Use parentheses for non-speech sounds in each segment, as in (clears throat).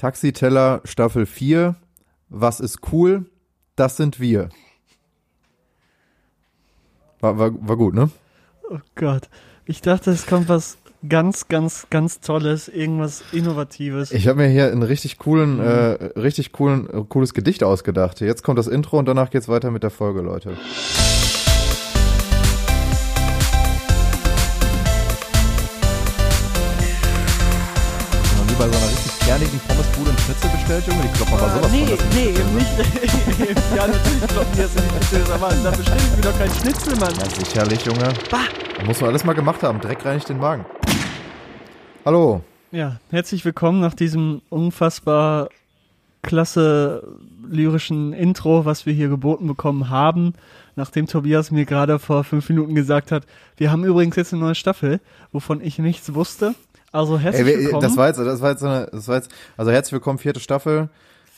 Taxiteller Staffel 4. Was ist cool? Das sind wir. War, war, war gut, ne? Oh Gott. Ich dachte, es kommt was ganz, ganz, ganz Tolles, irgendwas Innovatives. Ich habe mir hier einen richtig coolen, mhm. äh, richtig coolen, äh, cooles Gedicht ausgedacht. Jetzt kommt das Intro und danach geht's weiter mit der Folge, Leute. Pommesbude und Schnitzel bestellt, Junge? Die kloppen aber sowas nee, von. das nee, eben ne? nicht. (laughs) ja, natürlich kloppen die jetzt in die Schnitzel, aber da bestelle ich mir doch keinen Schnitzel, Mann. Ja, sicherlich, Junge. Bah. Muss man alles mal gemacht haben. Dreck reinigt den Magen. Hallo. Ja, herzlich willkommen nach diesem unfassbar klasse lyrischen Intro, was wir hier geboten bekommen haben, nachdem Tobias mir gerade vor fünf Minuten gesagt hat, wir haben übrigens jetzt eine neue Staffel, wovon ich nichts wusste. Also herzlich Ey, willkommen. das war jetzt, das war jetzt so eine, das war jetzt, also herzlich willkommen, vierte Staffel.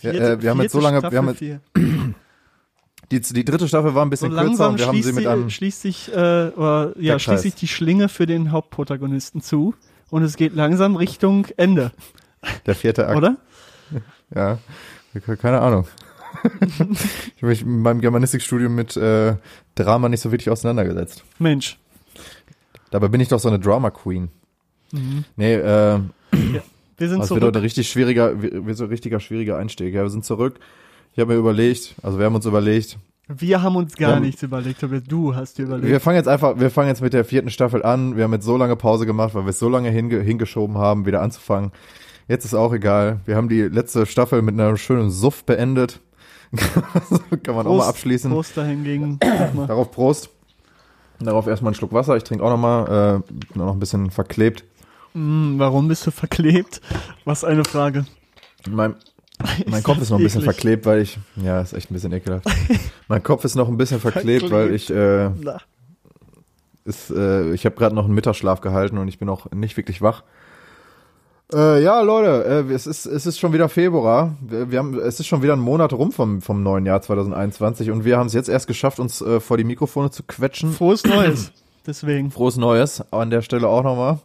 Wir, Vierte- äh, wir haben jetzt so lange, wir haben Staffel jetzt, (clears throat) die, die dritte Staffel war ein So bisschen kürzer langsam und wir haben sie mit einem, schließt sich, äh, oder, ja, schließt sich die Schlinge für den Hauptprotagonisten zu und es geht langsam Richtung Ende, der vierte Akt. oder? (laughs) Ja, keine Ahnung. (laughs) ich habe mich in meinem Germanistikstudium mit äh, Drama nicht so wirklich auseinandergesetzt. Mensch. Dabei bin ich doch so eine Drama Queen. Mhm. Nee, äh, Wir sind das wird zurück. ein richtig schwieriger, wird so ein richtiger schwieriger Einstieg. Ja, wir sind zurück. Ich habe mir überlegt, also wir haben uns überlegt, Wir haben uns gar haben- nichts überlegt, Tobias. Du hast dir überlegt. wir fangen jetzt einfach, wir fangen jetzt mit der vierten Staffel an. Wir haben jetzt so lange Pause gemacht, weil wir es so lange hinge hingeschoben haben, wieder anzufangen. Jetzt ist auch egal. Wir haben die letzte Staffel mit einer schönen Suff beendet. (laughs) Kann man auch mal abschließen. Prost dahingegen. (clears throat) Darauf Prost. Darauf erstmal einen Schluck Wasser. Ich trinke auch nochmal, äh, bin noch ein bisschen verklebt. Mm, warum bist du verklebt? Was eine Frage. Mein, (laughs) mein Kopf ist noch ein bisschen eklig. verklebt, weil ich, ja, ist echt ein bisschen ekelhaft. (laughs) mein Kopf ist noch ein bisschen verklebt, weil ich, äh, ist, äh, ich habe gerade noch einen Mittagsschlaf gehalten und ich bin auch nicht wirklich wach. Äh, ja, Leute, äh, es ist es ist schon wieder Februar. Wir, wir haben es ist schon wieder ein Monat rum vom vom neuen Jahr 2021 und wir haben es jetzt erst geschafft, uns äh, vor die Mikrofone zu quetschen. Frohes Neues. Deswegen. Frohes Neues an der Stelle auch nochmal.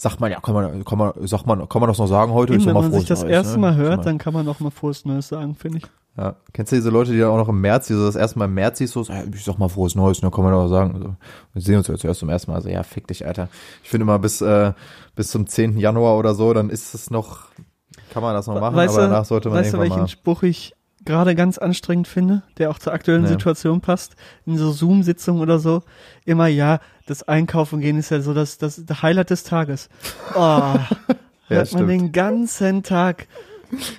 Sagt man ja, kann man kann man sagt man kann man das noch sagen heute Eben, wenn man sich das Neues, erste ne? Mal Schon hört, dann kann man noch mal frohes Neues sagen, finde ich. Ja. Kennst du diese Leute, die dann auch noch im März, die so das erste Mal im März siehst, so, ich sag mal frohes Neues, ne, kann man doch sagen. Also, wir sehen uns ja zuerst zum ersten Mal. Also, ja, fick dich, Alter. Ich finde mal bis, äh, bis zum 10. Januar oder so, dann ist es noch, kann man das noch machen, weißt aber du, danach sollte man weißt du, irgendwann welchen mal. Spruch ich gerade ganz anstrengend finde, der auch zur aktuellen Nee. Situation passt? In so Zoom-Sitzungen oder so. Immer, ja, das Einkaufen gehen ist ja so das, das, Highlight des Tages. Oh, (laughs) hört man den ganzen Tag.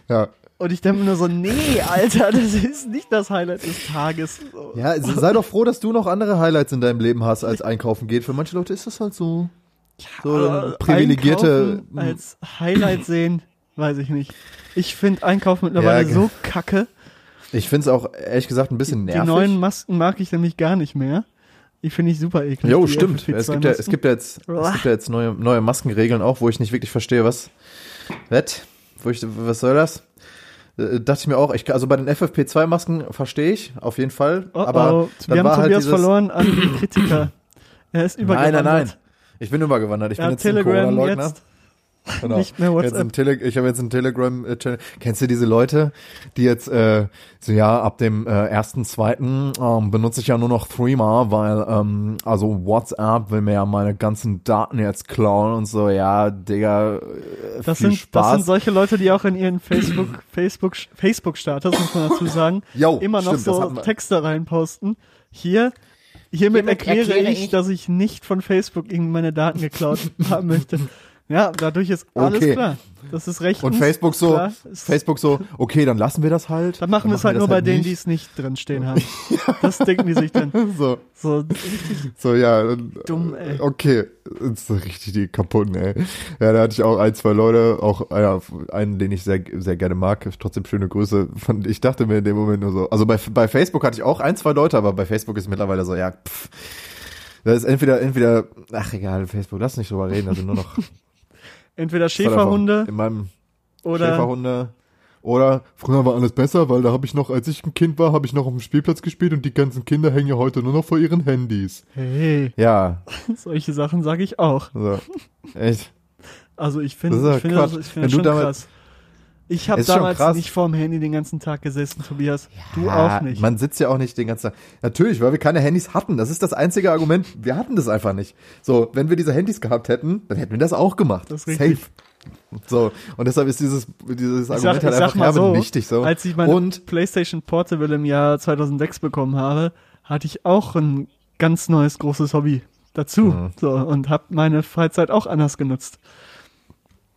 Ja. Und ich denke mir nur so, nee, Alter, das ist nicht das Highlight des Tages. So. Ja, sei doch froh, dass du noch andere Highlights in deinem Leben hast, als einkaufen geht. Für manche Leute ist das halt so. So Aber privilegierte. Einkaufen als Highlight sehen, weiß ich nicht. Ich finde Einkaufen mittlerweile Ja, so kacke. Ich finde es auch ehrlich gesagt ein bisschen Die nervig. neuen Masken mag ich nämlich gar nicht mehr. Die finde ich super eklig. Jo, die stimmt. FFP2 Es gibt, ja, es gibt ja jetzt, es gibt ja jetzt neue, neue Maskenregeln auch, wo ich nicht wirklich verstehe, was, was, wo ich, was soll das? Äh, dachte ich mir auch, ich, also bei den FFP2-Masken verstehe ich, auf jeden Fall. Oh, aber oh, dann wir haben war halt Tobias dieses, verloren an die Kritiker. Er ist Nein, übergewandert. nein, nein. Ich bin übergewandert. Ich Er bin jetzt ein Telegram Corona-Leugner. jetzt Genau. nicht mehr WhatsApp. ich habe jetzt einen Telegram-Channel. Kennst du diese Leute, die jetzt äh, so ja ab dem äh, ersten, zweiten ähm, benutze ich ja nur noch Threema, weil ähm, also WhatsApp will mir ja meine ganzen Daten jetzt klauen und so. Ja, Digga, äh, Das viel sind, Spaß. das sind solche Leute, die auch in ihren Facebook, (clears throat) Facebook, Facebook-Status, muss man dazu sagen, Jo, immer noch stimmt, das so. Texte reinposten. Hier, hiermit, Hiermit erkläre, erkläre ich, ich- dass ich nicht von Facebook irgendwie meine Daten geklaut (laughs) haben möchte. Ja, dadurch ist alles Okay. klar. Das ist rechtens. und Facebook so, klar, Facebook so, okay, dann lassen wir das halt. Dann machen wir es halt nur bei denen, die es nicht drin stehen (laughs) haben. Das denken die sich dann. (laughs) so, So so ja, dann- dumm, ey. Okay, das ist richtig die kaputten, ey. Ja, da hatte ich auch ein, zwei Leute, auch äh, ja, einen, den ich sehr, sehr gerne mag, trotzdem schöne Grüße. Von, ich dachte mir in dem Moment nur so, also bei, bei Facebook hatte ich auch ein, zwei Leute, aber bei Facebook ist mittlerweile so, ja, pff. Das ist entweder, entweder, ach egal, Facebook, lass nicht drüber reden, also nur noch (laughs) Entweder einfach Schäferhunde in meinem oder Schäferhunde. Oder früher war alles besser, weil da habe ich noch, als ich ein Kind war, habe ich noch auf dem Spielplatz gespielt und die ganzen Kinder hängen ja heute nur noch vor ihren Handys. hey, Ja, (laughs) solche Sachen sage ich auch. so. Echt. Also ich finde ich finde das, ich Wenn das schon damit- krass. Ich habe damals nicht vorm Handy den ganzen Tag gesessen, Tobias. du Ja, auch nicht. Man sitzt ja auch nicht den ganzen Tag. Natürlich, weil wir keine Handys hatten. Das ist das einzige Argument. Wir hatten das einfach nicht. So, wenn wir diese Handys gehabt hätten, dann hätten wir das auch gemacht. Das ist richtig. Safe. So, und deshalb ist dieses, dieses ich Argument sag, halt ich sag einfach mal so, nichtig. So. als ich meine und PlayStation Portable im Jahr 2006 bekommen habe, hatte ich auch ein ganz neues großes Hobby dazu. Mhm. So, und habe meine Freizeit auch anders genutzt.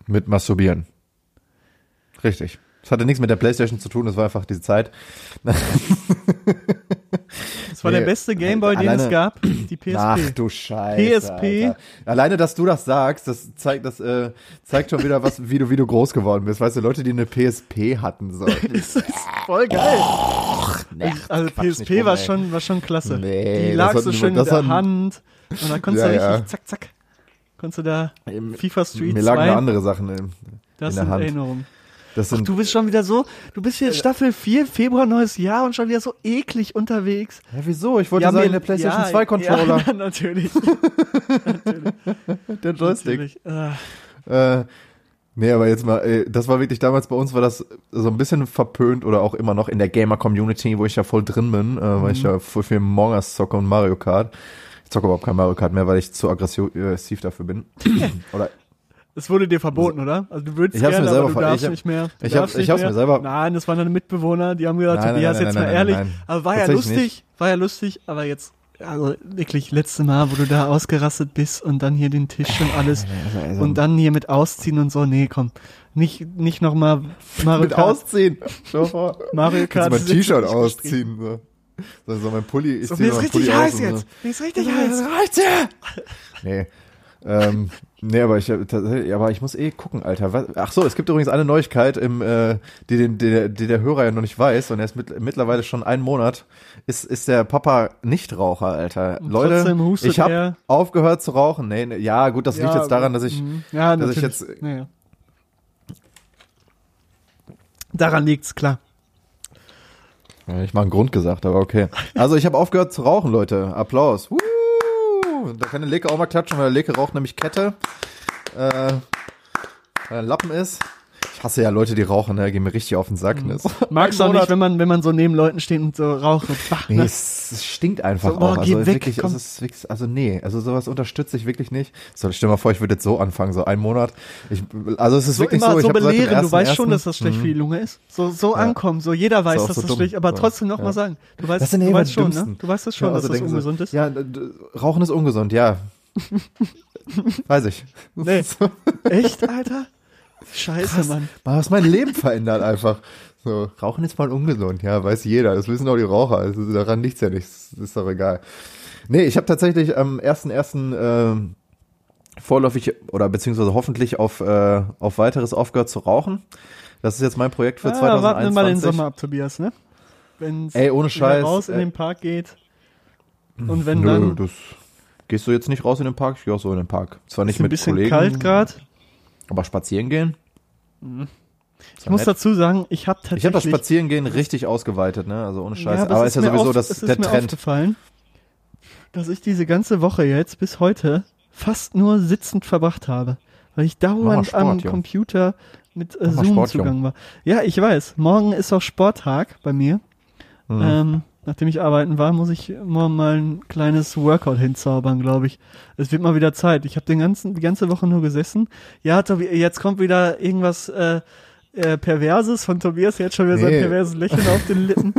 mit Masturbieren. Richtig. Das hatte nichts mit der Playstation zu tun, das war einfach diese Zeit. Das war Nee, der beste Gameboy, den es gab, die (clears throat) PSP. Ach du Scheiße. PSP. Alter. Alleine, dass du das sagst, das zeigt, das äh, zeigt schon wieder was, wie du, wie du groß geworden bist. Weißt du, Leute, die eine PSP hatten, so. (laughs) das ist voll geil. also Quatsch PSP rum, war schon, war schon klasse. Nee, die lag so schön in der hat- Hand und dann konntest Ja, du richtig ja. zack, zack. Konntest du da Mir FIFA Street lagen 2, da andere Sachen in, das in der Hand. Erinnerungen. Das Ach, sind, du bist schon wieder so, du bist hier Staffel 4, Februar, neues Jahr und schon wieder so eklig unterwegs. ja, wieso? Ich wollte sagen, der PlayStation ja, 2 Controller, Ja, (laughs) (laughs) natürlich. der Joystick. natürlich. Ah, Äh, nee, aber jetzt mal, ey, das war wirklich damals bei uns, war das so ein bisschen verpönt oder auch immer noch in der Gamer-Community, wo ich ja voll drin bin, äh, weil ich ja voll viel Among Us zocke und Mario Kart. Ich zocke überhaupt kein Mario Kart mehr, weil ich zu aggressiv dafür bin. (coughs) oder Es wurde dir verboten, oder? Also du würdest Ich gerne, aber du darfst ich hab- nicht mehr. Du ich hab- ich nicht hab's mehr. mir selber- Nein, das waren deine Mitbewohner, die haben gesagt, Nein, nein, Tobias, nein, jetzt mal ehrlich. Aber war ja lustig, war ja lustig, aber jetzt, also wirklich, letzte Mal, wo du da ausgerastet bist und dann hier den Tisch und alles also, und dann hier mit ausziehen und so, nee, komm. Nicht, nicht nochmal Mario mit Kart. ausziehen. Schau (laughs) vor. Mario Kannst Kart. du mein ist T-Shirt nicht ausziehen. So. So, so mein Pulli. Ich So, mir ist Pulli richtig aus heiß jetzt. So. Mir ist richtig heiß. (laughs) reicht's ja. Nee. ähm, nee, aber ich tatsächlich, aber ich muss eh gucken, Alter. Was, ach so, es gibt übrigens eine Neuigkeit, im, äh, die, den, die, der- die der Hörer ja noch nicht weiß und er ist mit, mittlerweile schon einen Monat, ist, ist der Papa Nichtraucher, Alter. Und Leute, ich habe aufgehört zu rauchen. Nee, nee, ja, gut, das liegt Ja, jetzt daran, dass ich, mhm. ja, dass ich jetzt- Naja. Daran liegt's, klar. Ich mal einen Grund gesagt, aber okay. Also ich habe aufgehört zu rauchen, Leute. Applaus. Woo! Da kann der Leke auch mal klatschen, weil der Leke raucht nämlich Kette. Äh, weil er ein Lappen ist. Ich hasse ja Leute, die rauchen, ne? Gehen mir richtig auf den Sack. Ne? So, Magst (laughs) du auch nicht, wenn man, wenn man so neben Leuten steht und so raucht und bah, Nee, ne? es, es stinkt einfach So, boah, auch. Also weg, wirklich, ist wirklich, also nee, also sowas unterstütze ich wirklich nicht. So, stell dir mal vor, ich würde jetzt so anfangen, so einen Monat. Ich, also es ist so wirklich immer so, ich so belehren. Du weißt schon, 1.1. dass das schlecht für die Lunge ist. So, so ankommen, so jeder weiß, dass so das dumm. schlecht, aber trotzdem noch Ja. mal sagen. Du weißt, Das du weißt schon, ne? Du weißt das schon, Ja, also dass das ungesund ist. Ja, Rauchen ist ungesund, ja. (laughs) Weiß ich. Nee. (laughs) Echt, Alter? Scheiße, Mann. Man, hast mein Leben verändert einfach. So, Rauchen ist mal ungesund, ja, weiß jeder. Das wissen auch die Raucher. Also, daran liegt's ja nicht. Das ist doch egal. Nee, ich habe tatsächlich am 1.1. Ähm, vorläufig oder beziehungsweise hoffentlich auf, äh, auf weiteres aufgehört zu rauchen. Das ist jetzt mein Projekt für Ja, warten wir 2021. mal den Sommer ab, Tobias, ne? Wenn's Ey, ohne Scheiß, raus in ey. den Park geht. Und wenn Nö, dann das gehst du jetzt nicht raus in den Park, ich gehe auch so in den Park. Zwar nicht ist ein mit bisschen Kollegen, kalt gerade. Aber spazieren gehen. Ich muss dazu sagen, ich habe tatsächlich Ich habe das Spazierengehen richtig ausgeweitet, ne? Also ohne Scheiß. Ja, aber es ist ja mir sowieso auf- das, es ist der mir Trend. aufgefallen, dass ich diese ganze Woche jetzt bis heute fast nur sitzend verbracht habe, weil ich dauernd Sport, am Junge. Computer mit äh, Zoom Sport, zugang war. Ja, ich weiß. Morgen ist auch Sporttag bei mir. Mhm. Ähm, nachdem ich arbeiten war, muss ich morgen mal ein kleines Workout hinzaubern, glaube ich. Es wird mal wieder Zeit. Ich habe den ganzen die ganze Woche nur gesessen. Ja, Tobi, jetzt kommt wieder irgendwas äh, äh, Perverses von Tobias. Jetzt schon wieder sein Nee. perverses Lächeln auf den Lippen.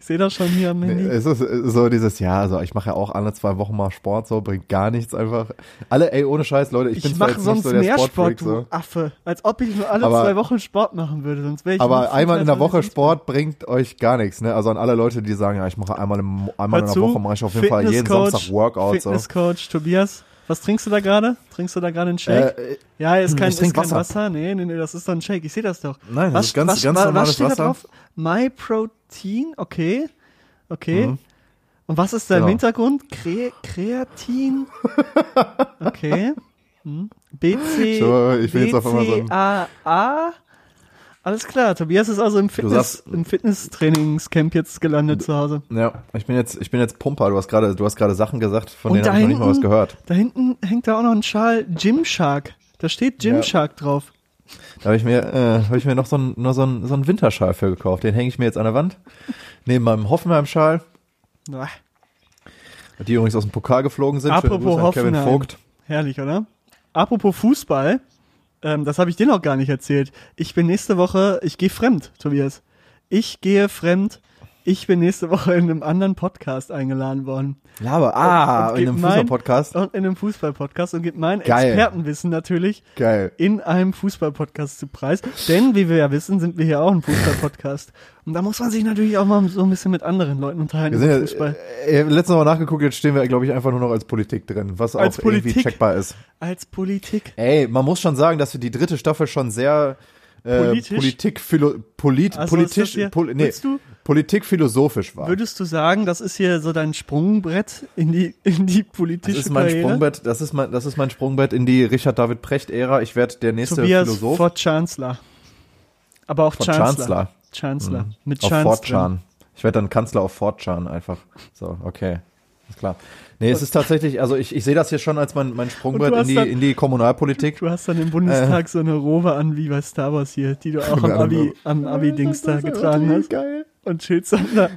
Ich sehe das schon hier am Handy. Nee, es ist so dieses, ja, also ich mache ja auch alle zwei Wochen mal Sport, so bringt gar nichts einfach. Alle, ey, ohne Scheiß, Leute, ich, Ich, bin mache sonst so der mehr Sportfreak, Sport, du so. Affe. Als ob ich nur alle Aber- zwei Wochen Sport machen würde, sonst wäre ich Aber einmal in der 25 Woche Sport bringt euch gar nichts, ne? Also an alle Leute, die sagen, ja, ich mache einmal, im, einmal in der zu, Woche, mache ich auf jeden Fall jeden Fitnesscoach, Samstag Workout. So. Fitnesscoach Tobias, was trinkst du da gerade? Trinkst du da gerade einen Shake? Äh, ja, ist kein, ist kein Wasser. Wasser. Nee, nee, nee, das ist doch ein Shake. Ich sehe das doch. Nein, das was, ist ganz- was, ganz wa- normales was steht Wasser. da drauf? My Protein, okay. Okay. Mhm. Und was ist da im Genau. Hintergrund? Kre Kreatin? (laughs) Okay. Hm. BC, So, ich bin jetzt auf einmal BCAA? Alles klar, Tobias ist also im Fitness, sagst- im Fitnesstrainingscamp jetzt gelandet zu Hause. Ja, ich bin jetzt, ich bin jetzt Pumper. Du hast gerade, du hast gerade Sachen gesagt, von Und denen habe ich noch nicht mal was gehört. Da hinten hängt da auch noch ein Schal Gymshark. Da steht Ja. Gymshark drauf. Da habe ich mir, äh, habe ich mir noch so ein, nur so ein, so ein Winterschal für gekauft. Den hänge ich mir jetzt an der Wand. Neben meinem Hoffenheim-Schal, die übrigens aus dem Pokal geflogen sind. Apropos Hoffenheim. Vogt. Herrlich, oder? Apropos Fußball, ähm, das habe ich dir noch gar nicht erzählt. Ich bin nächste Woche, ich gehe fremd, Tobias. Ich gehe fremd. Ich bin nächste Woche in einem anderen Podcast eingeladen worden. Laber, ah, Und in gib einem Fußball-Podcast. Und in einem Fußball-Podcast und gebe mein Geil. Expertenwissen natürlich Geil. in einem Fußball-Podcast zu Preis. Denn, wie wir ja wissen, sind wir hier auch ein Fußball-Podcast. Und da muss man sich natürlich auch mal so ein bisschen mit anderen Leuten unterhalten Wir sind ja, äh, letztes Mal nachgeguckt, jetzt stehen wir, glaube ich, einfach nur noch als Politik drin, was auch Als irgendwie Politik? checkbar ist. Als Politik. Ey, man muss schon sagen, dass wir die dritte Staffel schon sehr äh, Politisch? Politik, philo, polit, Also politisch, das hier- pol, nee, du- Politik philosophisch war. Würdest du sagen, das ist hier so dein Sprungbrett in die, in die Das politische ist mein Karriere? Sprungbrett, das ist mein, das ist mein Sprungbrett in die Richard David Precht Ära. Ich werde der nächste Tobias Philosoph. Fort Chancellor. Aber auch Chancellor. Chancellor. Chancellor. Mit auf Chance Fort drin. Chan. Ich werde dann Kanzler auf Fort Chan einfach. So, okay. Ist klar. Nee, es ist tatsächlich, also ich, ich sehe das hier schon als mein, mein Sprungbrett in die, dann- in die Kommunalpolitik. Du hast dann im Bundestag Äh. so eine Robe an wie bei Star Wars hier, die du (laughs) auch am Abi, am Abi-Dings da getragen hast. Geil. Und chillst dann da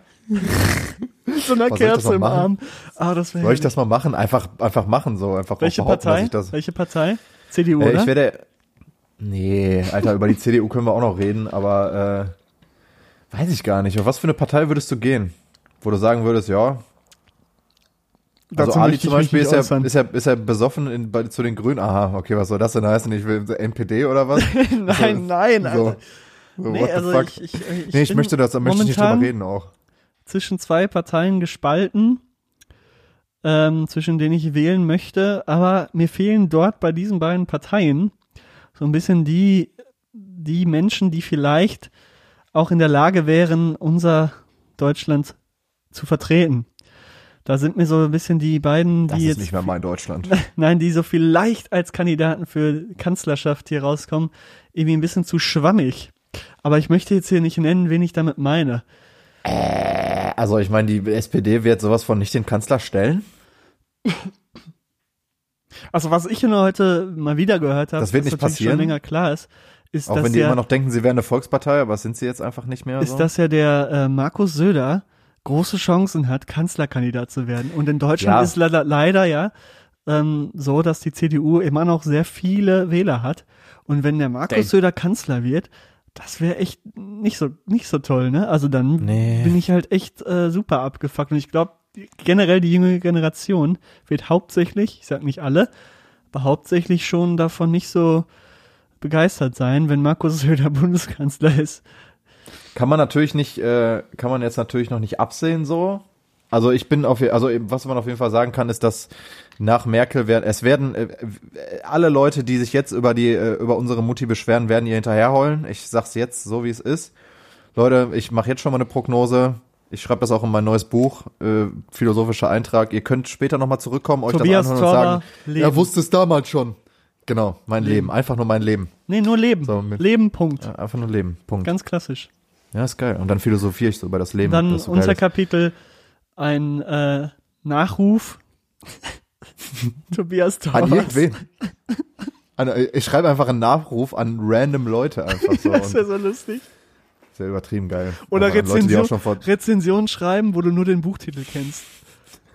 mit so einer Was Kerze im machen? Arm. Ah, das wäre Soll ich das mal machen? Einfach, einfach machen, so. Einfach Welche Partei? Dass ich das, Welche Partei? CDU, äh, oder? ich werde, nee, Alter, über die CDU können wir auch noch reden, aber, äh, weiß ich gar nicht. Auf was für eine Partei würdest du gehen? Wo du sagen würdest, ja, Also Ali zum Beispiel ist ja, ist, ja, ist ja besoffen in, bei, zu den Grünen. Aha, okay, was soll das denn heißen? Ich will NPD oder was? (laughs) nein, nein, so, Alter. so Nee, also fuck? ich, ich, ich, nee, ich möchte das, da möchte ich nicht drüber reden auch. zwischen zwei Parteien gespalten, ähm, zwischen denen ich wählen möchte, aber mir fehlen dort bei diesen beiden Parteien so ein bisschen die, die Menschen, die vielleicht auch in der Lage wären, unser Deutschland zu vertreten. Da sind mir so ein bisschen die beiden, die Das ist jetzt nicht mehr mein Deutschland. (laughs) Nein, die so vielleicht als Kandidaten für Kanzlerschaft hier rauskommen, irgendwie ein bisschen zu schwammig. Aber ich möchte jetzt hier nicht nennen, wen ich damit meine. Also ich meine, die SPD wird sowas von nicht den Kanzler stellen. Also was ich nur heute mal wieder gehört habe, Das wird nicht passieren. schon länger klar ist, ist, Auch wenn die ja, immer noch denken, sie wären eine Volkspartei, aber sind sie jetzt einfach nicht mehr ist so. dass ja der äh, Markus Söder große Chancen hat, Kanzlerkandidat zu werden. Und in Deutschland Ja. ist leider, leider ja ähm, so, dass die CDU immer noch sehr viele Wähler hat. Und wenn der Markus Denk- Söder Kanzler wird, das wäre echt nicht so nicht so toll, ne? Also dann Nee. bin ich halt echt äh, super abgefuckt. Und ich glaube, generell die junge Generation wird hauptsächlich, ich sag nicht alle, aber hauptsächlich schon davon nicht so begeistert sein, wenn Markus (laughs) Söder Bundeskanzler ist. Kann man natürlich nicht, äh, kann man jetzt natürlich noch nicht absehen so. Also ich bin auf, also was man auf jeden Fall sagen kann, ist, dass nach Merkel werden, es werden äh, alle Leute, die sich jetzt über die, äh, über unsere Mutti beschweren, werden ihr hinterherheulen. Ich sag's jetzt so, wie es ist. Leute, ich mache jetzt schon mal eine Prognose. Ich schreibe das auch in mein neues Buch, äh, philosophischer Eintrag. Ihr könnt später nochmal zurückkommen, euch Tobias das anhören und sagen, Leben. er wusste es damals schon. Genau, mein Leben. Leben. Einfach nur mein Leben. Nee, nur Leben. So, mit- Leben, Punkt. Ja, einfach nur Leben. Punkt. Ganz klassisch. Ja, ist geil. Und dann philosophiere ich so über das Leben. Dann das so geil ist. Unterkapitel ein äh, Nachruf. (laughs) Tobias An Torber. irgendwen. An, ich schreibe einfach einen Nachruf an random Leute einfach so. (laughs) Das wäre so lustig. sehr übertrieben geil. Oder an Leute, die Rezension, Rezension schreiben, wo du nur den Buchtitel kennst.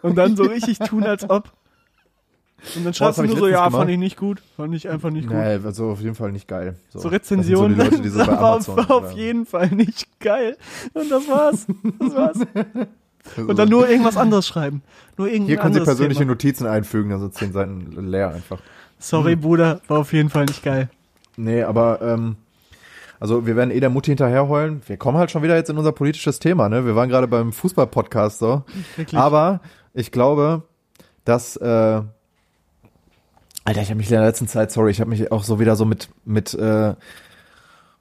Und dann so richtig tun, als ob. Und dann schreibst du nur so, ja, gemacht. fand ich nicht gut. Fand ich einfach nicht gut. nee, also auf jeden Fall nicht geil. So, So Das Rezensionen, so die Leute, so bei (laughs) war Amazon auf, oder- jeden Fall nicht geil. Und das war's. Das war's. Also, (laughs) Und dann nur irgendwas anderes schreiben. Nur irgendein Hier können Sie persönliche Thema. Notizen einfügen, dann sind zehn Seiten leer einfach. Sorry, Bruder, war auf jeden Fall nicht geil. Nee, aber ähm, also wir werden eh der Mutti hinterherheulen. Wir kommen halt schon wieder jetzt in unser politisches Thema, ne? Wir waren gerade beim Fußball-Podcast so. Wirklich. Aber ich glaube, dass äh, Alter, ich habe mich in der letzten Zeit, sorry, ich habe mich auch so wieder so mit mit äh,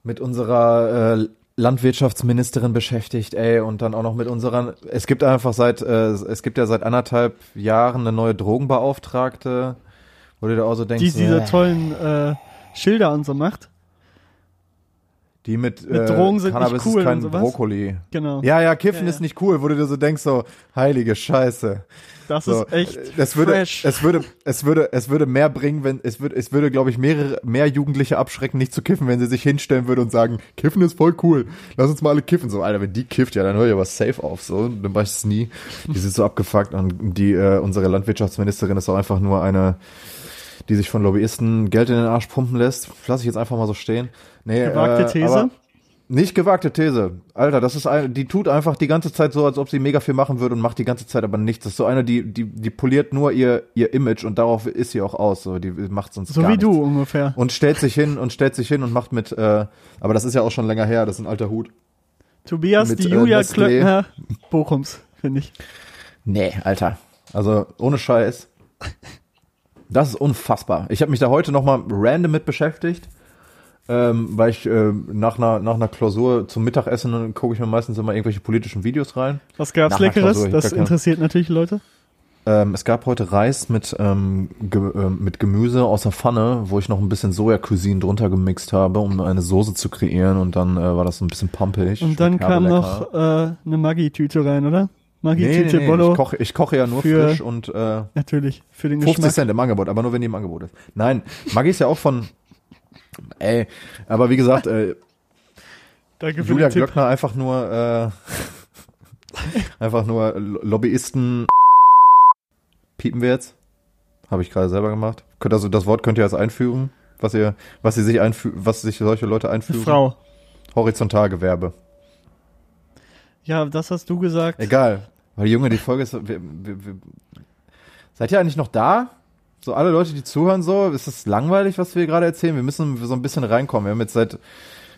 mit unserer äh, Landwirtschaftsministerin beschäftigt, ey, und dann auch noch mit unserer. Es gibt einfach seit äh, es gibt ja seit anderthalb Jahren eine neue Drogenbeauftragte, wo du dir auch so denkst, die diese äh, tollen äh, Schilder und so macht. Die mit, Mit äh, Drogen sind Cannabis nicht cool ist kein und sowas. Brokkoli. Genau. Ja, ja, Kiffen Ja, ja. ist nicht cool, wo du dir so denkst, so, heilige Scheiße. das So, ist echt es würde, fresh. es würde, es würde, es würde mehr bringen, wenn, es würde, es würde, glaube ich, mehrere, mehr Jugendliche abschrecken, nicht zu kiffen, wenn sie sich hinstellen würde und sagen, Kiffen ist voll cool. Lass uns mal alle kiffen. So, Alter, wenn die kifft, ja, dann höre ich aber safe auf, so. Dann mach ich es nie. Die sind so abgefuckt und die, äh, unsere Landwirtschaftsministerin ist auch einfach nur eine, die sich von Lobbyisten Geld in den Arsch pumpen lässt. Lass ich jetzt einfach mal so stehen. Nee, Gewagte äh, These? nicht gewagte These. Alter, das ist eine, die tut einfach die ganze Zeit so, als ob sie mega viel machen würde und macht die ganze Zeit aber nichts. Das ist so eine, die, die, die poliert nur ihr, ihr Image und darauf ist sie auch aus. So, die macht sonst so gar wie nichts. du ungefähr. Und stellt sich hin und stellt sich hin und macht mit, äh, aber das ist ja auch schon länger her, das ist ein alter Hut. Tobias, mit, die äh, Julia. Klöckner Bochums, finde ich. Nee, Alter. Also, ohne Scheiß. Das ist unfassbar. Ich habe mich da heute nochmal random mit beschäftigt. Ähm, weil ich äh, nach, einer, nach einer Klausur zum Mittagessen gucke ich mir meistens immer irgendwelche politischen Videos rein. Was gab's Nach einer Leckeres? Das interessiert natürlich Leute. Ähm, es gab heute Reis mit, ähm, ge äh, mit Gemüse aus der Pfanne, wo ich noch ein bisschen Soja-Cuisine drunter gemixt habe, um eine Soße zu kreieren und dann äh, war das ein bisschen pumpig. Und dann kam herbe noch äh, eine Maggi-Tüte rein, oder? Lecker. Nee, nee, Maggi-Tüte nee, Bollo. ich, koche, ich koche ja nur für- frisch und äh, Natürlich, für den 50 Geschmack. Cent im Angebot, aber nur wenn die im Angebot ist. Nein, Maggi ist ja auch von, ey, aber wie gesagt, äh, (laughs) Danke für Julia. Glöckner einfach nur, äh, (laughs) einfach nur Lo- Lobbyisten piepen wir jetzt. Habe ich gerade selber gemacht. Könnt also das Wort könnt ihr jetzt einfügen, was ihr, was sie sich einfü was sich solche Leute einfügen. Frau. Horizontalgewerbe. Ja, das hast du gesagt. Egal. Weil Junge, die Folge ist. Wir, wir, wir, seid ihr eigentlich noch da? So alle Leute, die zuhören, so, ist es langweilig, was wir gerade erzählen? Wir müssen so ein bisschen reinkommen. Wir haben jetzt seit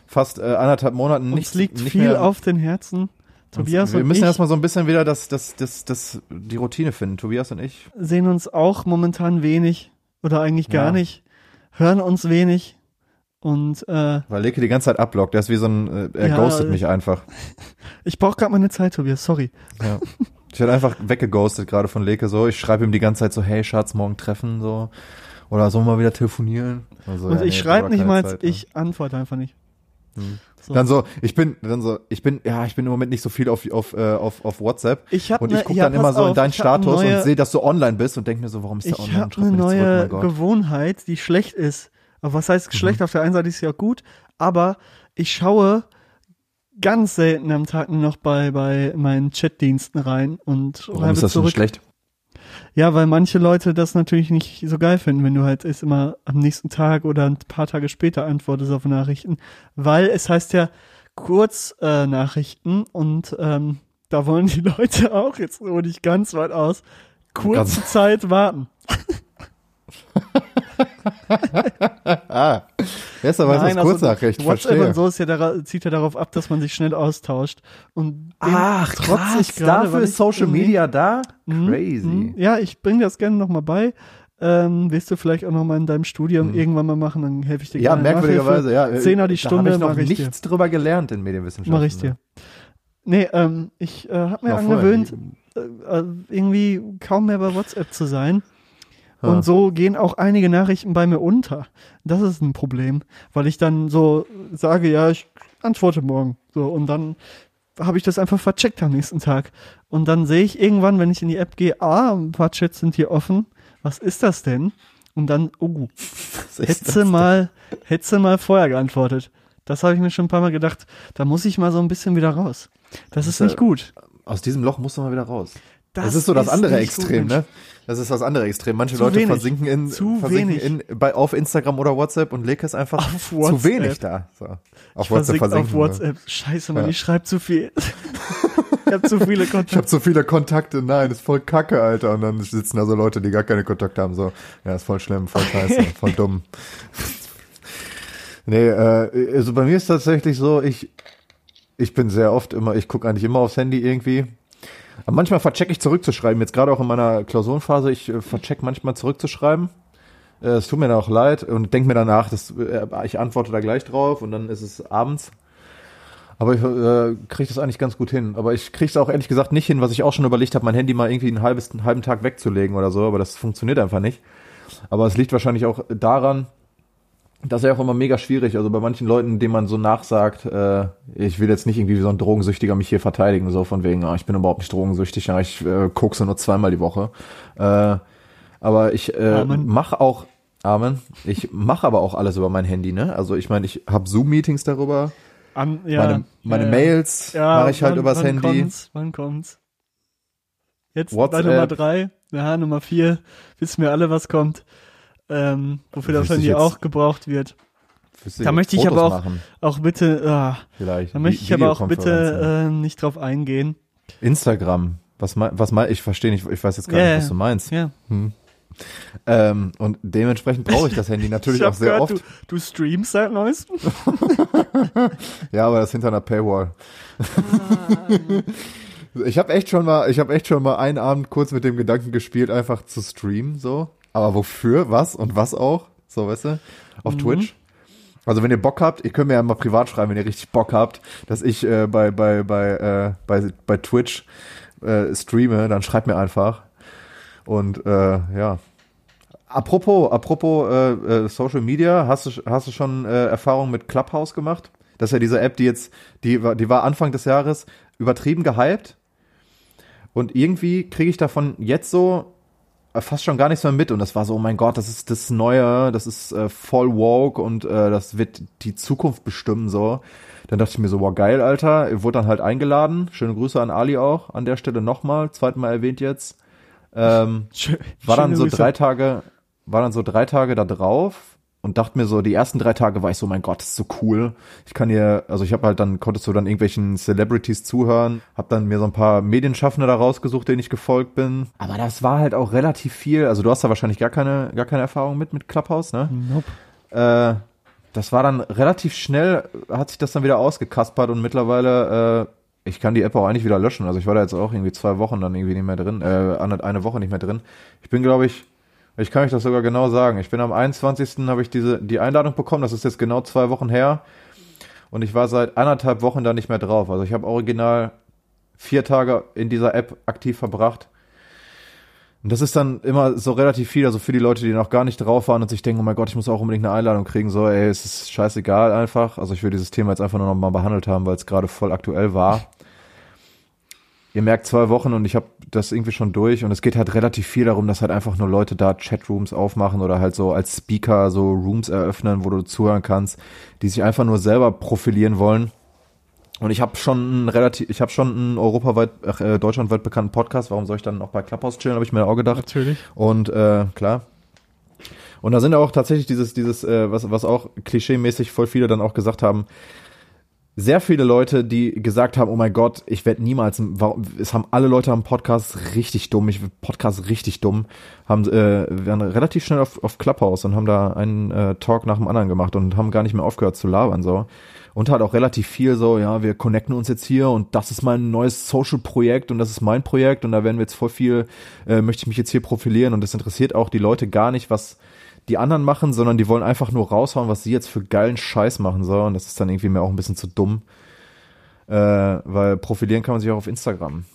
fast äh, anderthalb Monaten Uns nichts, liegt nicht viel mehr, auf den Herzen. Tobias wir und müssen ich erstmal so ein bisschen wieder das, das, das, das, die Routine finden. Tobias und ich. sehen uns auch momentan wenig oder eigentlich gar Ja. nicht, hören uns wenig und äh, Weil Leke die ganze Zeit abblockt. Der ist wie so ein, äh, er Ja, ghostet ich- mich einfach. ich brauche gerade meine Zeit, Tobias, sorry. Ja. Ich werde einfach weggeghostet gerade von Leke so. Ich schreibe ihm die ganze Zeit so, hey Schatz, morgen treffen so. Oder sollen wir mal wieder telefonieren? Also, und ja, ich nee, schreibe nicht mal, Zeit, ja. ich antworte einfach nicht. Hm. So. Dann so, ich bin, dann so, ich bin, ja, ich bin im Moment nicht so viel auf, auf, äh, auf, auf WhatsApp. Ich hab Und ne- ich gucke ja, dann immer so in auf, deinen ich hab eine Status neue- und sehe, dass du online bist und denke mir so, warum ist der Ich online? habe Schreib eine zurück, neue Gott. Gewohnheit, die schlecht ist. Aber was heißt Mhm. schlecht? Auf der einen Seite ist auch gut, aber ich schaue ganz selten am Tag nur noch bei, bei meinen Chatdiensten rein und Warum ist das zurück. schlecht? Ja, weil manche Leute das natürlich nicht so geil finden, wenn du halt ist immer am nächsten Tag oder ein paar Tage später antwortest auf Nachrichten, weil es heißt ja Kurznachrichten äh, und ähm, da wollen die (laughs) Leute auch, jetzt hole ich ganz weit aus, kurze Ganz- Zeit warten. (laughs) Ah, besser weiß Nein, das also Kurznachricht, WhatsApp verstehe. und so ist ja dara zieht ja darauf ab, dass man sich schnell austauscht. Und Ach, krass, dafür ist Social Media da? Mhm, Crazy. mhm. Ja, ich bringe das gerne nochmal bei. Ähm, willst du vielleicht auch nochmal in deinem Studium Mhm. irgendwann mal machen, dann helfe ich dir Ja, gerne. merkwürdigerweise, ja. Zehner die Da Stunde habe ich noch mache ich dir. nichts drüber gelernt in Medienwissenschaften. Mache ich dir. Nee, ähm, ich äh, habe mir Ja, angewöhnt, äh, äh, irgendwie kaum mehr bei WhatsApp zu sein. Ja. Und so gehen auch einige Nachrichten bei mir unter. Das ist ein Problem, weil ich dann so sage, ja, ich antworte morgen. So, und dann habe ich das einfach vercheckt am nächsten Tag. Und dann sehe ich irgendwann, wenn ich in die App gehe, ah, ein paar Chats sind hier offen. Was ist das denn? Und dann, oh, (laughs) hätte das mal, hätte mal vorher geantwortet. Das habe ich mir schon ein paar Mal gedacht. Da muss ich mal so ein bisschen wieder raus. Das ist ist nicht gut. Aus diesem Loch musst du mal wieder raus. Das, Das, ist so das andere nicht gut, Extrem, Mensch. ne? Das ist das andere Extrem. Manche Zu Leute wenig. versinken in, Zu versinken wenig. in bei, auf Instagram oder WhatsApp und Leke ist einfach Auf zu WhatsApp. wenig da. So. Auf Ich auf versinken. WhatsApp. Scheiße, Mann, Ja. ich schreibe zu viel. (laughs) ich habe zu viele Ich Kontakte. habe so viele Kontakte, nein, ist voll kacke, Alter. Und dann sitzen da so Leute, die gar keine Kontakte haben, so, ja, ist voll schlimm, voll scheiße, (laughs) voll dumm. Nee, äh, also bei mir ist tatsächlich so, ich, ich bin sehr oft immer, ich gucke eigentlich immer aufs Handy irgendwie. Aber manchmal verchecke ich zurückzuschreiben. Jetzt gerade auch in meiner Klausurenphase, ich äh, vercheck manchmal zurückzuschreiben. Äh, Es tut mir dann auch leid und denke mir danach, dass, äh, ich antworte da gleich drauf und dann ist es abends. Aber ich äh, kriege das eigentlich ganz gut hin. Aber ich kriege es auch ehrlich gesagt nicht hin, was ich auch schon überlegt habe, mein Handy mal irgendwie einen, halbes, einen halben Tag wegzulegen oder so. Aber das funktioniert einfach nicht. Aber es liegt wahrscheinlich auch daran, das ist ja auch immer mega schwierig. Also bei manchen Leuten, denen man so nachsagt, äh, ich will jetzt nicht irgendwie wie so ein Drogensüchtiger mich hier verteidigen, so von wegen, ah, ich bin überhaupt nicht drogensüchtig, ja, ich äh, kokse nur zweimal die Woche. Äh, aber ich äh, mache auch, Amen, ich mache aber auch alles über mein Handy, ne? Also ich meine, ich habe Zoom-Meetings darüber. An, ja, meine meine ja, Mails ja, mache ich halt wann, übers wann Handy. Kommt's, wann kommt's? Jetzt WhatsApp. bei Nummer drei, ja, Nummer vier, wissen wir alle, was kommt. Ähm, wofür das Handy auch gebraucht wird. Da möchte ich Fotos aber auch- machen, Auch bitte, ah, vielleicht. da möchte ich aber auch bitte äh, nicht drauf eingehen. Instagram. Was mein, was mein, ich verstehe nicht, ich weiß jetzt gar Ja, nicht, was du meinst. Ja. Ähm, und dementsprechend brauche ich das Handy natürlich (laughs) ich auch sehr gehört, oft. Du, du streamst seit neuestem? (laughs) Ja, aber das hinter einer Paywall. (laughs) ich habe echt schon mal, ich habe echt schon mal einen Abend kurz mit dem Gedanken gespielt, einfach zu streamen, so. Aber wofür, was und was auch, so, weißt du, auf Mhm. Twitch. Also wenn ihr Bock habt, ihr könnt mir ja mal privat schreiben, wenn ihr richtig Bock habt, dass ich äh, bei bei bei äh, bei bei Twitch äh, streame, dann schreibt mir einfach. Und äh, ja. Apropos, apropos äh, äh, Social Media, hast du hast du schon äh, Erfahrung mit Clubhouse gemacht? Das ist ja diese App, die jetzt, die war, die war Anfang des Jahres übertrieben gehypt. Und irgendwie kriege ich davon jetzt so fast schon gar nichts mehr mit. Und das war so, oh mein Gott, das ist das Neue, das ist äh, voll woke und äh, das wird die Zukunft bestimmen so. Dann dachte ich mir so, wow, geil, Alter. Ich wurde dann halt eingeladen. Schöne Grüße an Ali auch an der Stelle nochmal, zweimal erwähnt jetzt. Ähm, Schön, war dann so Grüße. drei Tage, war dann so drei Tage da drauf und dachte mir so, die ersten drei Tage war ich so, mein Gott, das ist so cool. Ich kann hier, also ich habe halt dann, konntest du dann irgendwelchen Celebrities zuhören, habe dann mir so ein paar Medienschaffende da rausgesucht, denen ich gefolgt bin. Aber das war halt auch relativ viel, also du hast da wahrscheinlich gar keine, gar keine Erfahrung mit, mit Clubhouse, ne? Nope. Äh, das war dann relativ schnell, hat sich das dann wieder ausgekaspert und mittlerweile, äh, ich kann die App auch eigentlich wieder löschen. Also ich war da jetzt auch irgendwie zwei Wochen dann irgendwie nicht mehr drin, äh, eine Woche nicht mehr drin. Ich bin, glaube ich, ich kann euch das sogar genau sagen. Ich bin am 21. habe ich diese, die Einladung bekommen, das ist jetzt genau zwei Wochen her. Und ich war seit anderthalb Wochen da nicht mehr drauf. Also ich habe original vier Tage in dieser App aktiv verbracht. Und das ist dann immer so relativ viel, also für die Leute, die noch gar nicht drauf waren und sich denken, oh mein Gott, ich muss auch unbedingt eine Einladung kriegen, so, ey, es ist scheißegal einfach. Also ich will dieses Thema jetzt einfach nur noch mal behandelt haben, weil es gerade voll aktuell war. Ihr merkt zwei Wochen und ich habe das irgendwie schon durch und es geht halt relativ viel darum, dass halt einfach nur Leute da Chatrooms aufmachen oder halt so als Speaker so Rooms eröffnen, wo du zuhören kannst, die sich einfach nur selber profilieren wollen. Und ich habe schon einen relativ, ich habe schon einen europaweit, äh, deutschlandweit bekannten Podcast. Warum soll ich dann noch bei Clubhouse chillen? Habe ich mir auch gedacht. Natürlich. Und äh, klar. Und da sind auch tatsächlich dieses, dieses, äh, was, was auch klischeemäßig voll viele dann auch gesagt haben, sehr viele Leute, die gesagt haben, oh mein Gott, ich werde niemals, es haben alle Leute am Podcast richtig dumm, ich Podcast richtig dumm, haben äh, waren relativ schnell auf, auf Clubhouse und haben da einen äh, Talk nach dem anderen gemacht und haben gar nicht mehr aufgehört zu labern so. Und halt auch relativ viel so, ja, wir connecten uns jetzt hier und das ist mein neues Social-Projekt und das ist mein Projekt und da werden wir jetzt voll viel, äh, möchte ich mich jetzt hier profilieren und das interessiert auch die Leute gar nicht, was die anderen machen, sondern die wollen einfach nur raushauen, was sie jetzt für geilen Scheiß machen so und das ist dann irgendwie mir auch ein bisschen zu dumm, äh, weil profilieren kann man sich auch auf Instagram.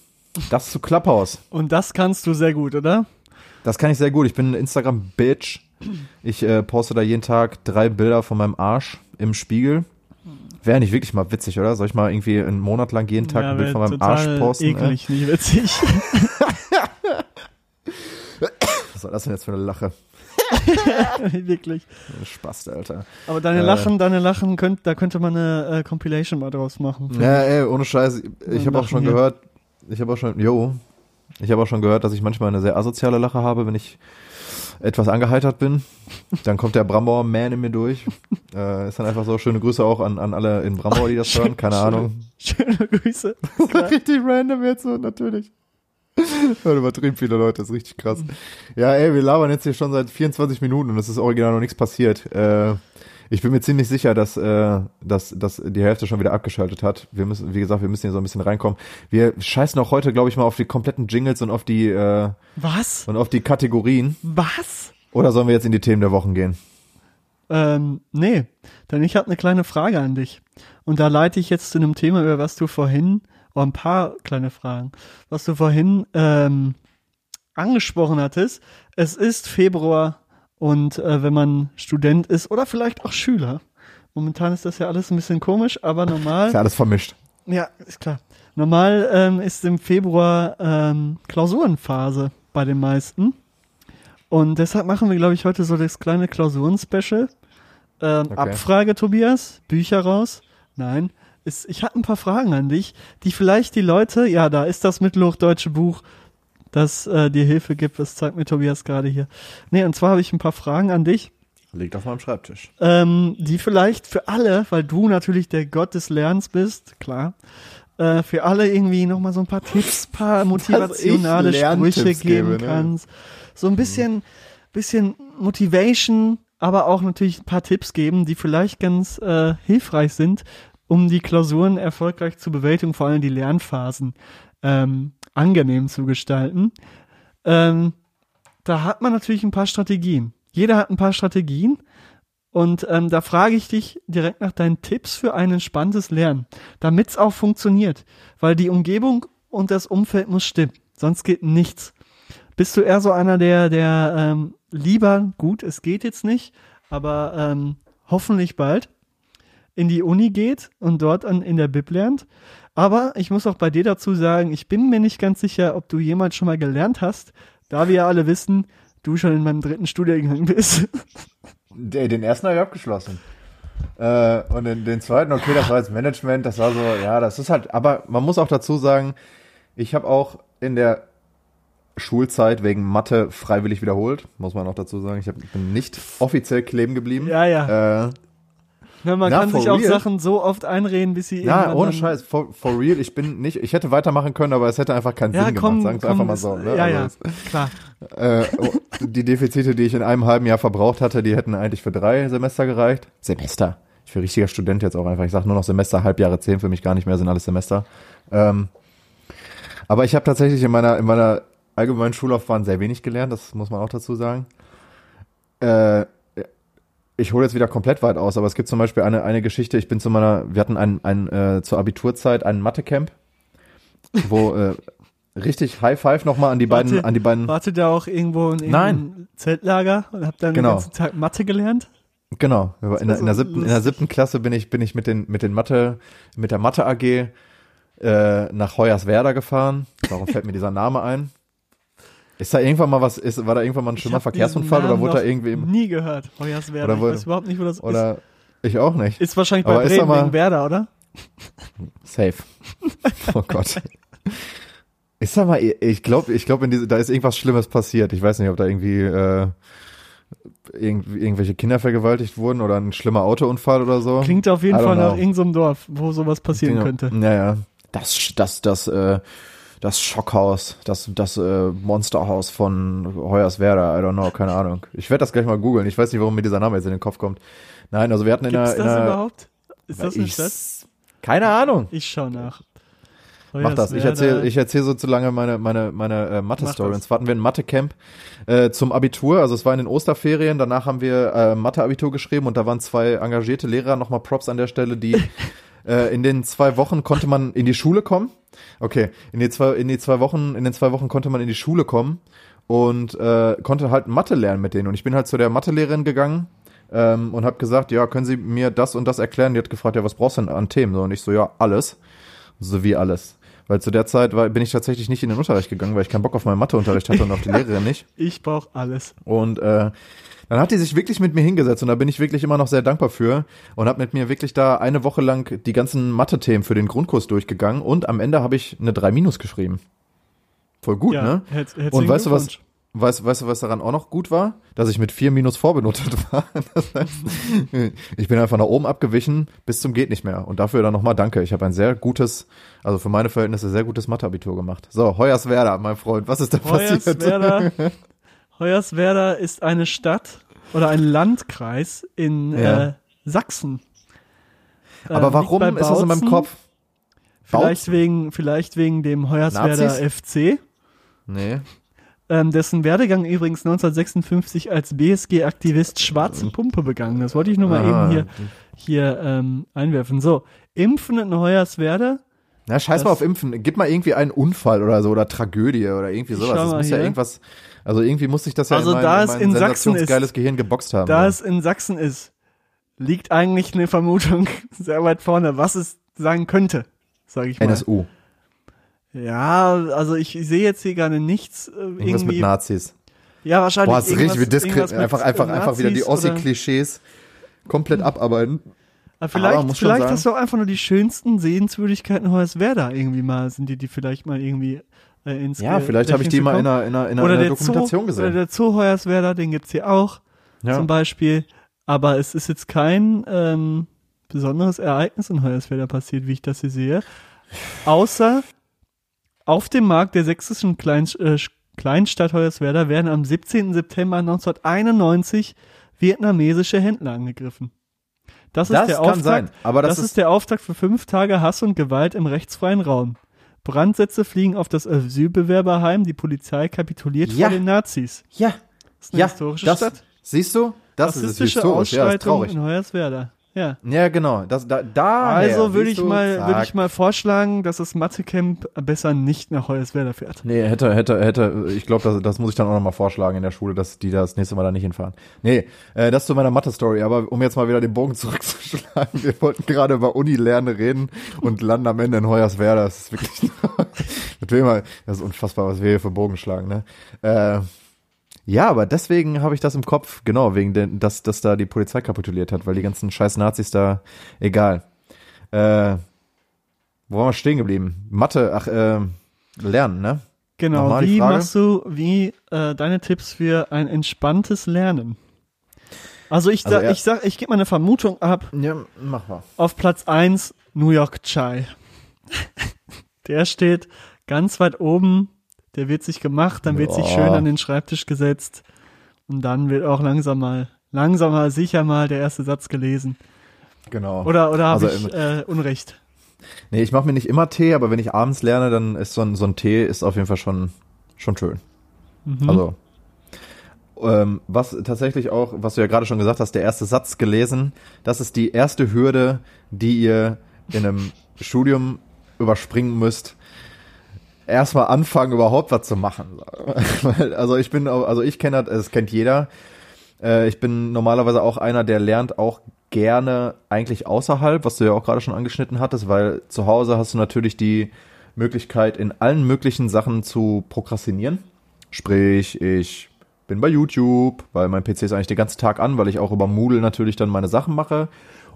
Das zu Clubhouse. Und das kannst du sehr gut, oder? Das kann ich sehr gut. Ich bin ein Instagram-Bitch. Ich äh, poste da jeden Tag drei Bilder von meinem Arsch im Spiegel. Wäre nicht wirklich mal witzig, oder? Soll ich mal irgendwie einen Monat lang jeden Tag ein Bild von meinem Arsch posten? Äh? Eklig, nicht witzig. (laughs) Was war das denn jetzt für eine Lache? (laughs) Wirklich. Spaß, Alter. Aber deine Äh. Lachen, deine Lachen, könnt, da könnte man eine äh, Compilation mal draus machen. Ja, ey, ohne Scheiß. Ich habe auch schon hier. gehört, ich habe auch schon, jo, ich habe auch schon gehört, dass ich manchmal eine sehr asoziale Lache habe, wenn ich etwas angeheitert bin. Dann kommt der Brambauer Man in mir durch. (laughs) äh, ist dann einfach so, schöne Grüße auch an, an alle in Brambau, die das (laughs) hören, keine Ahnung. Schöne Grüße. richtig random jetzt so, natürlich. (laughs) Hört übertrieben viele Leute, das ist richtig krass. Ja, ey, wir labern jetzt hier schon seit 24 Minuten und es ist original noch nichts passiert. Äh, ich bin mir ziemlich sicher, dass, äh, dass, dass die Hälfte schon wieder abgeschaltet hat. Wir müssen, wie gesagt, wir müssen hier so ein bisschen reinkommen. Wir scheißen auch heute, glaube ich, mal auf die kompletten Jingles und auf die äh, Was? und auf die Kategorien. Was? Oder sollen wir jetzt in die Themen der Wochen gehen? Ähm, nee, denn ich habe eine kleine Frage an dich. Und da leite ich jetzt zu einem Thema, über was du vorhin, oh, ein paar kleine Fragen, was du vorhin ähm, angesprochen hattest. Es ist Februar Und äh, wenn man Student ist oder vielleicht auch Schüler, momentan ist das ja alles ein bisschen komisch, aber normal. (laughs) Ist ja alles vermischt. Ja, ist klar. Normal ähm, ist im Februar ähm, Klausurenphase bei den meisten. Und deshalb machen wir, glaube ich, heute so das kleine Klausuren-Special. Ähm, Okay. Abfrage, Tobias, Bücher raus. Nein. Ist, ich hatte ein paar Fragen an dich, die vielleicht die Leute, ja, da ist das mittelhochdeutsche Buch, das äh, dir Hilfe gibt. Das zeigt mir Tobias gerade hier. Nee, und zwar habe ich ein paar Fragen an dich Liegt auf meinem Schreibtisch. ähm, die vielleicht für alle, weil du natürlich der Gott des Lernens bist, klar, äh, für alle irgendwie nochmal so ein paar Tipps, paar (laughs) motivationale Sprüche geben gebe, ne? kannst. So ein bisschen, bisschen Motivation, aber auch natürlich ein paar Tipps geben, die vielleicht ganz äh, hilfreich sind, um die Klausuren erfolgreich zu bewältigen, vor allem die Lernphasen ähm, angenehm zu gestalten. Ähm, da hat man natürlich ein paar Strategien. Jeder hat ein paar Strategien. Und ähm, da frage ich dich direkt nach deinen Tipps für ein entspanntes Lernen, damit es auch funktioniert. Weil die Umgebung und das Umfeld muss stimmen. Sonst geht nichts. Bist du eher so einer, der, der ähm, lieber, gut, es geht jetzt nicht, aber ähm, hoffentlich bald in die Uni geht und dort an, in der Bib lernt. Aber ich muss auch bei dir dazu sagen, ich bin mir nicht ganz sicher, ob du jemals schon mal gelernt hast, da wir ja alle wissen, du schon in meinem dritten Studiengang bist. (laughs) Den, ersten habe ich abgeschlossen. Äh, und den, den zweiten, okay, das war jetzt Management, das war so, ja, das ist halt, aber man muss auch dazu sagen, ich habe auch in der Schulzeit wegen Mathe freiwillig wiederholt, muss man auch dazu sagen. Ich hab, bin nicht offiziell kleben geblieben. Ja, ja. Äh, Na, man Na, kann sich auch real? Sachen so oft einreden, bis sie ja, ohne Scheiß, for, for real, ich bin nicht, ich hätte weitermachen können, aber es hätte einfach keinen Ja, Sinn komm, gemacht, sagen wir komm, einfach mal so. Ne? Ja, ja, klar. Äh, oh, die Defizite, die ich in einem halben Jahr verbraucht hatte, die hätten eigentlich für drei Semester gereicht. Semester. Ich bin richtiger Student jetzt auch einfach. Ich sage nur noch Semester, Halbjahre zehn für mich gar nicht mehr, sind alles Semester. Ähm, aber ich habe tatsächlich in meiner, in meiner allgemeinen Schullaufbahn sehr wenig gelernt, das muss man auch dazu sagen. Äh, ich hole jetzt wieder komplett weit aus, aber es gibt zum Beispiel eine, eine Geschichte, ich bin zu meiner, wir hatten ein, ein äh, zur Abiturzeit einen Mathe-Camp, wo äh, richtig High Five nochmal an die beiden, Warte, an die beiden Wartet da auch irgendwo in Nein. irgendeinem Zeltlager und habt dann Genau. den ganzen Tag Mathe gelernt? Genau, in der, in der, so siebten, in der siebten Klasse bin ich, bin ich mit den, mit den Mathe, mit der Mathe AG äh, nach Hoyerswerda gefahren. Warum fällt mir dieser Name ein? Ist da irgendwann mal was, ist, war da irgendwann mal ein schlimmer Verkehrsunfall oder wurde da irgendwie, Nie gehört, Hoyerswerda. Oder Ich weiß überhaupt nicht, wo das oder ich auch nicht. ist. Ist wahrscheinlich bei ist Bremen mal- wegen Werder, oder? (laughs) Safe. (laughs) Oh Gott. Ist da mal, ich glaube, ich glaube, da ist irgendwas Schlimmes passiert. Ich weiß nicht, ob da irgendwie, äh, irgendwie irgendwelche Kinder vergewaltigt wurden oder ein schlimmer Autounfall oder so. Klingt auf jeden Fall nach know. irgendeinem Dorf, wo sowas passieren Genau. könnte. Ja, ja. Das, das, das, äh, das Schockhaus, das, das äh, Monsterhaus von Hoyerswerda, I don't know, keine Ahnung. Ich werde das gleich mal googeln. Ich weiß nicht, warum mir dieser Name jetzt in den Kopf kommt. Nein, also wir hatten in Gibt's der, in das der überhaupt? Ist das eine ich, Stadt? Keine Ahnung. Ich schau nach. Mach das. Ich erzähle ich erzähl so zu lange meine, meine, meine äh, Mathe-Story. Das. Und zwar hatten wir ein Mathe-Camp äh, zum Abitur. Also es war in den Osterferien. Danach haben wir äh, Mathe-Abitur geschrieben und da waren zwei engagierte Lehrer. Nochmal Props an der Stelle, die (laughs) äh, in den zwei Wochen konnte man in die Schule kommen. Okay, in die zwei, in die zwei Wochen, in den zwei Wochen konnte man in die Schule kommen und äh, konnte halt Mathe lernen mit denen. Und ich bin halt zu der Mathelehrerin gegangen ähm, und habe gesagt, ja, können Sie mir das und das erklären? Die hat gefragt, ja, was brauchst du denn an Themen? So, und ich so, ja, alles. So wie alles. Weil zu der Zeit war, bin ich tatsächlich nicht in den Unterricht gegangen, weil ich keinen Bock auf meinen Matheunterricht hatte und auf die (laughs) Lehrerin nicht. Ich brauche alles. Und äh, dann hat die sich wirklich mit mir hingesetzt und da bin ich wirklich immer noch sehr dankbar für und habe mit mir wirklich da eine Woche lang die ganzen Mathe-Themen für den Grundkurs durchgegangen und am Ende habe ich eine 3 Minus geschrieben. Voll gut, ja, ne? herz- Und weißt du was? Weißt, weißt du, was daran auch noch gut war? Dass ich mit 4 Minus vorbenotet (laughs) war. Das heißt, ich bin einfach nach oben abgewichen bis zum geht nicht mehr. Und dafür dann nochmal danke. Ich habe ein sehr gutes, also für meine Verhältnisse sehr gutes Mathe-Abitur gemacht. So, Hoyerswerda, mein Freund, was ist da passiert? Hoyerswerda, (laughs) Hoyerswerda ist eine Stadt oder ein Landkreis in Ja. äh, Sachsen. Aber liegt warum ist das in meinem. Kopf? Vielleicht wegen, vielleicht wegen dem Hoyerswerda Nazis? FC, Nee. ähm, dessen Werdegang übrigens 1956 als BSG-Aktivist Schwarze Pumpe begangen. Das wollte ich nur mal Aha. eben hier, hier ähm, einwerfen. So, Impfen in Hoyerswerda Na, scheiß Das- mal auf Impfen. Gib mal irgendwie einen Unfall oder so oder Tragödie oder irgendwie sowas. Das muss ja hier. irgendwas, also irgendwie muss sich das ja Also in mein, da mein in Sachsen ist- Gehirn geboxt haben. Da ja. es in Sachsen ist, liegt eigentlich eine Vermutung (laughs) sehr weit vorne, was es sein könnte, sage ich mal. NSU. Ja, also ich sehe jetzt hier gerade nichts äh, Irgendwas mit irgendwie. Nazis. Ja, wahrscheinlich. Boah, ist richtig wie irgendwas- diskret. mit Einfach, einfach, einfach wieder die Nazis Ossi-Klischees komplett abarbeiten. Aber vielleicht, Aber vielleicht hast du auch einfach nur die schönsten Sehenswürdigkeiten Hoyerswerda irgendwie mal, sind die, die vielleicht mal irgendwie äh, ins Ja, vielleicht habe ich die mal in einer, in einer, in einer, oder in einer Dokumentation Zoo, gesehen. Oder der Zoo Hoyerswerda, den gibt's hier auch ja. zum Beispiel. Aber es ist jetzt kein ähm, besonderes Ereignis in Hoyerswerda passiert, wie ich das hier sehe. Außer auf dem Markt der sächsischen Klein, äh, Kleinstadt Hoyerswerda werden am 17. September 1991 vietnamesische Händler angegriffen. Das ist das der kann Auftakt. sein. Aber das, Das, ist, der Auftakt für fünf Tage Hass und Gewalt im rechtsfreien Raum. Brandsätze fliegen auf das Asylbewerberheim, die Polizei kapituliert Ja. vor den Nazis. ja, Das ist eine ja, historische das, Stadt. siehst du? Das ist historisch. Ja, das ist traurig. in Hoyerswerda. Ja. Ja, genau. Das, da, da Also würde ich mal, würde ich mal vorschlagen, dass das Mathecamp besser nicht nach Hoyerswerda fährt. Nee, hätte, hätte, hätte, ich glaube, das, das muss ich dann auch nochmal vorschlagen in der Schule, dass die das nächste Mal da nicht hinfahren. Nee, äh, das zu meiner Mathe-Story, aber um jetzt mal wieder den Bogen (laughs) zurückzuschlagen, wir wollten gerade über Uni-Lernen reden und landen am Ende in Hoyerswerda, das ist wirklich, (laughs) mit wem mal, das ist unfassbar, was wir hier für Bogen schlagen, ne? Äh, ja, aber deswegen habe ich das im Kopf, genau, wegen den, dass, dass da die Polizei kapituliert hat, weil die ganzen scheiß Nazis da, egal. Äh, wo waren wir stehen geblieben? Mathe, ach, äh, lernen, ne? Genau. Nochmal Wie machst du, wie äh, deine Tipps für ein entspanntes Lernen? Also ich Also sag, er- ich sag, ich gebe mal eine Vermutung ab. Ja, mach mal. Auf Platz 1 New York Chai. (laughs) Der steht ganz weit oben. Der wird sich gemacht, dann wird sich schön an den Schreibtisch gesetzt und dann wird auch langsam mal, langsam mal sicher mal der erste Satz gelesen. Genau. Oder oder habe Also ich äh, Unrecht? Nee, ich mache mir nicht immer Tee, aber wenn ich abends lerne, dann ist so ein, so ein Tee ist auf jeden Fall schon, schon schön. Mhm. Also, ähm, was tatsächlich auch, was du ja gerade schon gesagt hast, der erste Satz gelesen, das ist die erste Hürde, die ihr in einem Studium überspringen müsst. Erstmal anfangen, überhaupt was zu machen. (laughs) Also ich bin, also ich kenne das, das kennt jeder. Äh, ich bin normalerweise auch einer, der lernt auch gerne eigentlich außerhalb, was du ja auch gerade schon angeschnitten hattest, weil zu Hause hast du natürlich die Möglichkeit, in allen möglichen Sachen zu prokrastinieren. Sprich, ich bin bei YouTube, weil mein PC ist eigentlich den ganzen Tag an, weil ich auch über Moodle natürlich dann meine Sachen mache.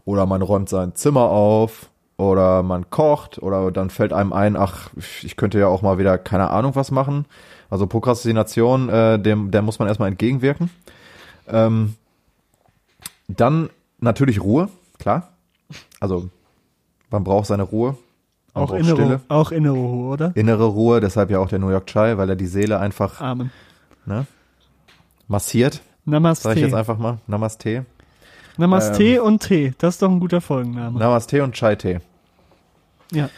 Oder man räumt sein Zimmer auf. Oder man kocht. Oder dann fällt einem ein, ach, ich könnte ja auch mal wieder keine Ahnung was machen. Also Prokrastination, äh, dem, der muss man erstmal entgegenwirken. Ähm, dann natürlich Ruhe, klar. Also man braucht seine Ruhe. Man Auch innere, Stille. auch innere Ruhe, oder? Innere Ruhe, deshalb ja auch der New York Chai, weil er die Seele einfach Amen. ne, massiert, Namaste. sage ich jetzt einfach mal. Namaste. Namaste Ähm, und Tee. Das ist doch ein guter Folgenname. Namaste und Chai-Tee. ja.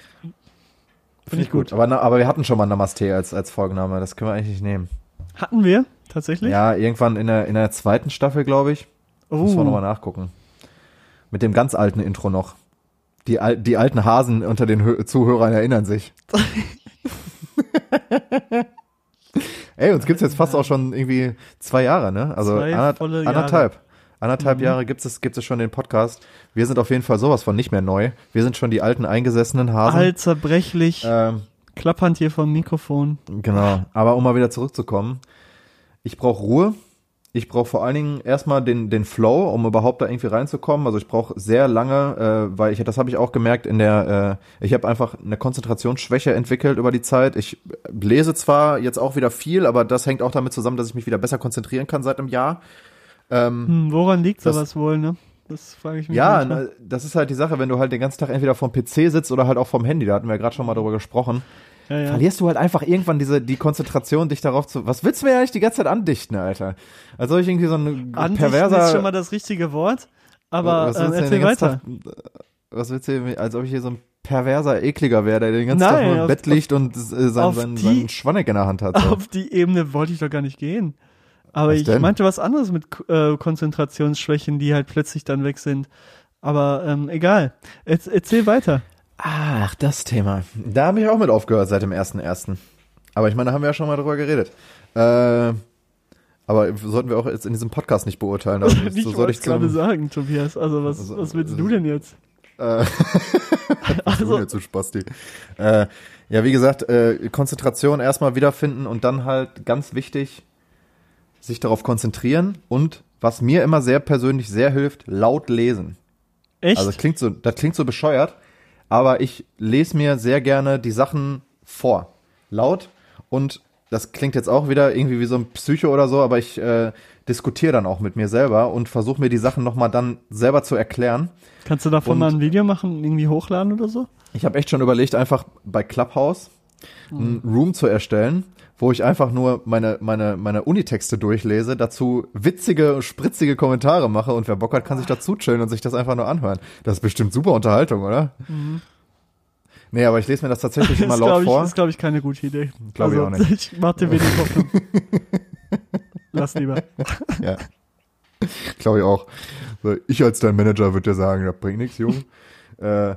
Finde ich gut. Aber, na, aber wir hatten schon mal Namaste als, als Folgenname, das können wir eigentlich nicht nehmen. Hatten wir tatsächlich? Ja, irgendwann in der, in der zweiten Staffel, glaube ich. Muss man Oh. nochmal nachgucken. Mit dem ganz alten Intro noch. Die, al die alten Hasen unter den Hö Zuhörern erinnern sich. (laughs) Ey, uns gibt's jetzt fast auch schon irgendwie zwei Jahre, ne? Also Zwei anderth volle Jahre. Anderthalb. Mhm. Jahre gibt's es, gibt's es schon den Podcast. Wir sind auf jeden Fall sowas von nicht mehr neu. Wir sind schon die alten eingesessenen Hasen. Alt, zerbrechlich, Ähm, klappernd hier vom Mikrofon. Genau, aber um mal wieder zurückzukommen, ich brauche Ruhe. Ich brauche vor allen Dingen erstmal den, den Flow, um überhaupt da irgendwie reinzukommen. Also ich brauche sehr lange, äh, weil ich, das habe ich auch gemerkt in der, äh, ich habe einfach eine Konzentrationsschwäche entwickelt über die Zeit. Ich lese zwar jetzt auch wieder viel, aber das hängt auch damit zusammen, dass ich mich wieder besser konzentrieren kann seit einem Jahr. Ähm, Hm, woran liegt Das- sowas wohl, ne? Das frage ich mich. ja, manchmal. das ist halt die Sache, wenn du halt den ganzen Tag entweder vom PC sitzt oder halt auch vom Handy, da hatten wir ja gerade schon mal drüber gesprochen. ja, ja. verlierst du halt einfach irgendwann diese die Konzentration, dich darauf zu. Was willst du mir eigentlich die ganze Zeit andichten, Alter? Also ich irgendwie so ein Andichten perverser. ist schon mal das richtige Wort, aber was willst du denn erzähl weiter. Tag, was willst du, als ob ich hier so ein perverser Ekliger wäre, der den ganzen Tag Nein, nur im auf- Bett liegt und äh, sein, sein, die- seinen Schwanneck in der Hand hat. So. (laughs) Auf die Ebene wollte ich doch gar nicht gehen. Aber Was ich denn? meinte was anderes mit äh, Konzentrationsschwächen, die halt plötzlich dann weg sind. Aber ähm, egal. Erz, erzähl weiter. Ach, das Thema. Da habe ich auch mit aufgehört seit dem 1.1. Aber ich meine, da haben wir ja schon mal drüber geredet. Äh, aber sollten wir auch jetzt in diesem Podcast nicht beurteilen. Also, (laughs) ich so soll wollte ich es gerade sagen, Tobias. Also was, Also, was willst du denn jetzt? äh, (laughs) Also, also, zu Spasti. Äh, ja, wie gesagt, äh, Konzentration erstmal wiederfinden und dann halt ganz wichtig, sich darauf konzentrieren und was mir immer sehr persönlich sehr hilft, laut lesen. echt? Also das klingt so, das klingt so bescheuert, aber ich lese mir sehr gerne die Sachen vor. Laut und das klingt jetzt auch wieder irgendwie wie so ein Psycho oder so, aber ich äh, diskutiere dann auch mit mir selber und versuche mir die Sachen nochmal dann selber zu erklären. Kannst du davon und- mal ein Video machen, irgendwie hochladen oder so? Ich habe echt schon überlegt, einfach bei Clubhouse einen Room zu erstellen, wo ich einfach nur meine, meine, meine Unitexte durchlese, dazu witzige, spritzige Kommentare mache und wer Bock hat, kann sich dazu chillen und sich das einfach nur anhören. Das ist bestimmt super Unterhaltung, oder? Nee, aber ich lese mir das tatsächlich (laughs) immer Das laut glaube ich, vor. ist, glaube ich, keine gute Idee. Glaub ich auch nicht. (laughs) Ich mach dir wenig Hoffnung. (laughs) Lass lieber. Ja. Glaube ich auch. So, ich als dein Manager würde dir sagen, das bringt nichts, Junge. äh,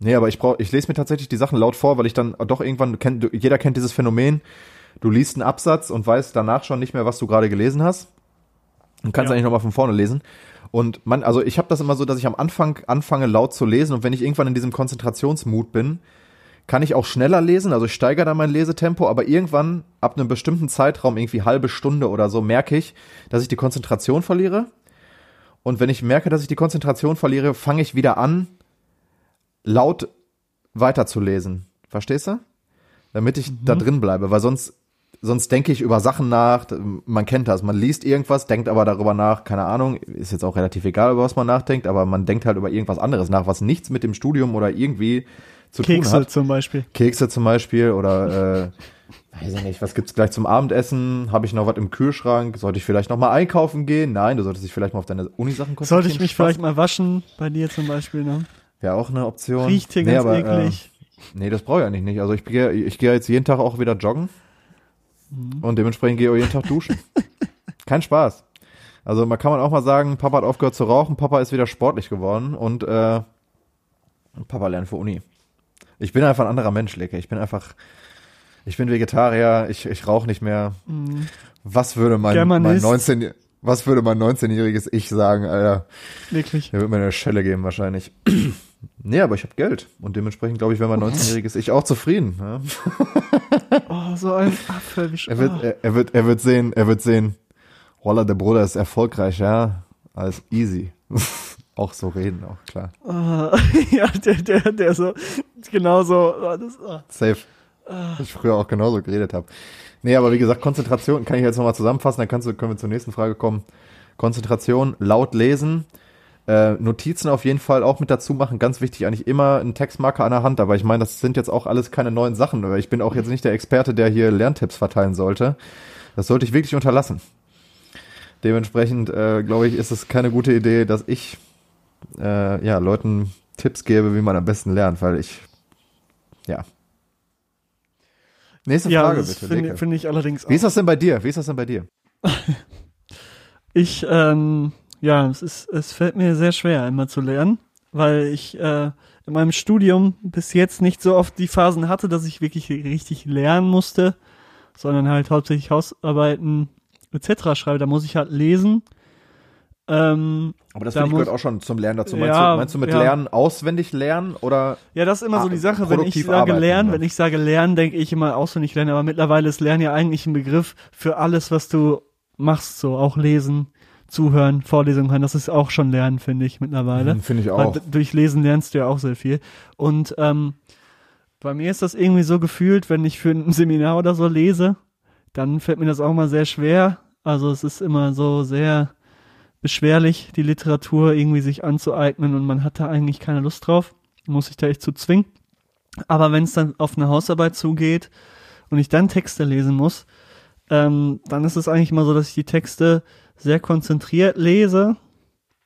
nee, aber ich brauch, ich lese mir tatsächlich die Sachen laut vor, weil ich dann doch irgendwann kennt, du- jeder kennt dieses Phänomen. Du liest einen Absatz und weißt danach schon nicht mehr, was du gerade gelesen hast. Und kannst Ja. eigentlich nochmal von vorne lesen. Und man, also ich habe das immer so, dass ich am Anfang anfange laut zu lesen und wenn ich irgendwann in diesem Konzentrationsmut bin, kann ich auch schneller lesen, also ich steigere da mein Lesetempo, aber irgendwann ab einem bestimmten Zeitraum, irgendwie halbe Stunde oder so, merke ich, dass ich die Konzentration verliere. Und wenn ich merke, dass ich die Konzentration verliere, fange ich wieder an, laut weiterzulesen. Verstehst du? Damit ich da drin bleibe, weil sonst, sonst denke ich über Sachen nach. Man kennt das. Man liest irgendwas, denkt aber darüber nach, keine Ahnung, ist jetzt auch relativ egal, über was man nachdenkt, aber man denkt halt über irgendwas anderes nach, was nichts mit dem Studium oder irgendwie zu tun Kekse hat. zum Beispiel. Kekse zum Beispiel oder äh, (laughs) weiß ich nicht, was gibt's gleich zum Abendessen? Habe ich noch was im Kühlschrank? Sollte ich vielleicht noch mal einkaufen gehen? Nein, du solltest dich vielleicht mal auf deine Uni-Sachen konzentrieren. Sollte ich mich Spaß. vielleicht mal waschen, bei dir zum Beispiel, ne? Wäre auch eine Option. Riecht hier nee, ganz aber, eklig. Äh, nee, das brauche ich eigentlich nicht. Also ich gehe ich gehe jetzt jeden Tag auch wieder joggen Mhm. und dementsprechend gehe ich auch jeden Tag duschen. (laughs) Kein Spaß. Also man kann man auch mal sagen, Papa hat aufgehört zu rauchen, Papa ist wieder sportlich geworden und äh, Papa lernt für Uni. Ich bin einfach ein anderer Mensch, Leke. Ich bin einfach, ich bin Vegetarier, ich, ich rauche nicht mehr. Mhm. Was würde mein, mein Germanist. 19, was würde mein 19-jähriges Ich sagen, Alter? Wirklich. Der wird mir eine Schelle geben wahrscheinlich. Nee, aber ich habe Geld und dementsprechend glaube ich, wäre mein 19-jähriges Ich auch zufrieden. Ja? (laughs) Oh, so ein sch- Er wird, ah. er, er wird, er wird sehen, er wird sehen. Roller, der Bruder ist erfolgreich, ja, alles easy. (laughs) auch so reden, auch klar. Ah, (laughs) ja, der, der, der so, genau so, ah, das, ah. Safe. Ich früher auch genauso geredet habe. Nee, aber wie gesagt, Konzentration kann ich jetzt nochmal zusammenfassen, dann kannst du, können wir zur nächsten Frage kommen. Konzentration, laut lesen, äh, Notizen auf jeden Fall auch mit dazu machen. Ganz wichtig, eigentlich immer einen Textmarker an der Hand. Aber ich meine, das sind jetzt auch alles keine neuen Sachen. Ich bin auch jetzt nicht der Experte, der hier Lerntipps verteilen sollte. Das sollte ich wirklich unterlassen. Dementsprechend, äh, glaube ich, ist es keine gute Idee, dass ich äh, ja, Leuten Tipps gebe, wie man am besten lernt, weil ich, ja. Nächste Ja, Frage bitte. finde find ich allerdings Wie ist das denn bei dir? Wie ist das denn bei dir? (laughs) Ich, ähm, ja, es ist, es fällt mir sehr schwer, immer zu lernen, weil ich äh, in meinem Studium bis jetzt nicht so oft die Phasen hatte, dass ich wirklich richtig lernen musste, sondern halt hauptsächlich Hausarbeiten etc. schreibe. Da muss ich halt lesen. Ähm, Aber das Da finde ich gehört auch schon zum Lernen dazu. Meinst, Ja, du, meinst du mit ja. Lernen auswendig lernen oder? ja, das ist immer so Ah, die Sache, wenn ich sage arbeiten, lernen, ne? wenn ich sage lernen, denke ich immer auswendig lernen, aber mittlerweile ist Lernen ja eigentlich ein Begriff für alles, was du machst, so auch lesen, zuhören, Vorlesungen hören, das ist auch schon Lernen, finde ich mittlerweile. Hm, Finde ich Weil auch. d- durch Lesen lernst du ja auch sehr viel. Und ähm, bei mir ist das irgendwie so gefühlt, wenn ich für ein (laughs) Seminar oder so lese, dann fällt mir das auch mal sehr schwer. Also es ist immer so sehr beschwerlich, die Literatur irgendwie sich anzueignen und man hat da eigentlich keine Lust drauf, muss sich da echt zu zwingen. Aber wenn es dann auf eine Hausarbeit zugeht und ich dann Texte lesen muss, ähm, dann ist es eigentlich immer so, dass ich die Texte sehr konzentriert lese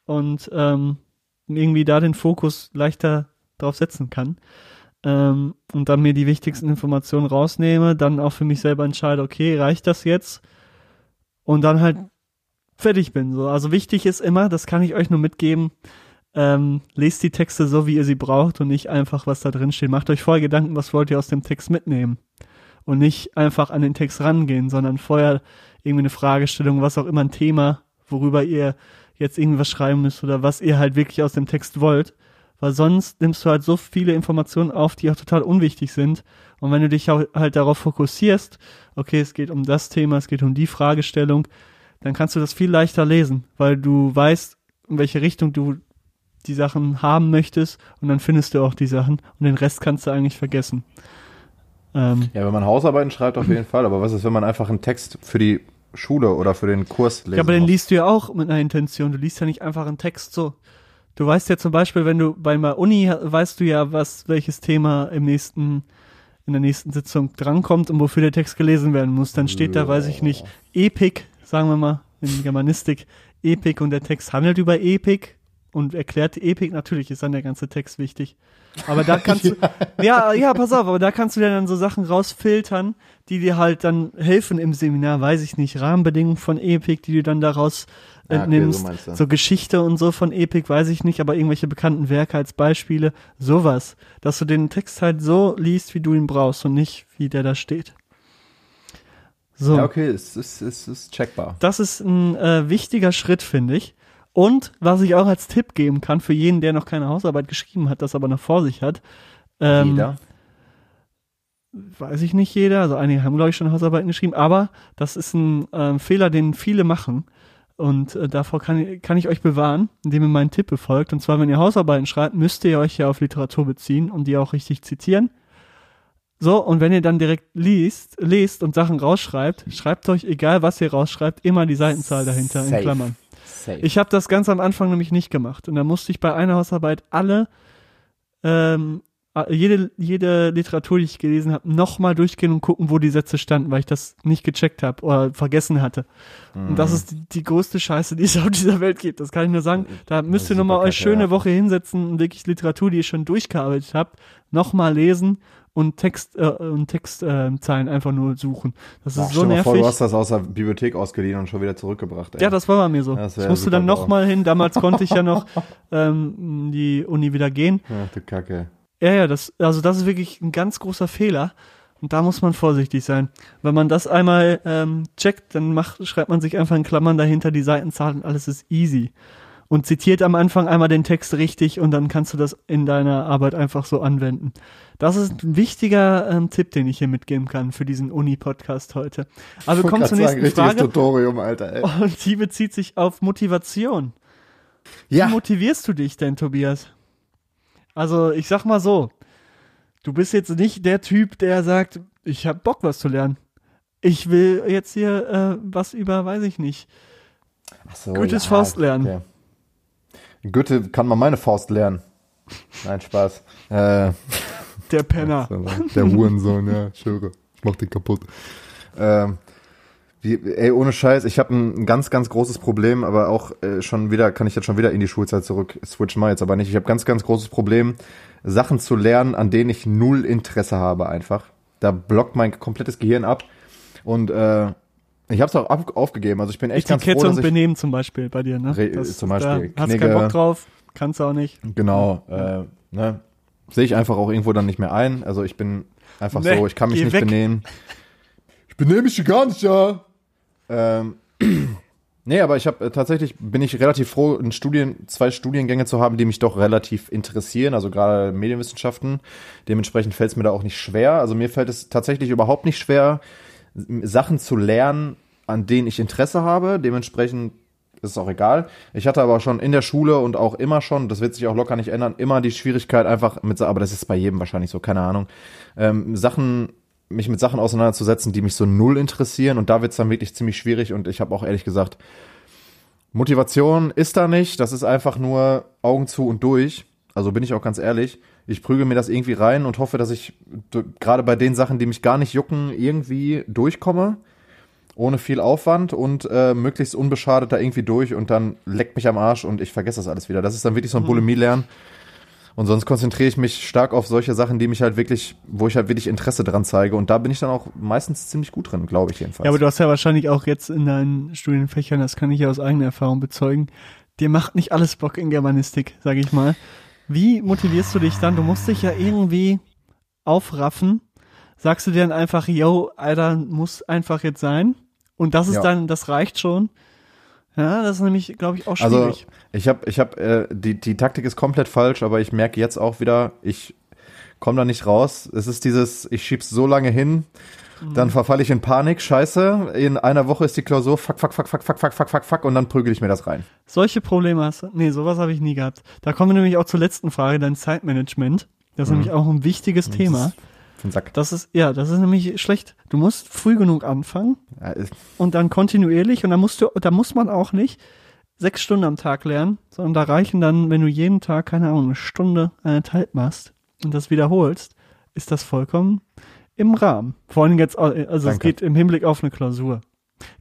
und ähm, irgendwie da den Fokus leichter drauf setzen kann. Ähm, und dann mir die wichtigsten Informationen rausnehme, dann auch für mich selber entscheide, okay, reicht das jetzt? Und dann halt fertig bin. So. Also wichtig ist immer, das kann ich euch nur mitgeben, ähm, lest die Texte so, wie ihr sie braucht und nicht einfach, was da drin steht. Macht euch vorher Gedanken, was wollt ihr aus dem Text mitnehmen. Und nicht einfach an den Text rangehen, sondern vorher irgendwie eine Fragestellung, was auch immer ein Thema, worüber ihr jetzt irgendwas schreiben müsst oder was ihr halt wirklich aus dem Text wollt. Weil sonst nimmst du halt so viele Informationen auf, die auch total unwichtig sind. Und wenn du dich halt darauf fokussierst, okay, es geht um das Thema, es geht um die Fragestellung, dann kannst du das viel leichter lesen, weil du weißt, in welche Richtung du die Sachen haben möchtest und dann findest du auch die Sachen und den Rest kannst du eigentlich vergessen. Ähm, ja, wenn man Hausarbeiten schreibt, auf jeden Fall. Aber was ist, wenn man einfach einen Text für die Schule oder für den Kurs lesen Ja, aber den liest du ja auch mit einer Intention. Du liest ja nicht einfach einen Text so. Du weißt ja zum Beispiel, wenn du bei der Uni weißt du ja, was welches Thema im nächsten in der nächsten Sitzung drankommt und wofür der Text gelesen werden muss. Dann steht da, weiß ich nicht, Epik, sagen wir mal, in Germanistik, Epik und der Text handelt über Epik und erklärt Epik. Natürlich ist dann der ganze Text wichtig. Aber da (laughs) kannst du, ja, ja, pass auf, aber da kannst du dann so Sachen rausfiltern, die dir halt dann helfen im Seminar, weiß ich nicht, Rahmenbedingungen von Epik, die du dann daraus entnimmst. Okay, so, so, Geschichte und so von Epik, weiß ich nicht, aber irgendwelche bekannten Werke als Beispiele, sowas. Dass du den Text halt so liest, wie du ihn brauchst und nicht, wie der da steht. So. Ja, okay, es ist, es ist checkbar. Das ist ein äh, wichtiger Schritt, finde ich. Und was ich auch als Tipp geben kann für jeden, der noch keine Hausarbeit geschrieben hat, das aber noch vor sich hat. Ähm, jeder? Weiß ich nicht jeder. Also einige haben, glaube ich, schon Hausarbeiten geschrieben. Aber das ist ein ähm, Fehler, den viele machen. Und äh, davor kann, kann ich euch bewahren, indem ihr meinen Tipp befolgt. Und zwar, wenn ihr Hausarbeiten schreibt, müsst ihr euch ja auf Literatur beziehen und die auch richtig zitieren. So, und wenn ihr dann direkt liest, lest und Sachen rausschreibt, schreibt euch, egal was ihr rausschreibt, immer die Seitenzahl dahinter Safe. in Klammern. Safe. Ich habe das ganz am Anfang nämlich nicht gemacht. Und da musste ich bei einer Hausarbeit alle, ähm, jede, jede Literatur, die ich gelesen habe, nochmal durchgehen und gucken, wo die Sätze standen, weil ich das nicht gecheckt habe oder vergessen hatte. Mhm. Und das mhm. ist die, die, größte Scheiße, die es auf dieser Welt gibt. Das kann ich nur sagen. Da müsst ihr nochmal euch schöne Woche hinsetzen und wirklich Literatur, die ihr schon durchgearbeitet habt, nochmal lesen und Text äh, und Textzeilen äh, einfach nur suchen. Das ist Ach, so nervig. Vor, du hast das aus der Bibliothek ausgeliehen und schon wieder zurückgebracht. Ey. Ja, das war bei mir so. Das ich musste dann nochmal hin. Damals konnte ich ja noch (laughs) ähm, die Uni wieder gehen. Ach du Kacke. Ja, ja, das, also das ist wirklich ein ganz großer Fehler. Und da muss man vorsichtig sein. Wenn man das einmal ähm, checkt, dann macht, schreibt man sich einfach in Klammern dahinter die Seitenzahl und alles ist easy und zitiert am Anfang einmal den Text richtig und dann kannst du das in deiner Arbeit einfach so anwenden. Das ist ein wichtiger ähm, Tipp, den ich hier mitgeben kann für diesen Uni-Podcast heute. Also wir kommen zur nächsten sagen, Frage. Tutorium, Alter, ey. (laughs) Und die bezieht sich auf Motivation. Ja. Wie motivierst du dich denn, Tobias? Also ich sag mal so, du bist jetzt nicht der Typ, der sagt, ich hab Bock, was zu lernen. Ich will jetzt hier äh, was über, weiß ich nicht, Ach so, Goethes ja, Faust lernen. Okay. Goethe kann man meine Faust lernen. Nein, Spaß. Äh, der Penner. (laughs) Der Hurensohn, ja, ich höre. Ich mach den kaputt. Ähm, wie, ey, ohne Scheiß, ich habe ein, ganz, ganz großes Problem, aber auch äh, schon wieder, kann ich jetzt schon wieder in die Schulzeit zurück switchen, mal jetzt aber nicht. Ich habe ganz, ganz großes Problem, Sachen zu lernen, an denen ich null Interesse habe einfach. Da blockt mein komplettes Gehirn ab. Und äh, ich habe es auch auf, aufgegeben. Also ich bin echt Etikette ganz froh, und Benehmen zum Beispiel bei dir, ne? Das, zum Beispiel. Da hast du keinen Bock drauf, kannst du auch nicht. Genau. Äh, ne? Sehe ich einfach auch irgendwo dann nicht mehr ein. Also ich bin einfach nee, so, ich kann mich nicht weg. benehmen. (laughs) Ich benehme mich gar nicht, ja. Ähm, (clears throat) nee, aber ich habe äh, tatsächlich bin ich relativ froh, in Studien, zwei Studiengänge zu haben, die mich doch relativ interessieren, also gerade Medienwissenschaften. Dementsprechend fällt es mir da auch nicht schwer. Also mir fällt es tatsächlich überhaupt nicht schwer, Sachen zu lernen, an denen ich Interesse habe. Dementsprechend ist es auch egal. Ich hatte aber schon in der Schule und auch immer schon, das wird sich auch locker nicht ändern, immer die Schwierigkeit einfach mit, aber das ist bei jedem wahrscheinlich so, keine Ahnung, ähm, Sachen, mich mit Sachen auseinanderzusetzen, die mich so null interessieren und da wird es dann wirklich ziemlich schwierig und ich habe auch ehrlich gesagt, Motivation ist da nicht, das ist einfach nur Augen zu und durch. Also bin ich auch ganz ehrlich ich prüge mir das irgendwie rein und hoffe, dass ich gerade bei den Sachen, die mich gar nicht jucken, irgendwie durchkomme. Ohne viel Aufwand und äh, möglichst unbeschadet da irgendwie durch und dann leckt mich am Arsch und ich vergesse das alles wieder. Das ist dann wirklich so ein mhm. Bulimie-Lernen. Und sonst konzentriere ich mich stark auf solche Sachen, die mich halt wirklich, wo ich halt wirklich Interesse dran zeige. Und da bin ich dann auch meistens ziemlich gut drin, glaube ich jedenfalls. Ja, aber du hast ja wahrscheinlich auch jetzt in deinen Studienfächern, das kann ich ja aus eigener Erfahrung bezeugen, dir macht nicht alles Bock in Germanistik, sage ich mal. Wie motivierst du dich dann? Du musst dich ja irgendwie aufraffen. Sagst du dir dann einfach, yo, Alter, muss einfach jetzt sein? Und das ist Ja. dann, das reicht schon. Ja, das ist nämlich, glaube ich, auch Also schwierig. ich habe, ich habe, äh, die die Taktik ist komplett falsch, aber ich merke jetzt auch wieder, ich komme da nicht raus. Es ist dieses, ich schieb's so lange hin, Mhm. dann verfalle ich in Panik, Scheiße. In einer Woche ist die Klausur, fuck, fuck, fuck, fuck, fuck, fuck, fuck, fuck, fuck, und dann prügel ich mir das rein. Solche Probleme hast du? Nee, sowas habe ich nie gehabt. Da kommen wir nämlich auch zur letzten Frage, dein Zeitmanagement. Das ist Mhm. nämlich auch ein wichtiges Thema. Für den Sack. Das ist, ja, das ist nämlich schlecht. Du musst früh genug anfangen Ja, und dann kontinuierlich und dann musst du, da muss man auch nicht sechs Stunden am Tag lernen, sondern da reichen dann, wenn du jeden Tag, keine Ahnung, eine Stunde eineinhalb machst und das wiederholst, ist das vollkommen im Rahmen. Vor allem jetzt, also es Danke. geht im Hinblick auf eine Klausur.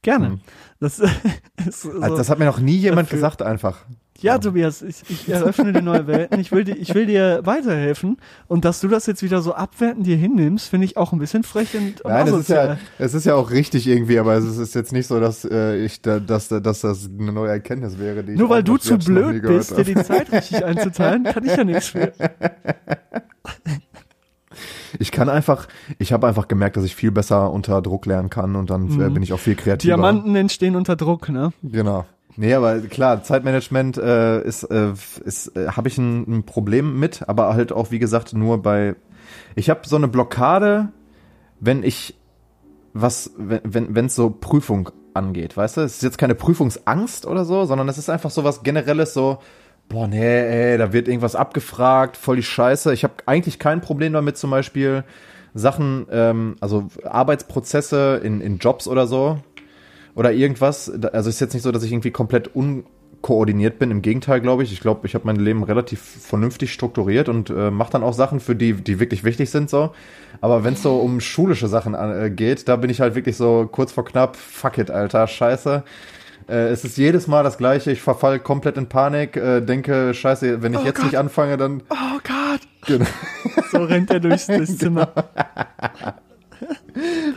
Gerne. Mhm. Das (laughs) ist so, Also das hat mir noch nie jemand dafür- gesagt einfach. ja, Tobias, ich, ich eröffne dir neue Welten. Ich will, dir, ich will dir weiterhelfen. Und dass du das jetzt wieder so abwertend dir hinnimmst, finde ich auch ein bisschen frech und Nein, es ist ja, es ist ja auch richtig irgendwie, aber es ist- jetzt nicht so, dass äh, ich da, dass, dass das eine neue Erkenntnis wäre, die ich Nur weil du zu blöd bist, dir die Zeit richtig einzuteilen, kann ich ja nichts für. (laughs) Ich kann einfach, ich habe einfach gemerkt, dass ich viel besser unter Druck lernen kann und dann äh, Mhm. bin ich auch viel kreativer. Diamanten entstehen unter Druck, ne? Genau. Nee, aber klar, Zeitmanagement äh, ist, äh, ist äh, habe ich ein, ein Problem mit, aber halt auch, wie gesagt, nur bei. Ich habe so eine Blockade, wenn ich was, wenn wenn wenn es so Prüfung angeht, weißt du? Es ist jetzt keine Prüfungsangst oder so, sondern es ist einfach so was Generelles, so, boah, nee, ey, da wird irgendwas abgefragt, voll die Scheiße. Ich habe eigentlich kein Problem damit, zum Beispiel Sachen, ähm, also Arbeitsprozesse in, in Jobs oder so, oder irgendwas. Also ist jetzt nicht so, dass ich irgendwie komplett unkoordiniert bin. Im Gegenteil, glaube ich. Ich glaube, ich habe mein Leben relativ vernünftig strukturiert und äh, mache dann auch Sachen, für die, die wirklich wichtig sind. so. Aber wenn es so um schulische Sachen äh, geht, da bin ich halt wirklich so kurz vor knapp, fuck it, Alter, scheiße. Äh, es ist jedes Mal das Gleiche. Ich verfall komplett in Panik, äh, denke, scheiße, wenn ich Oh jetzt Gott. nicht anfange, dann. Oh Gott! Genau. (laughs) So rennt er durchs, (laughs) Zimmer. (laughs)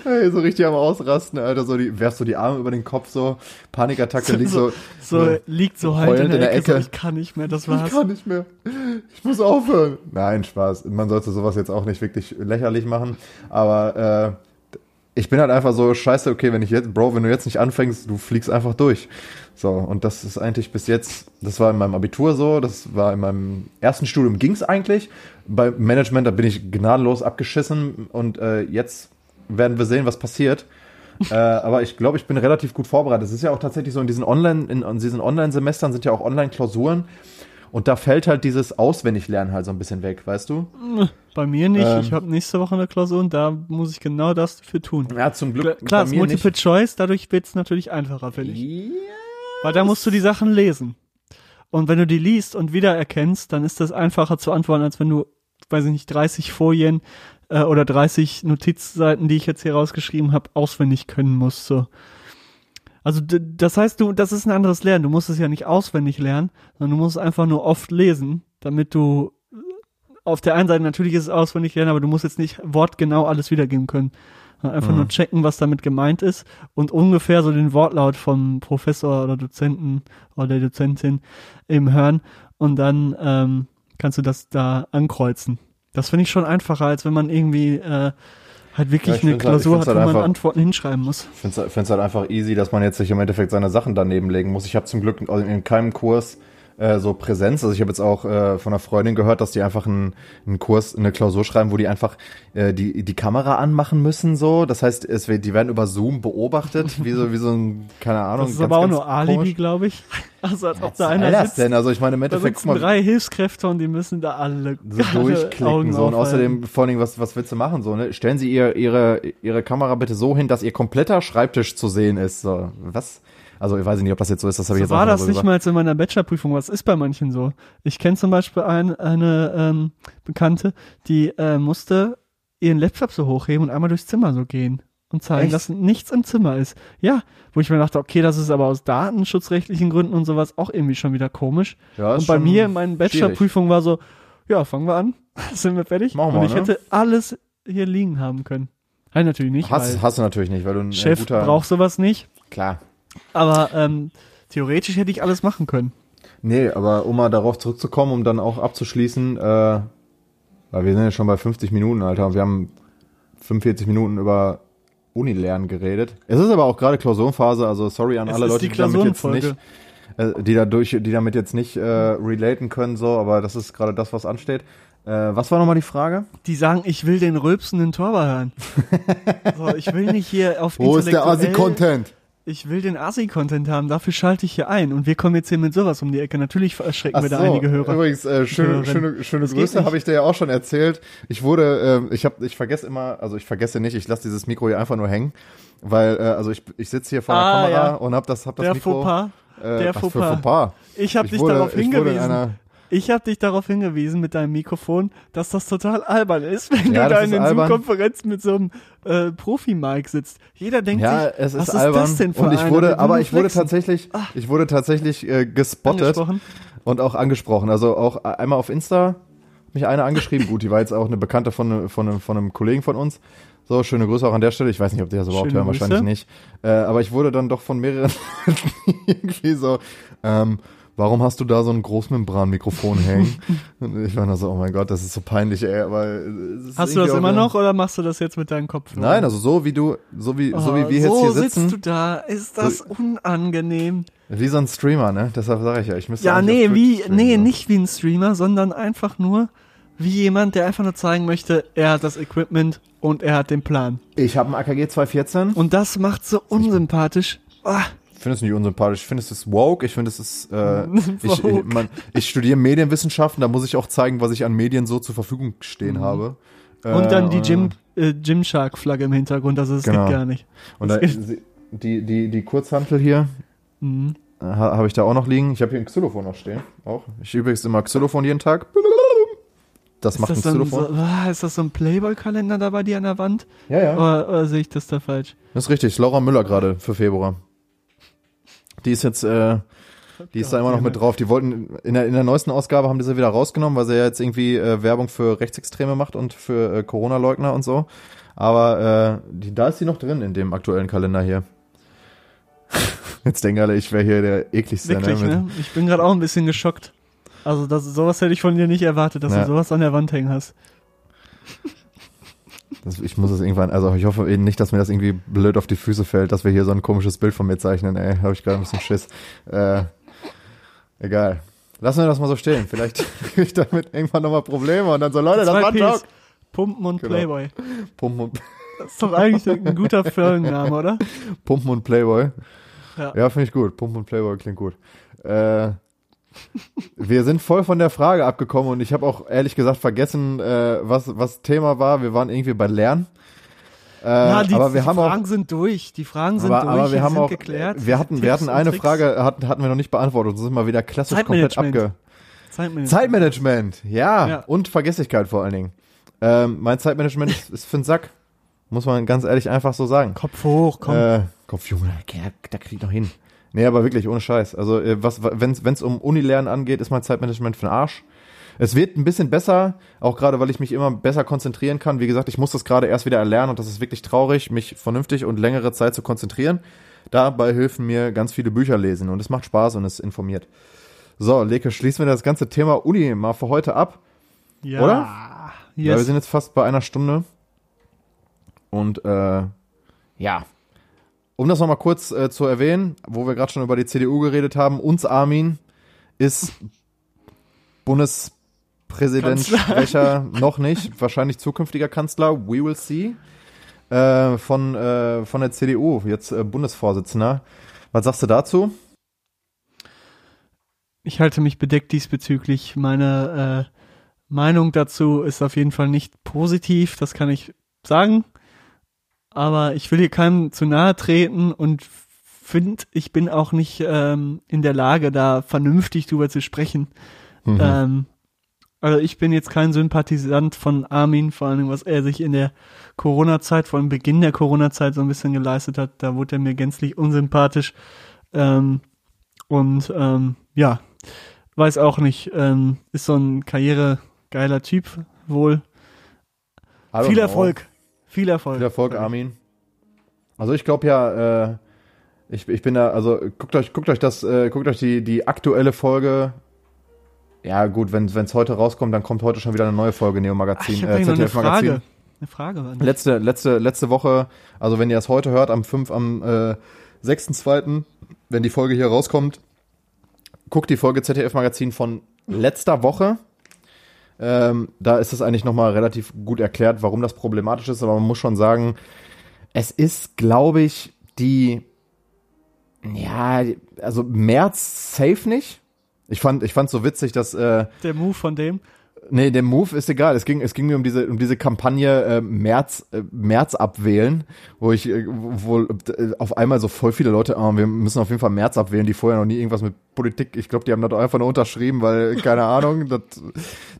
Ey, so richtig am Ausrasten, Alter. So die, werfst du die Arme über den Kopf, so Panikattacke, liegt so. So, liegt so halt in Heulend der, Ecke. So, Ecke. ich kann nicht mehr, das Ich war's. kann nicht mehr. Ich muss aufhören. Nein, Spaß. Man sollte sowas jetzt auch nicht wirklich lächerlich machen. Aber äh, ich bin halt einfach so, scheiße, okay, wenn ich jetzt, Bro, wenn du jetzt nicht anfängst, du fliegst einfach durch. So, und das ist eigentlich bis jetzt, das war in meinem Abitur so, das war in meinem ersten Studium ging's eigentlich. Bei Management, da bin ich gnadenlos abgeschissen und äh, jetzt werden wir sehen, was passiert. äh, aber ich glaube, ich bin relativ gut vorbereitet. Es ist ja auch tatsächlich so, in diesen Online, in, in diesen Online-Semestern sind ja auch Online-Klausuren. Und da fällt halt dieses Auswendiglernen halt so ein bisschen weg, weißt du? Bei mir nicht. Ähm. ich habe nächste Woche eine Klausur und da muss ich genau das dafür tun. Ja, zum Glück. klar bei ist Multiple Choice, dadurch wird's natürlich einfacher, finde ich. nicht. Weil da musst du die Sachen lesen. Und wenn du die liest und wiedererkennst, dann ist das einfacher zu antworten, als wenn du, weiß ich nicht, 30 Folien äh, oder 30 Notizseiten, die ich jetzt hier rausgeschrieben habe, auswendig können musst. So. Also das heißt, du, das ist ein anderes Lernen. Du musst es ja nicht auswendig lernen, sondern du musst einfach nur oft lesen, damit du äh, auf der einen Seite natürlich ist es auswendig lernen, aber du musst jetzt nicht wortgenau alles wiedergeben können. Einfach Mhm. nur checken, was damit gemeint ist und ungefähr so den Wortlaut vom Professor oder Dozenten oder der Dozentin eben hören und dann ähm, kannst du das da ankreuzen. Das finde ich schon einfacher, als wenn man irgendwie äh, halt wirklich Ja, eine halt- Klausur find's hat, halt wo man einfach- Antworten hinschreiben muss. Ich finde es halt einfach easy, dass man jetzt sich im Endeffekt seine Sachen daneben legen muss. Ich habe zum Glück in keinem Kurs äh, so Präsenz. Also ich habe jetzt auch äh, von einer Freundin gehört, dass die einfach einen, einen Kurs, eine Klausur schreiben, wo die einfach äh, die, die Kamera anmachen müssen. So, Das heißt, es, wird- die werden über Zoom beobachtet, wie so, wie so ein, keine Ahnung. Das ist aber auch nur Alibi, glaube ich. Also als ob Was da einer das sitzt. denn? Also ich meine, im Endeffekt, guck mal, drei Hilfskräfte und die müssen da alle, so durchklicken Augen so und außerdem vor allen Dingen was was willst du machen so ne stellen Sie ihr ihre ihre Kamera bitte so hin dass ihr kompletter Schreibtisch zu sehen ist so was also ich weiß nicht ob das jetzt so ist das habe ich So jetzt war das nicht mal in meiner Bachelorprüfung. Was ist bei manchen so? Ich kenne zum Beispiel ein, eine ähm, Bekannte, die äh, musste ihren Laptop so hochheben und einmal durchs Zimmer so gehen und zeigen, Echt? dass nichts im Zimmer ist. Ja, wo ich mir dachte, okay, das ist aber aus datenschutzrechtlichen Gründen und sowas auch irgendwie schon wieder komisch. ja, und bei mir in meinen. Bachelorprüfungen war so, ja, fangen wir an, (laughs) sind wir fertig. Machen wir, und ich ne? hätte alles hier liegen haben können. Nein, natürlich nicht, hast, hast du natürlich nicht weil du ein Chef guter braucht sowas nicht. klar Aber ähm, theoretisch hätte ich alles machen können. Nee, aber um mal darauf zurückzukommen, um dann auch abzuschließen, äh, weil wir sind ja schon bei 50 Minuten, Alter, und wir haben 45 Minuten über Unilernen geredet. Es ist aber auch gerade Klausurenphase, also sorry an Es alle Leute, die die damit jetzt nicht, äh, die dadurch, die damit jetzt nicht äh, relaten können, so, aber das ist gerade das, was ansteht. Äh, was war nochmal die Frage? Die sagen, ich will den rülpsenden Torwart hören. (laughs) so, ich will nicht hier auf Wo ist der Asi-Content? Ich will den Asi-Content haben, dafür schalte ich hier ein. Und wir kommen jetzt hier mit sowas um die Ecke. Natürlich erschrecken wir da einige Hörer. Übrigens, äh, schöne, schöne, schöne Grüße, habe ich dir ja auch schon erzählt. Ich wurde, ähm, ich habe, ich vergesse immer, also ich vergesse nicht, ich lasse dieses Mikro hier einfach nur hängen, weil, äh, also ich, ich sitze hier vor der Ah, Kamera ja. und habe das, hab das Der Mikro. Fauxpas. äh, der Fauxpas. Fauxpas. Ich habe Ich dich wurde- darauf hingewiesen. Ich habe dich darauf hingewiesen mit deinem Mikrofon, dass das total albern ist, wenn Ja, du da in ist den. Zoom-Konferenzen mit so einem äh, Profi-Mic sitzt. Jeder denkt Ja, sich, es was ist ist albern. das denn für und ich wurde, aber ich wurde tatsächlich, ich wurde tatsächlich äh, gespottet und auch angesprochen. Also auch einmal auf Insta hat mich eine angeschrieben. (laughs) Gut, die war jetzt auch eine Bekannte von, von, einem- von einem Kollegen von uns. So, schöne Grüße auch an der Stelle. Ich weiß nicht, ob die das überhaupt Schöne hören, Grüße. wahrscheinlich nicht. Äh, aber ich wurde dann doch von mehreren (laughs) irgendwie so, ähm, warum hast du da so ein Großmembran-Mikrofon hängen? Und ich war nur so, oh mein Gott, das ist so peinlich, ey. Aber Hast du das immer noch oder machst du das jetzt mit deinem Kopf? Nein, also so wie du, so wie, so wie Oh, wir jetzt so hier sitzt sitzen. du da, ist das unangenehm. Wie so ein Streamer, ne? Deshalb sage ich ja, ich müsste Ja, nee, wie, streamen, nee, so. nicht wie ein Streamer, sondern einfach nur wie jemand, der einfach nur zeigen möchte, er hat das Equipment und er hat den Plan. Ich habe ein AKG 214. Und das macht so unsympathisch. Ah, finde es nicht unsympathisch. Ich finde es ist woke. Ich finde es ist, äh, (laughs) ich, ich, man, ich studiere Medienwissenschaften. Da muss ich auch zeigen, was ich an Medien so zur Verfügung stehen habe. Mhm. und dann die Äh, Gym, äh, Gymshark-Flagge im Hintergrund, also es Genau. geht gar nicht. Und da, (laughs) das die, die, die Kurzhantel hier Mhm. äh, ha, habe ich da auch noch liegen. Ich habe hier ein Xylophon noch stehen. Auch. Ich übe übrigens immer Xylophon jeden Tag. Das Ist macht das, ein, Xylophon. so, ah, ist das so ein Playboy-Kalender da bei dir an der Wand? ja, ja. Oder, oder sehe ich das da falsch? Das ist richtig. Laura Müller gerade für Februar. Die ist jetzt, äh, die ist da immer noch mit drauf. Die wollten, in der, in der neuesten Ausgabe haben die sie wieder rausgenommen, weil sie ja jetzt irgendwie äh, Werbung für Rechtsextreme macht und für äh, Corona-Leugner und so. Aber äh, die, da ist sie noch drin in dem aktuellen Kalender hier. (laughs) Jetzt denken alle, ich wäre hier der ekligste. Wirklich, ne? ne? Ich bin gerade auch ein bisschen geschockt. Also das, sowas hätte ich von dir nicht erwartet, dass Ja. du sowas an der Wand hängen hast. Das, ich muss es irgendwann, also ich hoffe eben nicht, dass mir das irgendwie blöd auf die Füße fällt, dass wir hier so ein komisches Bild von mir zeichnen, ey. Habe ich gerade ein bisschen Schiss. Äh, egal. Lassen wir das mal so stehen. Vielleicht (laughs) kriege ich damit irgendwann nochmal Probleme und dann so, Leute, das Zwei war ein Ps. Joke. Pumpen und Genau. Playboy. Pumpen und, Das ist doch eigentlich ein guter Firmenname, oder? (laughs) Pumpen und Playboy. Ja. Ja, finde ich gut. Pumpen und Playboy klingt gut. Äh, wir sind voll von der Frage abgekommen und ich habe auch ehrlich gesagt vergessen, äh, was, was Thema war. Wir waren irgendwie bei Lernen. Äh, Ja, die, aber wir die haben auch Fragen sind durch. Die Fragen sind aber, durch. aber wir haben sind auch, geklärt. wir hatten, wir hatten eine. Frage, hatten, hatten wir noch nicht beantwortet. Das ist mal wieder klassisch komplett abge. Zeitmanagement. Zeitmanagement, ja. Ja. Und Vergesslichkeit vor allen Dingen. Ähm, mein Zeitmanagement (laughs) ist, ist für den Sack. Muss man ganz ehrlich einfach so sagen. Kopf hoch, komm. Äh, Kopf, Junge, der, der kriegt noch hin. Nee, aber wirklich, ohne Scheiß. Also, äh, was, wenn es um Unilernen angeht, ist mein Zeitmanagement für den Arsch. Es wird ein bisschen besser, auch gerade, weil ich mich immer besser konzentrieren kann. Wie gesagt, ich muss das gerade erst wieder erlernen und das ist wirklich traurig, mich vernünftig und längere Zeit zu konzentrieren. Dabei helfen mir ganz viele Bücher lesen und es macht Spaß und es informiert. So, Leke, schließen wir das ganze Thema Uni mal für heute ab. ja. oder? Ja, wir Yes. sind jetzt fast bei einer Stunde. Und äh, ja, um das nochmal kurz äh, zu erwähnen, wo wir gerade schon über die CDU geredet haben, uns Armin ist Bundespräsident. Sprecher, (laughs) noch nicht, wahrscheinlich zukünftiger Kanzler, we will see, äh, von, äh, von der CDU, jetzt äh, Bundesvorsitzender. Was sagst du dazu? Ich halte mich bedeckt diesbezüglich. Meine äh, Meinung dazu ist auf jeden Fall nicht positiv, das kann ich sagen. Aber ich will hier keinem zu nahe treten und finde, ich bin auch nicht ähm, in der Lage, da vernünftig drüber zu sprechen. Mhm. Ähm, also ich bin jetzt kein Sympathisant von Armin, vor allem was er sich in der Corona-Zeit, vor allem Beginn der Corona-Zeit so ein bisschen geleistet hat. Da wurde er mir gänzlich unsympathisch. Ähm, und ähm, ja, weiß auch nicht, ähm, ist so ein karrieregeiler Typ wohl. Viel. Erfolg. Viel Erfolg. Viel Erfolg, Armin. Also ich glaube ja, äh, Ich, ich bin da, also guckt euch, guckt euch das, äh, guckt euch die, die aktuelle Folge. Ja, gut, wenn es heute rauskommt, dann kommt heute schon wieder eine neue Folge Neo Ach, Magazin, ich äh, ZDF Magazin. Frage. Eine Frage. An dich. Letzte, letzte, letzte Woche, also wenn ihr das heute hört, am 5, am äh, 6.2., wenn die Folge hier rauskommt, guckt die Folge ZDF Magazin von letzter Woche. Ähm, da ist es eigentlich nochmal relativ gut erklärt, warum das problematisch ist, aber man muss schon sagen, es ist, glaube ich, die, ja, also März safe nicht. Ich fand, ich fand so witzig, dass äh, Der Move von dem. Nee, der Move ist egal. Es ging, es ging mir um diese, um diese Kampagne äh, März, äh, März abwählen, wo ich, äh, wo äh, auf einmal so voll viele Leute, oh, wir müssen auf jeden Fall März abwählen, die vorher noch nie irgendwas mit Politik, ich glaube, die haben das einfach nur unterschrieben, weil, keine (laughs) Ahnung, das,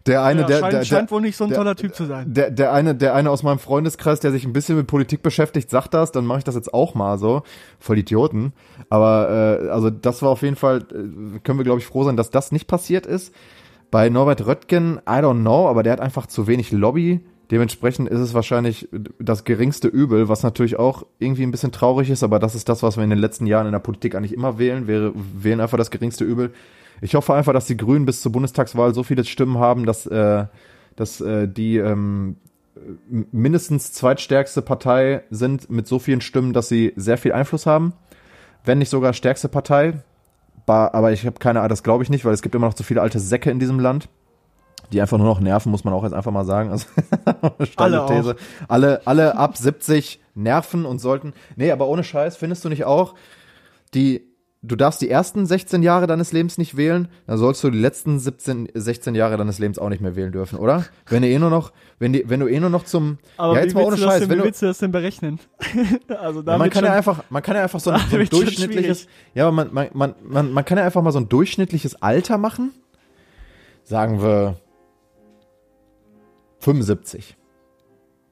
der eine, Ja, der, scheint, der, scheint wohl nicht so ein der- toller Typ zu sein. der, der eine, der eine aus meinem Freundeskreis, der sich ein bisschen mit Politik beschäftigt, sagt das, dann mache ich das jetzt auch mal so. Voll Idioten. Aber äh, also das war auf jeden Fall, äh, können wir glaube ich froh sein, dass das nicht passiert ist. Bei Norbert Röttgen, I don't know, aber der hat einfach zu wenig Lobby. Dementsprechend ist es wahrscheinlich das geringste Übel, was natürlich auch irgendwie ein bisschen traurig ist, aber das ist das, was wir in den letzten Jahren in der Politik eigentlich immer wählen. Wir wählen einfach das geringste Übel. Ich hoffe einfach, dass die Grünen bis zur Bundestagswahl so viele Stimmen haben, dass, äh, dass äh, die ähm, mindestens zweitstärkste Partei sind mit so vielen Stimmen, dass sie sehr viel Einfluss haben. Wenn nicht sogar stärkste Partei. Ba- Aber ich habe keine Ahnung, das glaube ich nicht, weil es gibt immer noch zu viele alte Säcke in diesem Land, die einfach nur noch nerven, muss man auch jetzt einfach mal sagen. Also, (laughs) Alle auch. These. Alle, alle ab 70 nerven und sollten. Nee, aber ohne Scheiß, findest du nicht auch, die, du darfst die ersten 16 Jahre deines Lebens nicht wählen, dann sollst du die letzten 17, 16 Jahre deines Lebens auch nicht mehr wählen dürfen, oder? Wenn du eh nur noch, wenn die, wenn du eh nur noch zum, Aber ja wie, jetzt mal ohne Scheiß, denn, wenn du, willst du das denn berechnen? (laughs) also da ja, man kann schon, ja einfach, man kann ja einfach so ein, (laughs) so ein durchschnittliches, ja, man, man, man, man, man kann ja einfach mal so ein durchschnittliches Alter machen. Sagen wir 75.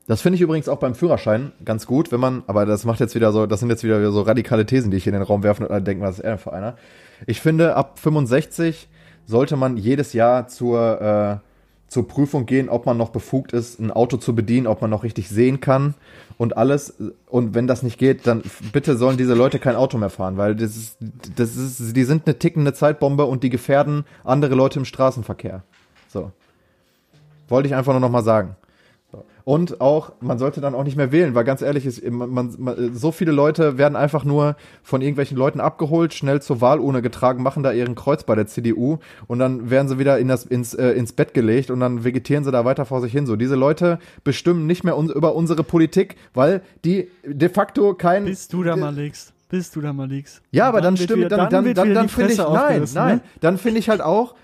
Das finde ich übrigens auch beim Führerschein ganz gut, wenn man, aber das macht jetzt wieder so, das sind jetzt wieder so radikale Thesen, die ich in den Raum werfe und alle denken, was ist er denn für einer? Ich finde, ab 65 sollte man jedes Jahr zur, äh, zur Prüfung gehen, ob man noch befugt ist, ein Auto zu bedienen, ob man noch richtig sehen kann und alles. Und wenn das nicht geht, dann bitte sollen diese Leute kein Auto mehr fahren, weil das ist, das ist, die sind eine tickende Zeitbombe und die gefährden andere Leute im Straßenverkehr. So. Wollte ich einfach nur noch mal sagen. Und auch, man sollte dann auch nicht mehr wählen, weil ganz ehrlich ist, man, man, so viele Leute werden einfach nur von irgendwelchen Leuten abgeholt, schnell zur Wahlurne getragen, machen da ihren Kreuz bei der CDU und dann werden sie wieder in das, ins, äh, ins Bett gelegt und dann vegetieren sie da weiter vor sich hin. So, diese Leute bestimmen nicht mehr uns, über unsere Politik, weil die de facto kein. bis du da mal liegst. Bis du da mal liegst. Ja, aber dann wird stimmt, dann, dann, dann, dann, die finde ich, nein, aufgerissen, nein, Ne? dann finde ich halt auch,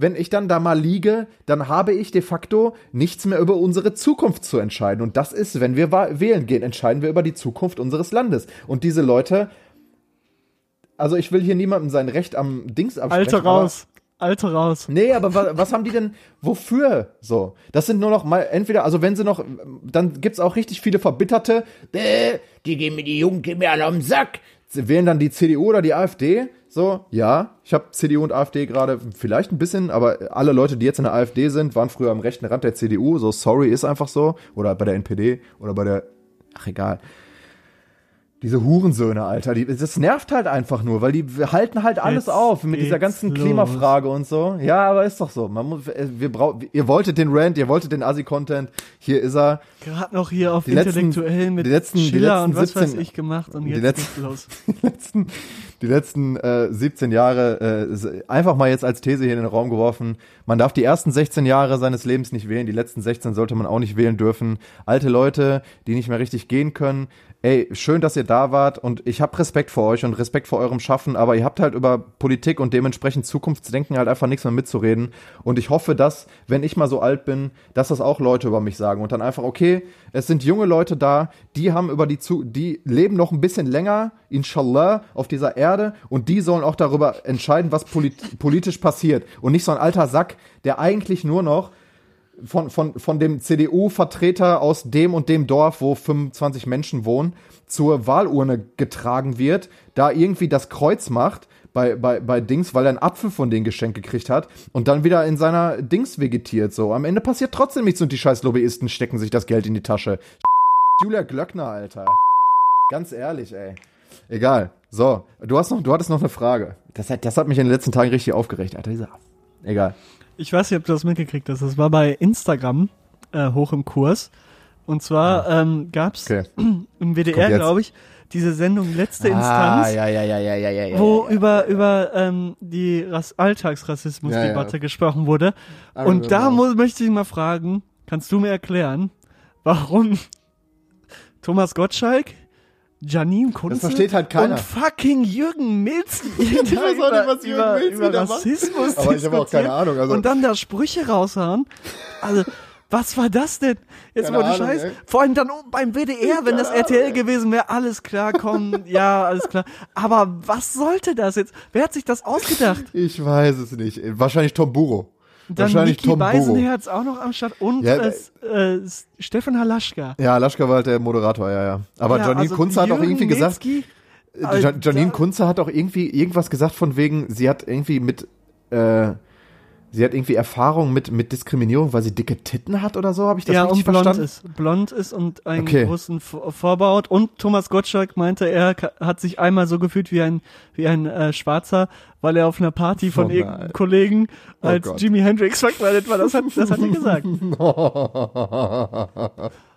wenn ich dann da mal liege, dann habe ich de facto nichts mehr über unsere Zukunft zu entscheiden. Und das ist, wenn wir wählen gehen, entscheiden wir über die Zukunft unseres Landes. Und diese Leute, also ich will hier niemandem sein Recht am Dings absprechen. Alte aber- raus. Alte raus. Nee, aber wa was haben die denn wofür so? Das sind nur noch mal entweder, also wenn sie noch, dann gibt's auch richtig viele Verbitterte, äh, die gehen mir die Jungen, gehen mir alle am Sack. Sie wählen dann die CDU oder die AfD. So, ja, ich habe CDU und AfD gerade vielleicht ein bisschen, aber alle Leute, die jetzt in der AfD sind, waren früher am rechten Rand der CDU. So, sorry, ist einfach so. Oder bei der NPD oder bei der, ach egal. Diese Hurensöhne, Alter, die, das nervt halt einfach nur, weil die halten halt alles Jetzt auf mit dieser ganzen los. Klimafrage und so. Ja, aber ist doch so. Man muss, äh, wir brauchen, ihr wolltet den Rant, ihr wolltet den Assi-Content. Hier ist er. Gerade noch hier auf Die letzten- intellektuell mit die letzten- die Schiller letzten und was 17 weiß ich gemacht und die jetzt letzten- geht's los. (laughs) Die letzten, die letzten äh, 17 Jahre äh, einfach mal jetzt als These hier in den Raum geworfen. Man darf die ersten 16 Jahre seines Lebens nicht wählen, die letzten 16 sollte man auch nicht wählen dürfen. Alte Leute, die nicht mehr richtig gehen können. Ey, schön, dass ihr da wart und ich habe Respekt vor euch und Respekt vor eurem Schaffen, aber ihr habt halt über Politik und dementsprechend Zukunftsdenken halt einfach nichts mehr mitzureden. Und ich hoffe, dass, wenn ich mal so alt bin, dass das auch Leute über mich sagen und dann einfach, okay, es sind junge Leute da, die haben über die zu, die leben noch ein bisschen länger, inshallah, auf dieser Erde und die sollen auch darüber entscheiden, was polit politisch passiert. Und nicht so ein alter Sack, der eigentlich nur noch von, von, von dem CDU-Vertreter aus dem und dem Dorf, wo 25 Menschen wohnen, zur Wahlurne getragen wird, da irgendwie das Kreuz macht bei, bei, bei Dings, weil er einen Apfel von denen geschenkt gekriegt hat und dann wieder in seiner Dings vegetiert. So, am Ende passiert trotzdem nichts und die scheiß Lobbyisten stecken sich das Geld in die Tasche. (laughs) Julia Glöckner, Alter. Ganz ehrlich, ey. Egal. So, du hast noch, du hattest noch eine Frage. Das hat, das hat mich in den letzten Tagen richtig aufgeregt, Alter. Egal. Ich weiß nicht, ob du das mitgekriegt hast. Das war bei Instagram äh, hoch im Kurs. Und zwar ähm, gab es Okay. (clears throat) im WDR, glaube ich, diese Sendung Letzte Instanz, Ah, ja, ja, ja, ja. wo über, über ähm, die Ras Alltagsrassismusdebatte gesprochen wurde. I Und da muss, möchte ich mal fragen, kannst du mir erklären, warum (laughs) Thomas Gottschalk, Janine Kunze versteht halt keiner. und fucking Jürgen Milzki (laughs) weiß auch nicht, was Jürgen über, Milzki über. Rassismus Aber ich habe auch keine Ahnung, also- und dann da Sprüche raushauen. Also, was war das denn? Jetzt wurde Ahnung, Scheiß. ey. Vor allem dann oben beim WDR, wenn das RTL gewesen wäre, alles klar, komm, (laughs) ja, alles klar. Aber was sollte das jetzt? Wer hat sich das ausgedacht? Ich weiß es nicht. Wahrscheinlich Tom Buro. Dann Wahrscheinlich Niki Tom. Beisenherz auch noch am Start und Ja, äh, äh, Stefan Halaschka. Ja, Laschka war halt der Moderator, ja, ja. Aber Ja, Janine also Kunze hat auch irgendwie gesagt, äh. Jan- Janine Kunze hat auch irgendwie irgendwas gesagt von wegen, sie hat irgendwie mit, äh, sie hat irgendwie Erfahrung mit, mit Diskriminierung, weil sie dicke Titten hat oder so, habe ich das ja, richtig und blond verstanden? ist. Blond ist und einen Okay. großen V- Vorbau hat. Und Thomas Gottschalk meinte, er hat sich einmal so gefühlt wie ein, wie ein äh, Schwarzer, weil er auf einer Party von Oh irgendeinem. Kollegen Oh als Gott. Jimi Hendrix verkleidet war. Das hat, das hat er gesagt. (laughs)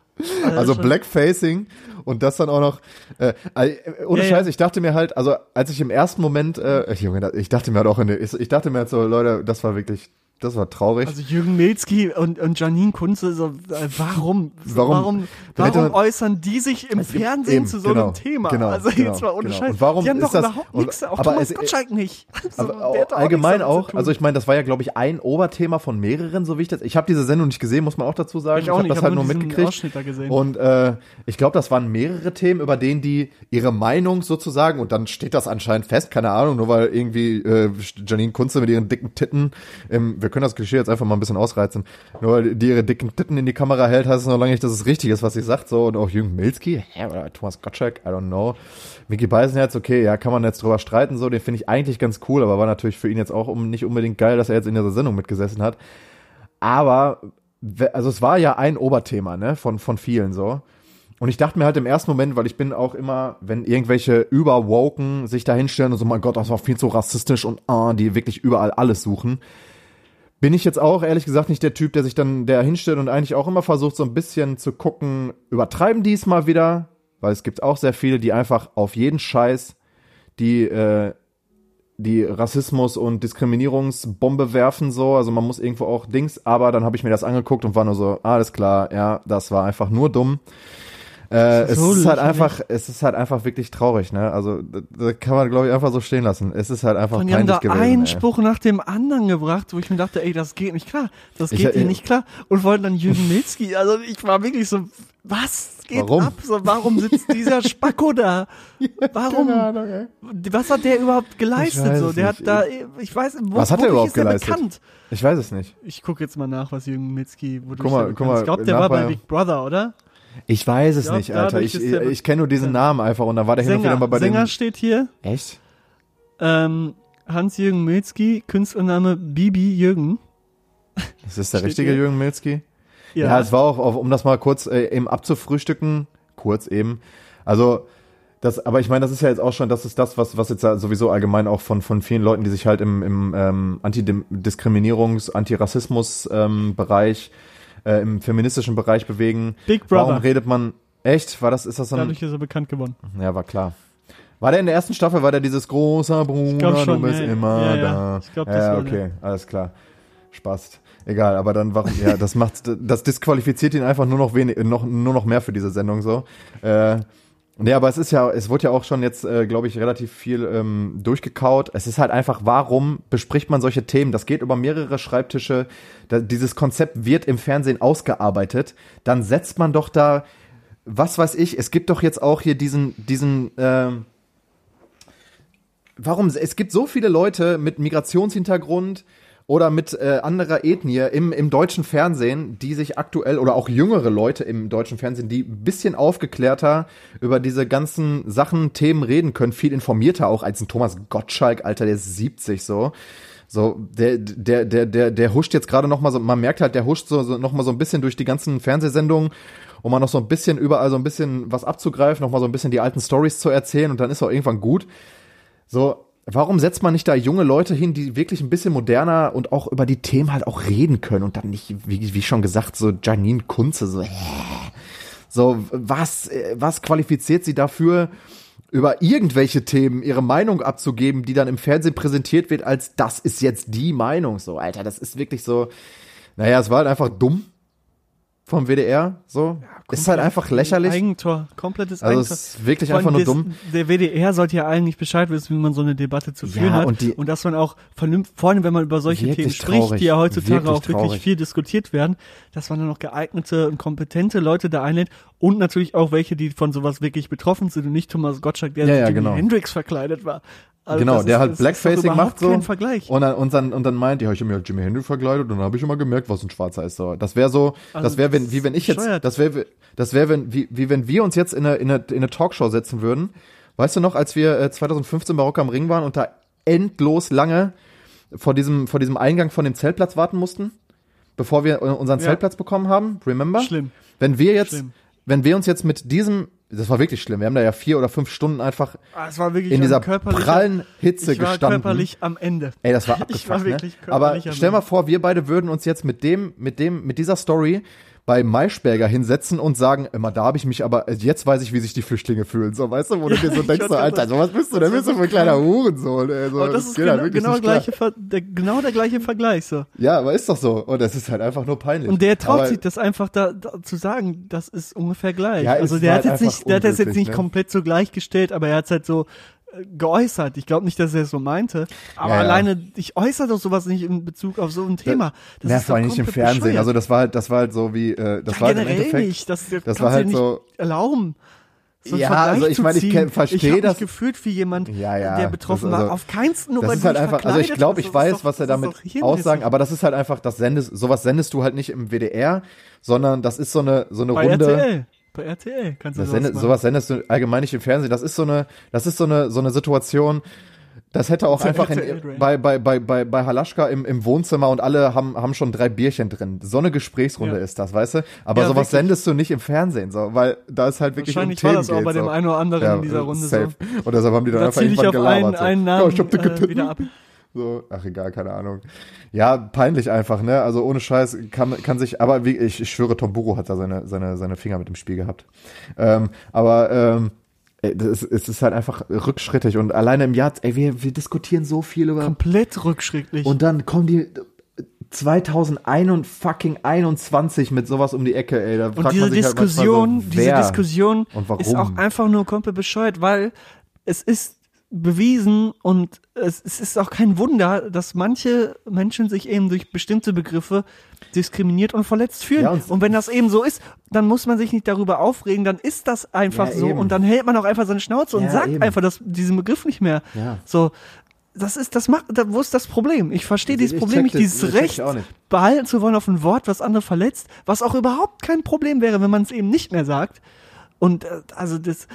Also Blackfacing und das dann auch noch, äh, äh, ohne Ja, ja. Scheiß, ich dachte mir halt, also als ich im ersten Moment, äh, Junge, ich dachte mir halt auch in der, ich, ich dachte mir halt so, Leute, das war wirklich, das war traurig. Also Jürgen Milzki und, und Janine Kunze, so, äh, warum, Warum- warum, warum man- äußern die sich im Fernsehen eben, zu so genau, einem Thema? genau, also genau, jetzt mal ohne genau. Scheiß. Und warum die haben ist doch das- überhaupt nichts, auch aber Thomas es- Gottschalk nicht. (laughs) So, Aber der auch allgemein auch, also ich meine, das war ja, glaube ich, ein Oberthema von mehreren, so wie ich das. Ich habe diese Sendung nicht gesehen, muss man auch dazu sagen. Ich auch habe nicht, das ich halt hab nur nur mitgekriegt. Ausschnitt da gesehen. Und äh, ich glaube, das waren mehrere Themen, über denen die ihre Meinung sozusagen, und dann steht das anscheinend fest, keine Ahnung, nur weil irgendwie äh, Janine Kunze mit ihren dicken Titten, ähm, wir können das Klischee jetzt einfach mal ein bisschen ausreizen, nur weil die ihre dicken Titten in die Kamera hält, heißt es noch lange nicht, dass es richtig ist, was sie sagt. So, und auch Jürgen Milzki, hä, oder Thomas Gottschalk, I don't know. Mickey Beisenherz, okay, ja, kann man jetzt drüber streiten, so, den finde ich eigentlich ganz cool, aber war natürlich für ihn jetzt auch nicht unbedingt geil, dass er jetzt in dieser Sendung mitgesessen hat. Aber, also es war ja ein Oberthema, ne, von, von vielen so. Und ich dachte mir halt im ersten Moment, weil ich bin auch immer, wenn irgendwelche Überwoken sich da hinstellen und so, mein Gott, das war viel zu rassistisch und ah, die wirklich überall alles suchen, bin ich jetzt auch ehrlich gesagt nicht der Typ, der sich dann der hinstellt und eigentlich auch immer versucht, so ein bisschen zu gucken, übertreiben die es mal wieder, weil es gibt auch sehr viele, die einfach auf jeden Scheiß die äh, die Rassismus und Diskriminierungsbombe werfen so, also man muss irgendwo auch Dings, aber dann habe ich mir das angeguckt und war nur so, alles klar, ja, das war einfach nur dumm. Äh, es so ist halt einfach, es ist halt einfach wirklich traurig, ne? Also da, da kann man glaube ich einfach so stehen lassen. Es ist halt einfach Und die haben da gewesen. einen ey. Spruch nach dem anderen gebracht, wo ich mir dachte, ey, das geht nicht klar. Das Ich- geht hier äh, nicht klar. Und wollten dann Jürgen (laughs) Milzki. Also ich war wirklich so, was geht Warum? ab? So, warum sitzt dieser (laughs) Spacko da? Warum? Ahnung. Was hat der überhaupt geleistet? So, es der nicht. hat da, ich weiß, wo, Was hat er überhaupt ist er geleistet? bekannt? Ich weiß es nicht. Ich gucke jetzt mal nach, was Jürgen Milzki, Guck mal, guck ist. mal, Ich glaube, der war bei Big Brother, oder? Ich weiß es glaub, nicht, Alter. Ich, ich, ich kenne nur diesen Namen einfach und dann war der hin und wieder Sänger, mal bei Sänger den. steht hier. Echt? Ähm, Hans-Jürgen Milzki, Künstlername Bibi Jürgen. Ist das der richtige hier? Jürgen Milzki? Ja, es war auch, um das mal kurz äh, eben abzufrühstücken, kurz eben. Also, das, aber ich meine, das ist ja jetzt auch schon, das ist das, was, was jetzt ja sowieso allgemein auch von, von vielen Leuten, die sich halt im, im ähm, Antidiskriminierungs-, Antirassismus-Bereich, äh, im feministischen Bereich bewegen. Big Brother. Warum redet man, echt? War das, ist das ein, Dadurch ist er bekannt geworden. ja, war klar. War der in der ersten Staffel, war der dieses großer Bruder, schon, du bist ja, immer ja, ja. da. Ich glaub, das ja, war okay, alles klar. Spaß. Egal, aber dann warum, ja, das macht, das disqualifiziert ihn einfach nur noch wenig, noch, nur noch mehr für diese Sendung so. Äh, Nee, aber es ist ja, es wurde ja auch schon jetzt, äh, glaube ich, relativ viel ähm, durchgekaut. Es ist halt einfach, warum bespricht man solche Themen? Das geht über mehrere Schreibtische. Da, dieses Konzept wird im Fernsehen ausgearbeitet. Dann setzt man doch da, was weiß ich, es gibt doch jetzt auch hier diesen, diesen, ähm, warum, es gibt so viele Leute mit Migrationshintergrund oder mit äh, anderer Ethnie im, im deutschen Fernsehen, die sich aktuell, oder auch jüngere Leute im deutschen Fernsehen, die ein bisschen aufgeklärter über diese ganzen Sachen, Themen reden können, viel informierter auch als ein Thomas Gottschalk, Alter, der ist 70 so. So, der, der, der, der, der huscht jetzt gerade noch mal so, man merkt halt, der huscht so, so noch mal so ein bisschen durch die ganzen Fernsehsendungen um mal noch so ein bisschen überall so ein bisschen was abzugreifen, noch mal so ein bisschen die alten Stories zu erzählen und dann ist auch irgendwann gut. So, warum setzt man nicht da junge Leute hin, die wirklich ein bisschen moderner und auch über die Themen halt auch reden können und dann nicht, wie, wie schon gesagt, so Janine Kunze, so, äh, so, was, äh, was qualifiziert sie dafür, über irgendwelche Themen ihre Meinung abzugeben, die dann im Fernsehen präsentiert wird, als das ist jetzt die Meinung. So, Alter, das ist wirklich so. Naja, es war halt einfach dumm vom WDR. So, ist halt einfach lächerlich. Eigentor, komplettes Also Eigentor. ist wirklich einfach nur das, dumm. Der WDR sollte ja eigentlich Bescheid wissen, wie man so eine Debatte zu führen Ja, hat. und die- und dass man auch vernünftig, vor allem wenn man über solche Themen spricht, traurig, die ja heutzutage wirklich auch wirklich traurig. viel diskutiert werden, dass man dann noch geeignete und kompetente Leute da einlädt und natürlich auch welche, die von sowas wirklich betroffen sind und nicht Thomas Gottschalk, der Ja, ja, genau. Hendrix verkleidet war. Also genau, der ist- halt Blackfacing macht so. Vergleich. Und dann, und dann, und dann meint, ja, ich habe mir halt Jimi Hendrix verkleidet und dann habe ich immer gemerkt, was ein Schwarzer ist. So, das wäre so, Also das wäre, wenn, wie wenn ich jetzt, bescheuert. das wäre, das wäre, wenn, wie, wie wenn wir uns jetzt in eine, in eine, in eine Talkshow setzen würden. Weißt du noch, als wir äh, 2015 bei Rock am Ring waren und da endlos lange vor diesem, vor diesem Eingang von dem Zeltplatz warten mussten, bevor wir äh, unseren Ja. Zeltplatz bekommen haben? Remember? Schlimm. Wenn wir jetzt, Schlimm. wenn wir uns jetzt mit diesem, das war wirklich schlimm, wir haben da ja vier oder fünf Stunden einfach Ah, in dieser prallen Hitze ich war gestanden. körperlich am Ende. Ey, das war (laughs) Ich abgefuckt, war wirklich ne? Aber stell mal vor, wir beide würden uns jetzt mit dem, mit dem, mit dieser Story bei Maischberger hinsetzen und sagen, immer da habe ich mich aber, also jetzt weiß ich, wie sich die Flüchtlinge fühlen, so, weißt du, wo du (laughs) dir so denkst, so, wollte Alter, so was bist du, das da bist du für ein kleiner. (laughs) Hurensohn, ey, so, Aber das ist geht halt genau, genau, gleiche, der, genau der gleiche Vergleich so. Ja, aber ist doch so, und das ist halt einfach nur peinlich. Und der traut aber, sich das einfach da, da zu sagen, das ist ungefähr gleich. Ja, also der hat halt jetzt einfach nicht, der hat das jetzt nicht ne? komplett so gleichgestellt, aber er hat es halt so äh, geäußert. Ich glaube nicht, dass er es so meinte. Aber Ja, ja. alleine, ich äußere doch sowas nicht in Bezug auf so ein Thema. Das ja, ist vor allem nicht im Fernsehen, bescheuert. also das war halt, das war halt so wie, äh, das ja, war halt im Endeffekt, nicht. Das, das, war halt so- erlauben. So Ja, Vergleich also ich meine, ich ziehen. kenn- versteh ich hab das. gefühlt wie jemand, Ja, ja, der betroffen ist war. also- Auf keinsten nur Das ist halt einfach, also ich glaube, ich weiß, doch- was er damit aussagen, aber das ist halt einfach, das sendest, sowas sendest du halt nicht im WDR, sondern das ist so eine, so eine Bei Runde. RTL. Bei RTL kannst du Das sowas sendet, sowas sendest du allgemein nicht im Fernsehen. Das ist so eine, das ist so eine, so eine Situation. Das hätte auch Bei einfach in, bei, bei, bei, bei, bei Halaschka im, im Wohnzimmer und alle haben, haben schon drei Bierchen drin. So eine Gesprächsrunde Ja. ist das, weißt du? Aber Ja, sowas wirklich. sendest du nicht im Fernsehen, so, weil da ist halt wirklich Wahrscheinlich um war Themen das auch geht, bei dem so. einen oder anderen Ja, in dieser Runde safe. so. Und deshalb haben die dann Da einfach irgendwann auf einen, gelabert. so. einen Ja, Namen ich hab äh, wieder ab. So, ach egal, keine Ahnung. Ja, peinlich einfach, ne? Also ohne Scheiß kann, kann sich, aber wie, ich, ich schwöre, Tom Buro hat da seine, seine, seine Finger mit im Spiel gehabt. Ähm, aber ähm, ist- es ist halt einfach rückschrittig und alleine im Jahr, ey, wir, wir diskutieren so viel über. Komplett rückschrittlich. Und dann kommen die 2021 fucking 21 mit sowas um die Ecke, ey. Da Und diese halt Diskussion, so, diese? Diskussion und warum? ist auch einfach nur komplett bescheuert, weil es ist bewiesen und es, es ist auch kein Wunder, dass manche Menschen sich eben durch bestimmte Begriffe diskriminiert und verletzt fühlen. Ja, und, und- wenn das eben so ist, dann muss man sich nicht darüber aufregen, dann ist das einfach Ja, so eben. und dann hält man auch einfach seine Schnauze und Ja, sagt eben. einfach das, diesen Begriff nicht mehr. So, das ist, das macht, da, wo ist das Problem? Ich verstehe Ich- dieses ich Problem nicht, dieses das Recht nicht. behalten zu wollen auf ein Wort, was andere verletzt, was auch überhaupt kein Problem wäre, wenn man es eben nicht mehr sagt. Und äh, also das,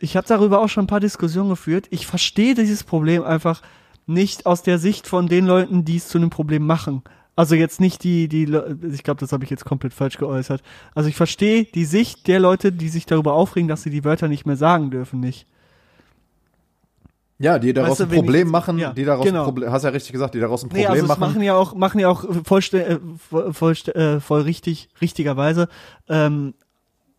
ich habe darüber auch schon ein paar Diskussionen geführt. Ich verstehe dieses Problem einfach nicht aus der Sicht von den Leuten, die es zu einem Problem machen. Also jetzt nicht die, die, ich glaube, das habe ich jetzt komplett falsch geäußert. Also ich verstehe die Sicht der Leute, die sich darüber aufregen, dass sie die Wörter nicht mehr sagen dürfen, nicht. Ja, die daraus Weißt du, ein ich Problem jetzt- machen, ja, die daraus genau. ein Problem, hast ja richtig gesagt, die daraus ein Nee, Problem also es machen. machen ja auch, machen ja auch vollste äh, voll, voll, äh, voll richtig, richtigerweise ähm,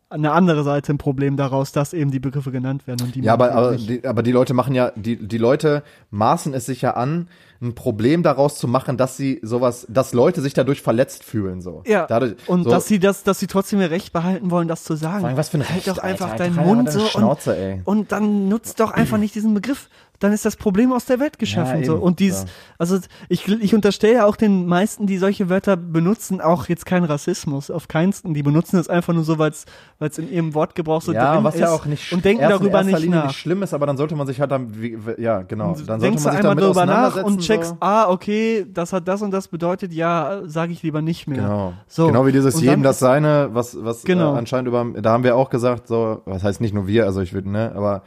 eine andere Seite ein Problem daraus, dass eben die Begriffe genannt werden und die Ja, aber, aber, die, aber die Leute machen ja, die, die Leute maßen es sich ja an, ein Problem daraus zu machen, dass sie sowas, dass Leute sich dadurch verletzt fühlen, so. ja, Dadurch, und so, dass sie das, dass sie trotzdem ihr Recht behalten wollen, das zu sagen. Allem, was für ein halt Recht, doch einfach Alter, deinen halt Mund deine so Schnauze, und, ey. und dann nutzt doch einfach nicht diesen Begriff. Dann ist das Problem aus der Welt geschaffen. Ja, so. eben, Und dies, ja. also ich, ich unterstelle ja auch den meisten, die solche Wörter benutzen, auch jetzt keinen Rassismus, auf keinsten. Die benutzen es einfach nur so, weil es in ihrem Wortgebrauch so ja, drin was ist ja auch nicht und denken erst darüber nicht Linie nach. nicht schlimm ist, aber dann sollte man sich halt dann, wie, ja, genau, dann sollte denkst man du sich einmal damit drüber nach und checkst, so. ah, okay, das hat das und das bedeutet, ja, sage ich lieber nicht mehr. Genau. So. genau wie dieses Und jedem das seine, was, was Genau. äh, anscheinend über, da haben wir auch gesagt, so, was heißt nicht nur wir, also ich würde, ne, aber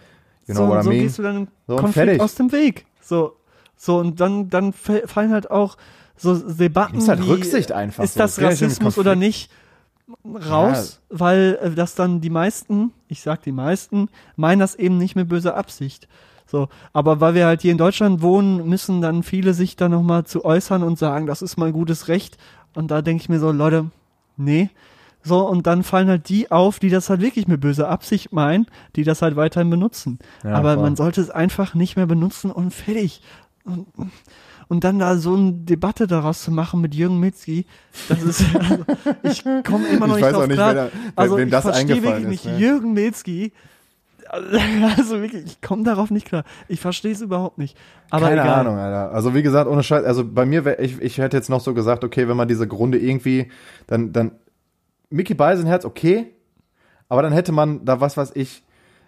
know so, und so mean. gehst du dann im So, Konflikt aus dem Weg. So, so und dann, dann fa- fallen halt auch so Debatten Nimmst halt wie, Rücksicht einfach ist so. das ja Rassismus oder nicht? raus, weil äh, das dann die meisten, ich sag die meisten, meinen das eben nicht mit böser Absicht. So, aber weil wir halt hier in Deutschland wohnen, müssen dann viele sich da nochmal zu äußern und sagen, das ist mein gutes Recht. Und da denke ich mir so, Leute, nee. So, und dann fallen halt die auf, die das halt wirklich mit böser Absicht meinen, die das halt weiterhin benutzen. Ja, aber voll. man sollte es einfach nicht mehr benutzen und fertig. Und, und dann da so eine Debatte daraus zu machen mit Jürgen Mitzki, das ist, (laughs) also, ich komme immer noch Ich nicht weiß drauf auch nicht, klar. wer wer- also ich verstehe wirklich ist, nicht, ne? Jürgen Mitzki, (laughs) also wirklich, ich komme darauf nicht klar. Ich verstehe es überhaupt nicht. Aber Keine egal. Ahnung, Alter. Also wie gesagt, ohne Scheiß, also bei mir wäre ich, ich hätte jetzt noch so gesagt, okay, wenn man diese Grunde irgendwie, dann, dann Mickey Beisenherz, okay, aber dann hätte man da was, was ich,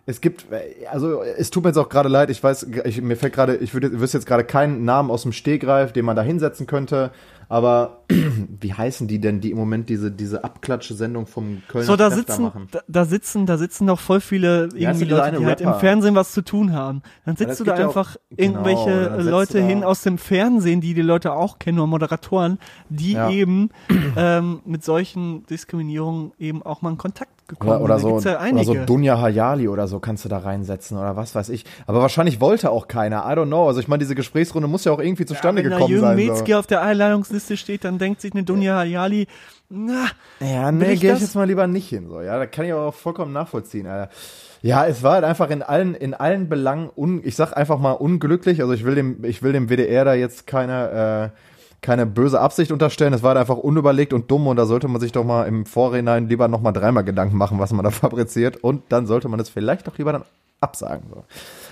es gibt, also es tut mir jetzt auch gerade leid, ich weiß, ich, mir fällt gerade, ich würde, wüsste jetzt gerade keinen Namen aus dem Stehgreif, den man da hinsetzen könnte, aber (clears throat) wie heißen die denn, die im Moment diese, diese Abklatsche-Sendung vom Kölner So, da sitzen, machen? da, da sitzen, da sitzen noch voll viele irgendwie dieser Leute, die halt im? Fernsehen was zu tun haben. Dann sitzt du gibt da ja auch- einfach genau, irgendwelche setzt Leute du hin aus dem Fernsehen, die die Leute auch kennen, oder Moderatoren, die Ja. eben ähm, mit solchen Diskriminierungen eben auch mal in Kontakt gekommen Oder, oder, so, ja oder so Dunja Hayali oder so kannst du da reinsetzen oder was weiß ich. Aber wahrscheinlich wollte auch keiner. I don't know. Also ich meine, diese Gesprächsrunde muss ja auch irgendwie zustande Wenn da gekommen Jürgen sein. Metzger So. auf der Einladungsliste steht, dann denkt sich eine Dunja Hayali, na, Ja, nee, gehe ich jetzt mal lieber nicht hin. So, ja, da kann ich aber auch vollkommen nachvollziehen. Alter. Ja, es war halt einfach in allen, in allen Belangen, un, ich sag einfach mal unglücklich. Also ich will dem, ich will dem WDR da jetzt keine, äh, keine böse Absicht unterstellen. Es war halt einfach unüberlegt und dumm und da sollte man sich doch mal im Vorhinein lieber noch mal dreimal Gedanken machen, was man da (laughs) fabriziert und dann sollte man es vielleicht doch lieber dann absagen. So.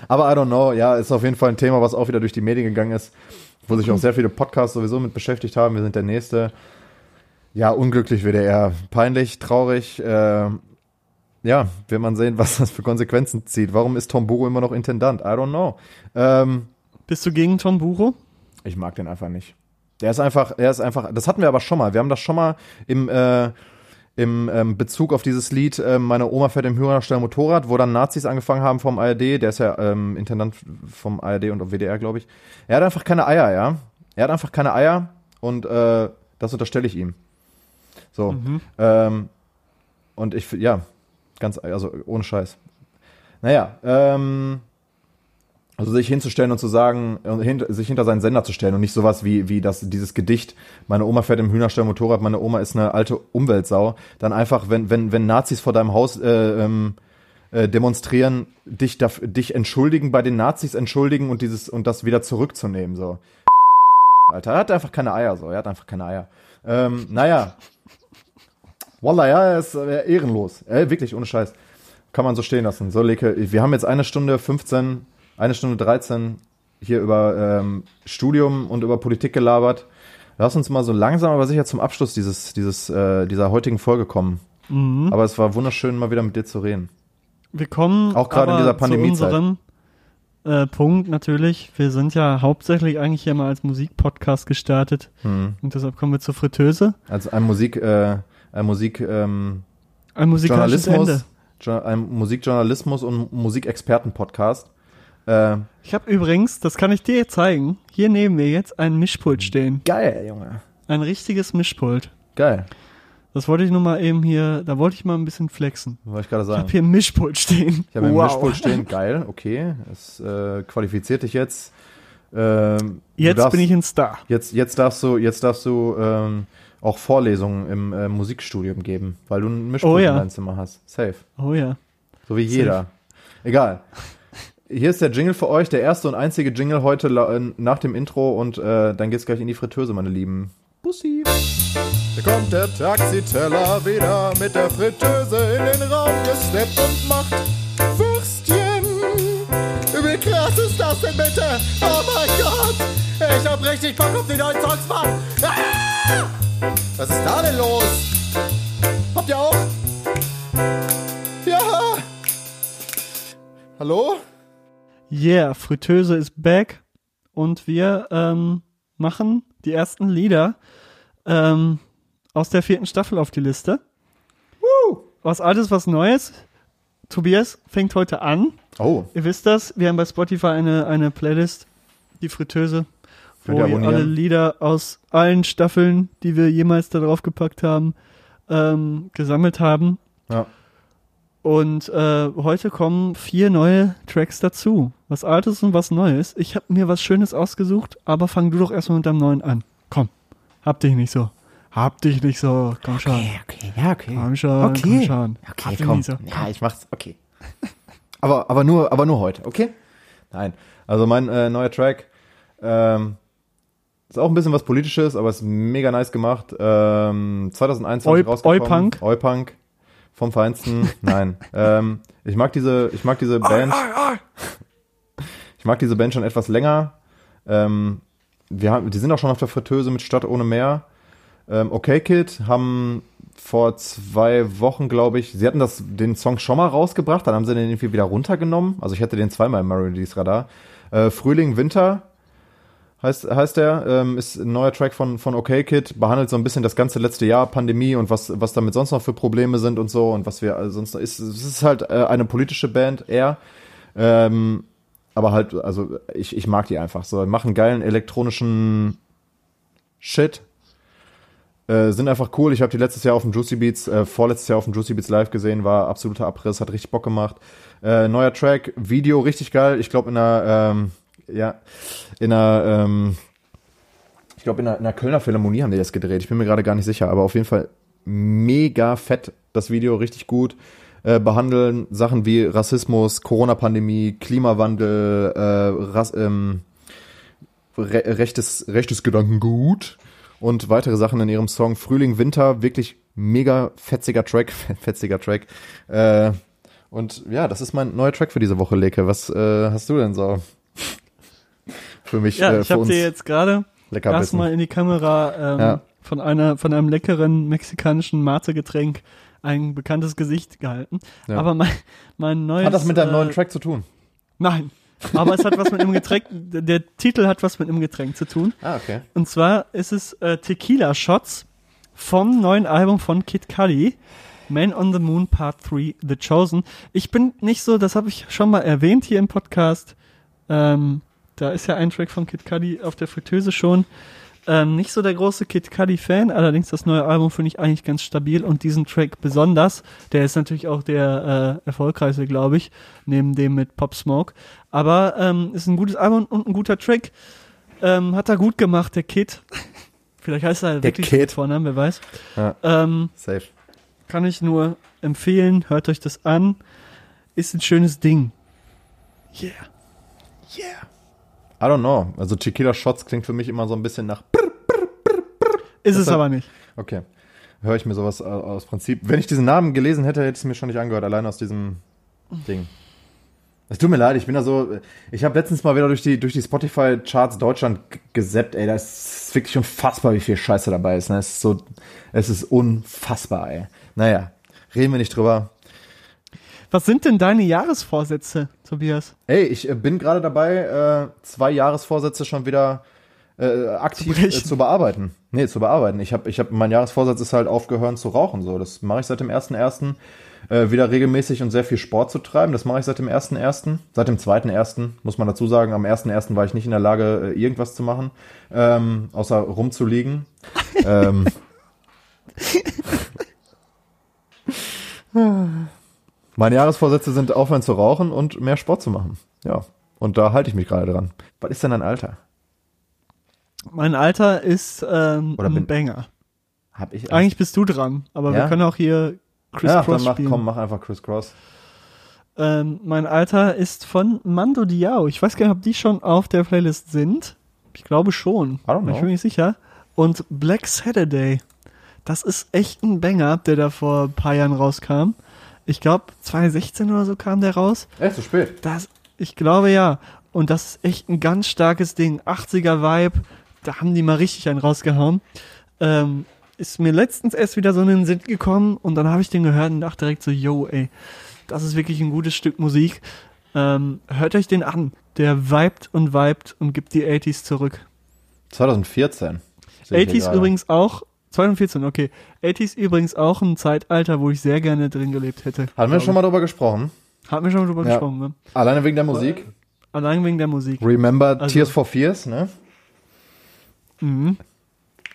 Aber I don't know, ja, ist auf jeden Fall ein Thema, was auch wieder durch die Medien gegangen ist, wo sich auch sehr viele Podcasts sowieso mit beschäftigt haben. Wir sind der nächste. Ja, unglücklich WDR. Peinlich, traurig. Äh, ja, will man sehen, (laughs) was das für Konsequenzen zieht. Warum ist Tom Buro immer noch Intendant? I don't know. Ähm, bist du gegen Tom Buro? ich mag den einfach nicht. Der ist einfach, er ist einfach, das hatten wir aber schon mal. Wir haben das schon mal im, äh, im ähm, Bezug auf dieses Lied äh, Meine Oma fährt im Hühnerstall Motorrad, wo dann Nazis angefangen haben vom ARD. Der ist ja ähm, Intendant vom ARD und WDR, glaube ich. Er hat einfach keine Eier, ja. Er hat einfach keine Eier und äh, das unterstelle ich ihm. So. Ähm, und ich, ja, ganz, also ohne Scheiß. Naja, ähm, also sich hinzustellen und zu sagen, sich hinter seinen Sender zu stellen und nicht sowas wie, wie das, dieses Gedicht, meine Oma fährt im Hühnerstall Motorrad, meine Oma ist eine alte Umweltsau, dann einfach, wenn, wenn, wenn Nazis vor deinem Haus äh, ähm, äh, demonstrieren, dich, dich entschuldigen, bei den Nazis entschuldigen und dieses, und das wieder zurückzunehmen, so. (laughs) Alter, er hat einfach keine Eier, so, er hat einfach keine Eier. Ähm, naja. Wallah, ja, er ist äh, ehrenlos. Äh, wirklich, ohne Scheiß. Kann man so stehen lassen. So, Leke, wir haben jetzt eine Stunde 15, eine Stunde 13 hier über ähm, Studium und über Politik gelabert. Lass uns mal so langsam aber sicher zum Abschluss dieses, dieses, äh, dieser heutigen Folge kommen. Mhm. Aber es war wunderschön, mal wieder mit dir zu reden. Wir kommen Auch gerade in dieser Pandemiezeit. zu unserem äh, Punkt natürlich. Wir sind ja hauptsächlich eigentlich hier mal als Musikpodcast gestartet Hm. und deshalb kommen wir zur Fritteuse. Also ein Musik, äh, ein Musik, ähm, Ein musikalisches Journalismus, Ende. Jo ein Musikjournalismus und Musikexperten-Podcast. Äh, Ich habe übrigens, das kann ich dir jetzt zeigen, hier neben mir jetzt ein Mischpult stehen. geil, Junge. Ein richtiges Mischpult. Geil. Das wollte ich nur mal eben hier, da wollte ich mal ein bisschen flexen. Wollte ich gerade Ich sagen. habe hier ein Mischpult stehen. Ich habe wow. Mischpult stehen, (laughs) geil, okay. Es äh, qualifiziert dich jetzt. Ähm, Jetzt darfst, bin ich ein Star. Jetzt, jetzt darfst du, jetzt darfst du ähm, auch Vorlesungen im äh, Musikstudium geben, weil du ein Mischpult Oh ja. in deinem Zimmer hast. Safe. Oh ja. So wie jeder. Egal. Hier ist der Jingle für euch, der erste und einzige Jingle heute äh, nach dem Intro und äh, dann geht's gleich in die Fritteuse, meine Lieben. Bussi. Da kommt der Taxiteller wieder mit der Fritteuse in den Raum gesteppt und macht Würstchen. Wie krass ist das denn bitte? Oh mein Gott! Ich hab richtig Bock auf die neuen Songs, Mann! Ah! Was ist da denn los? Habt ihr auch? Ja! Hallo? Yeah, Fritteuse ist back und wir ähm, machen die ersten Lieder ähm, aus der vierten Staffel auf die Liste. Was altes, was Neues. Tobias fängt heute an. Oh, Ihr wisst das, wir haben bei Spotify eine, eine Playlist, die Fritteuse, wo ihr alle Lieder aus allen Staffeln, die wir jemals da drauf gepackt haben, ähm, gesammelt haben. Ja. Und äh, heute kommen vier neue Tracks dazu. Was Altes und was Neues. Ich habe mir was Schönes ausgesucht, aber fang du doch erstmal mit deinem neuen an. Komm, hab dich nicht so. Hab dich nicht so. Komm schon. okay, ja, okay. Komm schon, okay. komm schon. Hab Okay, dich komm. so. Ja, ich mach's, okay. (laughs) aber, aber nur, aber nur heute, okay? Nein. Also mein äh, neuer Track, ähm, ist auch ein bisschen was Politisches, aber ist mega nice gemacht. Ähm, 2021 Oi- rausgekommen. Oi-Punk? Oi-Punk. Vom Feinsten. Nein. (laughs) Ähm, ich mag diese, ich mag diese Band. Ich mag diese Band schon etwas länger. Ähm, wir haben, die sind auch schon auf der Fritteuse mit Stadt ohne Meer. Ähm, okay Kid haben vor zwei Wochen, glaube ich, sie hatten das, den Song schon mal rausgebracht, dann haben sie den irgendwie wieder runtergenommen. Also ich hatte den zweimal im Melodies Radar. Äh, Frühling, Winter heißt, heißt der, ähm, ist ein neuer Track von, von Okay Kid, behandelt so ein bisschen das ganze letzte Jahr Pandemie und was, was damit sonst noch für Probleme sind und so und was wir äh, sonst noch ist. Es ist halt äh, eine politische Band eher. Ähm, aber halt, also ich, ich mag die einfach so. Machen geilen elektronischen Shit. Äh, sind einfach cool. Ich habe die letztes Jahr auf dem Juicy Beats, äh, vorletztes Jahr auf dem Juicy Beats live gesehen, war absoluter Abriss, hat richtig Bock gemacht. Äh, neuer Track, Video richtig geil. Ich glaube in einer, ähm, ja, in einer, ähm, ich glaube in in einer Kölner Philharmonie haben die das gedreht. Ich bin mir gerade gar nicht sicher, aber auf jeden Fall mega fett das Video, richtig gut. Äh, behandeln Sachen wie Rassismus, Corona-Pandemie, Klimawandel, äh, Rass, ähm, re rechtes, rechtes Gedankengut und weitere Sachen in ihrem Song Frühling, Winter, wirklich mega fetziger Track, (laughs) fetziger Track. Äh, und ja, das ist mein neuer Track für diese Woche, Leke. Was äh, hast du denn so für mich, Ja, äh, ich habe dir jetzt gerade erstmal in die Kamera ähm, Ja. von einer von einem leckeren mexikanischen Mate-Getränk ein bekanntes Gesicht gehalten. Ja. Aber mein, mein neues. Hat das mit deinem äh, neuen Track zu tun? Nein. Aber es hat was mit einem Getränk. Der Titel hat was mit einem Getränk zu tun. Ah, okay. Und zwar ist es äh, Tequila Shots vom neuen Album von Kid Cudi. Man on the Moon Part 3, The Chosen. Ich bin nicht so, das habe ich schon mal erwähnt hier im Podcast. Ähm, da ist ja ein Track von Kid Cudi auf der Fritteuse schon. Ähm, nicht so der große Kid Cudi-Fan, allerdings das neue Album finde ich eigentlich ganz stabil und diesen Track besonders. Der ist natürlich auch der äh, erfolgreichste, glaube ich, neben dem mit Pop Smoke. Aber ähm, ist ein gutes Album und ein guter Track. Ähm, hat er gut gemacht, der Kid. Vielleicht heißt er Der wirklich Kid. Vornamen, wer weiß. Ja. Ähm, Safe. kann ich nur empfehlen, hört euch das an. Ist ein schönes Ding. Yeah. Yeah. I don't know. Also Tequila Shots klingt für mich immer so ein bisschen nach. Ist es hat- aber nicht. Okay. Höre ich mir sowas äh, aus Prinzip. Wenn ich diesen Namen gelesen hätte, hätte ich es mir schon nicht angehört, allein aus diesem Ding. Es tut mir leid, ich bin da so. Ich habe letztens mal wieder durch die, durch die Spotify-Charts Deutschland g- gesappt, ey. Das ist wirklich unfassbar, wie viel Scheiße dabei ist. Ne? Es ist so. Es ist unfassbar, ey. Naja, reden wir nicht drüber. Was sind denn deine Jahresvorsätze, Tobias? Ey, ich äh, bin gerade dabei, äh, zwei Jahresvorsätze schon wieder äh, aktiv Zu äh, zu bearbeiten. Nee, zu bearbeiten. Ich habe, ich hab, mein Jahresvorsatz ist halt aufgehören zu rauchen. So, das mache ich seit dem 1.1. Äh, wieder regelmäßig und sehr viel Sport zu treiben. Das mache ich seit dem 1.1. Seit dem 2.1. muss man dazu sagen. Am 1.1. war ich nicht in der Lage, irgendwas zu machen, ähm, außer rumzuliegen. (laughs) ähm, (laughs) (laughs) Meine Jahresvorsätze sind aufhören zu rauchen und mehr Sport zu machen. Ja. Und da halte ich mich gerade dran. Was ist denn dein Alter? Mein Alter ist ähm, Oder ein bin- Banger. Hab ich Eigentlich bist du dran, aber wir Ja? können auch hier Chris ja, Cross dann mach, spielen. komm, mach einfach Chris Cross. Ähm, mein Alter ist von Mando Diao. Ich weiß gar nicht, ob die schon auf der Playlist sind. Ich glaube schon. I don't Ich know. bin mir nicht sicher. Und Black Saturday. Das ist echt ein Banger, der da vor ein paar Jahren rauskam. Ich glaube, 2016 oder so kam der raus. Echt zu spät. Das, ich glaube ja. Und das ist echt ein ganz starkes Ding. 80er Vibe. Da haben die mal richtig einen rausgehauen. Ähm, ist mir letztens erst wieder so in den Sinn gekommen und dann habe ich den gehört und dachte direkt so, yo, ey, das ist wirklich ein gutes Stück Musik. Ähm, hört euch den an. Der vibet und vibet und gibt die 80s zurück. 2014. Sehe ich hier 80s gerade. übrigens auch, 2014, okay. 80s übrigens auch ein Zeitalter, wo ich sehr gerne drin gelebt hätte. Haben wir schon mal drüber gesprochen. Haben wir schon mal drüber Ja. gesprochen, ne? Alleine wegen der Musik. Allein wegen der Musik. Remember Also- Tears for Fears, ne? Mhm.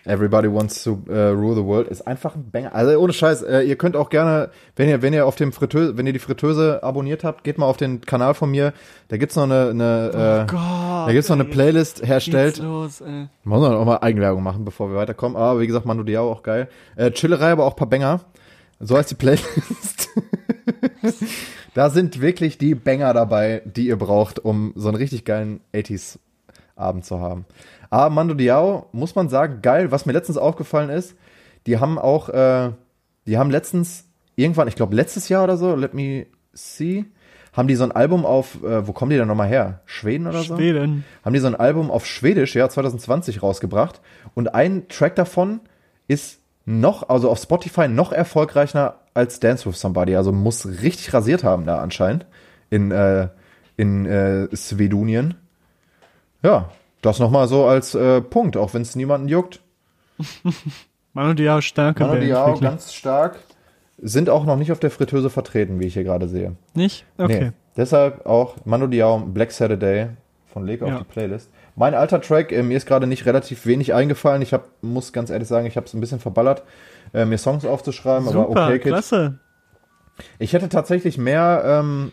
Everybody Wants to uh, Rule the World ist einfach ein Banger. Also ohne Scheiß, äh, ihr könnt auch gerne, wenn ihr, wenn ihr auf dem Fritteuse, wenn ihr die Fritteuse abonniert habt, geht mal auf den Kanal von mir. Da gibt's noch eine, eine Oh äh, Gott. da gibt's noch eine Playlist herstellt. los, ey. Muss man auch mal Eigenwerbung machen, bevor wir weiterkommen. Aber wie gesagt, Manu Diao auch geil. Äh, Chillerei, aber auch paar Banger. So heißt die Playlist. (laughs) da sind wirklich die Banger dabei, die ihr braucht, um so einen richtig geilen 80s Abend zu haben. Aber Mando Diao, muss man sagen, geil. Was mir letztens aufgefallen ist, die haben auch, äh, die haben letztens, irgendwann, ich glaube letztes Jahr oder so, let me see, haben die so ein Album auf, äh, wo kommen die denn nochmal her? Schweden oder so? Schweden. haben die so ein Album auf Schwedisch, ja, 2020 rausgebracht. Und ein Track davon ist noch, also auf Spotify noch erfolgreicher als Dance with Somebody. Also muss richtig rasiert haben da anscheinend in, äh, in äh, Swedunien. Ja, das nochmal so als äh, Punkt, auch wenn es niemanden juckt. (laughs) Manu Diao, starke Manu. Diao, ganz stark. Sind auch noch nicht auf der Fritteuse vertreten, wie ich hier gerade sehe. Nicht? Okay. Nee. Deshalb auch Manu Diao, Black Saturday von Leg auf Ja. die Playlist. Mein alter Track, äh, mir ist gerade nicht relativ wenig eingefallen. Ich hab, muss ganz ehrlich sagen, ich habe es ein bisschen verballert, äh, mir Songs aufzuschreiben, aber Super, okay, Kid. klasse. Ich hätte tatsächlich mehr, ähm,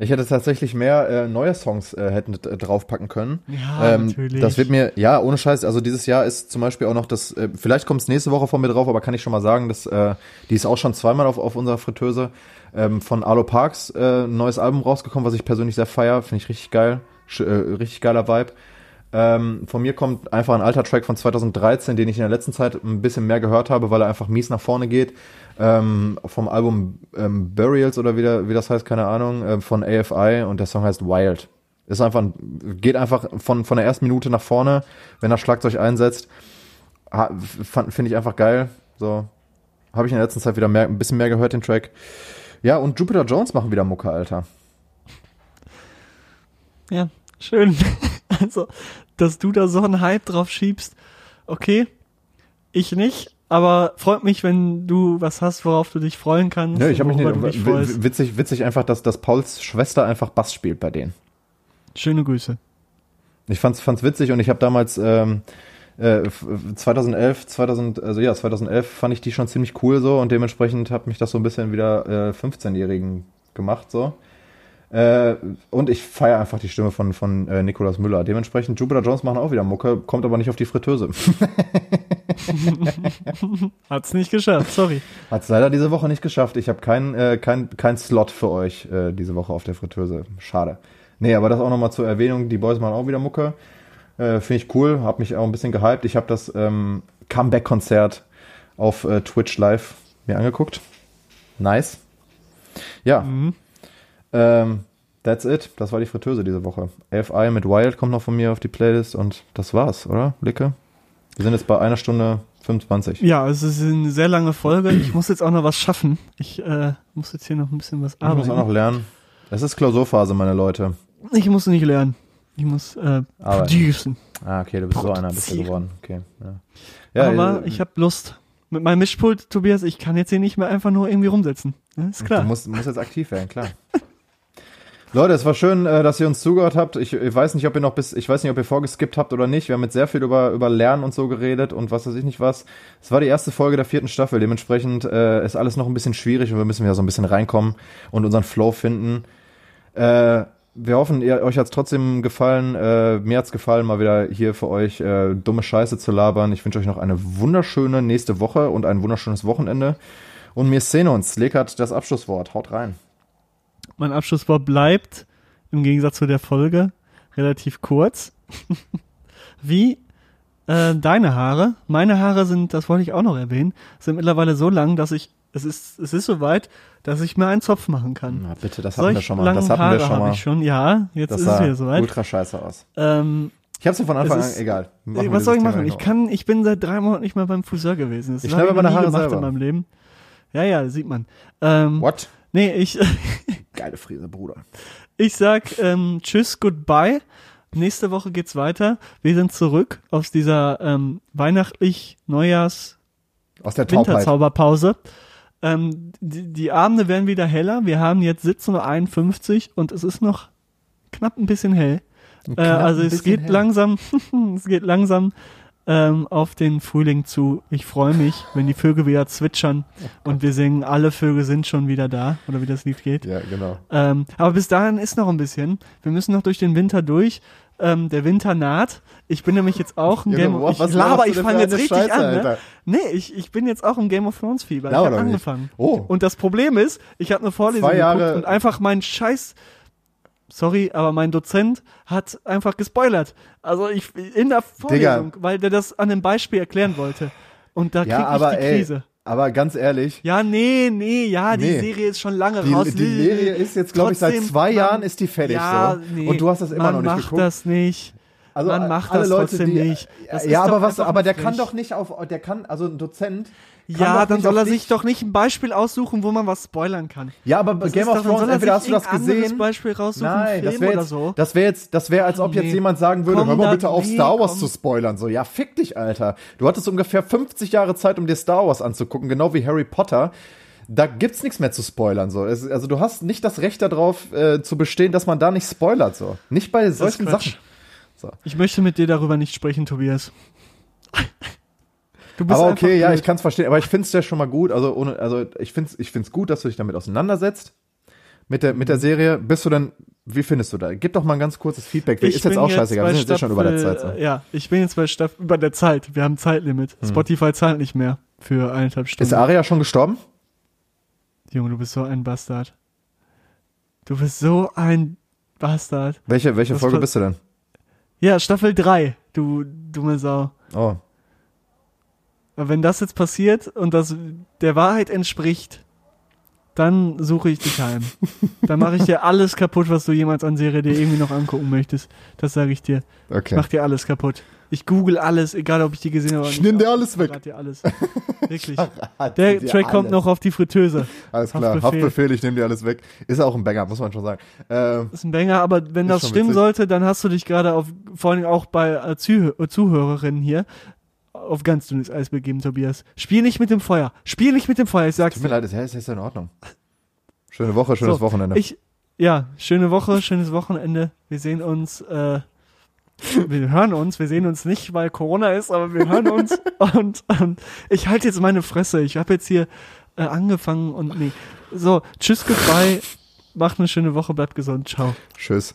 ich hätte tatsächlich mehr äh, neue Songs äh, hätten äh, draufpacken können. Ja, ähm, natürlich. Das wird mir, ja, ohne Scheiß, also dieses Jahr ist zum Beispiel auch noch das, äh, vielleicht kommt es nächste Woche von mir drauf, aber kann ich schon mal sagen, dass äh, die ist auch schon zweimal auf, auf unserer Fritteuse ähm, von Arlo Parks äh, ein neues Album rausgekommen, was ich persönlich sehr feier, finde ich richtig geil, Sch äh, richtig geiler Vibe. Ähm, von mir kommt einfach ein alter Track von 2013, den ich in der letzten Zeit ein bisschen mehr gehört habe, weil er einfach mies nach vorne geht. Ähm, vom Album ähm, Burials oder wie, der, wie das heißt, keine Ahnung, ähm, von AFI und der Song heißt Wild. Ist einfach, ein- geht einfach von, von der ersten Minute nach vorne, wenn er Schlagzeug einsetzt. Finde ich einfach geil. So. Habe ich in der letzten Zeit wieder mehr, ein bisschen mehr gehört, den Track. Ja, und Jupiter Jones machen wieder Mucke, Alter. Ja, schön. (laughs) (laughs) Also, dass du da so einen Hype drauf schiebst, okay. Ich nicht, aber freut mich, wenn du was hast, worauf du dich freuen kannst. Nö, ich habe mich nicht, freust. witzig, witzig einfach, dass, dass Pauls Schwester einfach Bass spielt bei denen. Schöne Grüße. Ich fand's, fand's witzig und ich habe damals ähm, äh, f- 2011, 2000, also ja, 2011 fand ich die schon ziemlich cool so und dementsprechend hat mich das so ein bisschen wieder äh, 15-Jährigen gemacht so. Äh, und ich feiere einfach die Stimme von, von äh, Nikolaus Müller. Dementsprechend, Jupiter Jones machen auch wieder Mucke, kommt aber nicht auf die Fritteuse. (laughs) Hat's nicht geschafft, sorry. Hat's leider diese Woche nicht geschafft. Ich habe keinen äh, kein, kein Slot für euch äh, diese Woche auf der Fritteuse. Schade. Nee, aber das auch nochmal zur Erwähnung. Die Boys machen auch wieder Mucke. Äh, Finde ich cool. Hab mich auch ein bisschen gehypt. Ich habe das ähm, Comeback-Konzert auf äh, Twitch live mir angeguckt. Nice. Ja, Mhm. Ähm, that's it. Das war die Fritteuse diese Woche. AFI mit Wild kommt noch von mir auf die Playlist und das war's, oder, Licke? Wir sind jetzt bei einer Stunde 25. Ja, es ist eine sehr lange Folge. Ich muss jetzt auch noch was schaffen. Ich äh, muss jetzt hier noch ein bisschen was Ich muss arbeiten. auch noch lernen. Es ist Klausurphase, meine Leute. Ich muss nicht lernen. Ich muss äh, Arbeiten. producen. Ah, okay, du bist so einer, bist du geworden. Okay, ja. ja Aber äh, ich habe Lust. Mit meinem Mischpult, Tobias, ich kann jetzt hier nicht mehr einfach nur irgendwie rumsetzen. Ist klar. Du musst, musst jetzt aktiv werden, klar. (laughs) Leute, es war schön, äh, dass ihr uns zugehört habt. Ich, ich weiß nicht, ob ihr noch bis, ich weiß nicht, ob ihr vorgeskippt habt oder nicht. Wir haben jetzt sehr viel über, über Lernen und so geredet und was weiß ich nicht was. Es war die erste Folge der vierten Staffel. Dementsprechend äh, ist alles noch ein bisschen schwierig und wir müssen wieder so ein bisschen reinkommen und unseren Flow finden. Äh, wir hoffen, ihr, euch hat's trotzdem gefallen. Äh, mir hat's gefallen, mal wieder hier für euch äh, dumme Scheiße zu labern. Ich wünsche euch noch eine wunderschöne nächste Woche und ein wunderschönes Wochenende. Und wir sehen uns. Leg hat das Abschlusswort. Haut rein. Mein Abschlusswort bleibt, im Gegensatz zu der Folge, relativ kurz. (laughs) Wie äh, deine Haare. Meine Haare sind, das wollte ich auch noch erwähnen, sind mittlerweile so lang, dass ich, es ist, es ist soweit, dass ich mir einen Zopf machen kann. Na bitte, das hatten wir Solch schon mal. Das hatten Haare wir schon mal. ich schon. Ja, jetzt Das ist es wieder soweit. ultra scheiße aus. Ähm, Ich hab's ja von Anfang Es an, ist- egal. Machen wir was soll ich machen? Ich kann, ich bin seit drei Monaten nicht mehr beim Friseur gewesen. Das Ich habe schneide meine Haare gemacht selber. in meinem Leben. Ja, ja, sieht man. Ähm, What? Nee, ich, (laughs) Geile Frise, Bruder. ich sag ähm, Tschüss, Goodbye. Nächste Woche geht's weiter. Wir sind zurück aus dieser ähm, weihnachtlich Neujahrs Aus der Taubheit. Winterzauberpause. Ähm, die, die Abende werden wieder heller. Wir haben jetzt 17.51 Uhr und es ist noch knapp ein bisschen hell. Äh, also es geht hell. langsam, (laughs) es geht langsam ähm, auf den Frühling zu. Ich freue mich, wenn die Vögel wieder zwitschern und wir singen, alle Vögel sind schon wieder da, oder wie das Lied geht. Ja, genau. Ähm, aber bis dahin ist noch ein bisschen. Wir müssen noch durch den Winter durch. Ähm, der Winter naht. Ich bin nämlich jetzt auch ein Game boah, ich was laber, ich fange jetzt richtig Scheiße, an. Ne? Nee, ich, ich bin jetzt auch im Game of Thrones Fieber. Laber ich habe nicht. angefangen. Oh. Und das Problem ist, ich habe eine Vorlesung Zwei Jahre- und einfach mein Scheiß sorry, aber mein Dozent hat einfach gespoilert. Also ich in der Vorlesung, weil der das an einem Beispiel erklären wollte. Und da krieg Ja, ich aber die ey, Krise. aber ganz ehrlich, Ja, nee, nee, ja, die Nee. Serie ist schon lange die, raus. die Serie ist jetzt, glaube ich, seit zwei man- Jahren ist die fertig ja, so. Nee, Und du hast das immer man noch nicht macht geguckt. das nicht. Also man macht alle das Leute, trotzdem die, nicht. Das ja, aber was, aber der nicht kann doch nicht auf, der kann, also ein Dozent. Ja, dann soll auf er sich doch nicht ein Beispiel aussuchen, wo man was spoilern kann. Ja, aber Das Game of Thrones, er entweder hast du das gesehen. Beispiel raussuchen, Nein, das wäre jetzt, so. das wäre jetzt, das wäre, als ob jetzt nee. jemand sagen würde, Komm, hör mal bitte auf nee, Star Wars komm. zu spoilern. So, ja, fick dich, Alter. Du hattest ungefähr 50 Jahre Zeit, um dir Star Wars anzugucken, genau wie Harry Potter. Da gibt's nichts mehr zu spoilern, so. Es, also du hast nicht das Recht darauf äh, zu bestehen, dass man da nicht spoilert, so. Nicht bei solchen. Sachen. So. Ich möchte mit dir darüber nicht sprechen, Tobias. Du bist Aber okay, ja, blöd. ich kann es verstehen. Aber ich finde es ja schon mal gut. Also, ohne, also ich finde es ich find's gut, dass du dich damit auseinandersetzt. Mit der, Mhm. mit der Serie. Bist du denn, wie findest du da? Gib doch mal ein ganz kurzes Feedback. ist jetzt auch scheißegal. Wir sind jetzt schon über der Zeit. So. Ja, ich bin jetzt bei Staffel über der Zeit. Wir haben Zeitlimit. Spotify zahlt nicht mehr für eineinhalb Ist Stunden. Aria schon gestorben? Junge, du bist so ein Bastard. Du bist so ein Bastard. Welche, welche Was Folge bist du denn? Ja, Staffel 3, du dumme Sau. Oh. Aber wenn das jetzt passiert und das der Wahrheit entspricht, dann suche ich dich heim. dann mache ich dir alles kaputt, was du jemals an Serie dir irgendwie noch angucken möchtest. Das sage ich dir. Ich Okay. mach dir alles kaputt. Ich google alles, egal ob ich die gesehen habe oder Ich nicht. nehm dir alles (laughs) weg. Dir alles. Wirklich. Der Track kommt alles. noch auf die Fritteuse. Alles klar. Haftbefehl. Haftbefehl, ich nehme dir alles weg. Ist auch ein Banger, muss man schon sagen. Ähm, Das ist ein Banger, aber wenn das stimmen witzig. sollte, dann hast du dich gerade auf, vor allem auch bei äh, Zuhö äh, Zuhörerinnen hier, auf ganz dünnes Eis begeben, Tobias. Spiel nicht mit dem Feuer. Spiel nicht mit dem Feuer, ich sag's tut mir leid, ist ja, ist ja in Ordnung. Schöne Woche, schönes So, Wochenende. Ich, ja, schöne Woche, schönes Wochenende. Wir sehen uns, äh, wir hören uns, wir sehen uns nicht, weil Corona ist, aber wir hören uns (laughs) und, und ich halte jetzt meine Fresse. Ich habe jetzt hier äh, angefangen und nee. So, tschüss, goodbye. Macht eine schöne Woche, bleibt gesund. Ciao. Tschüss.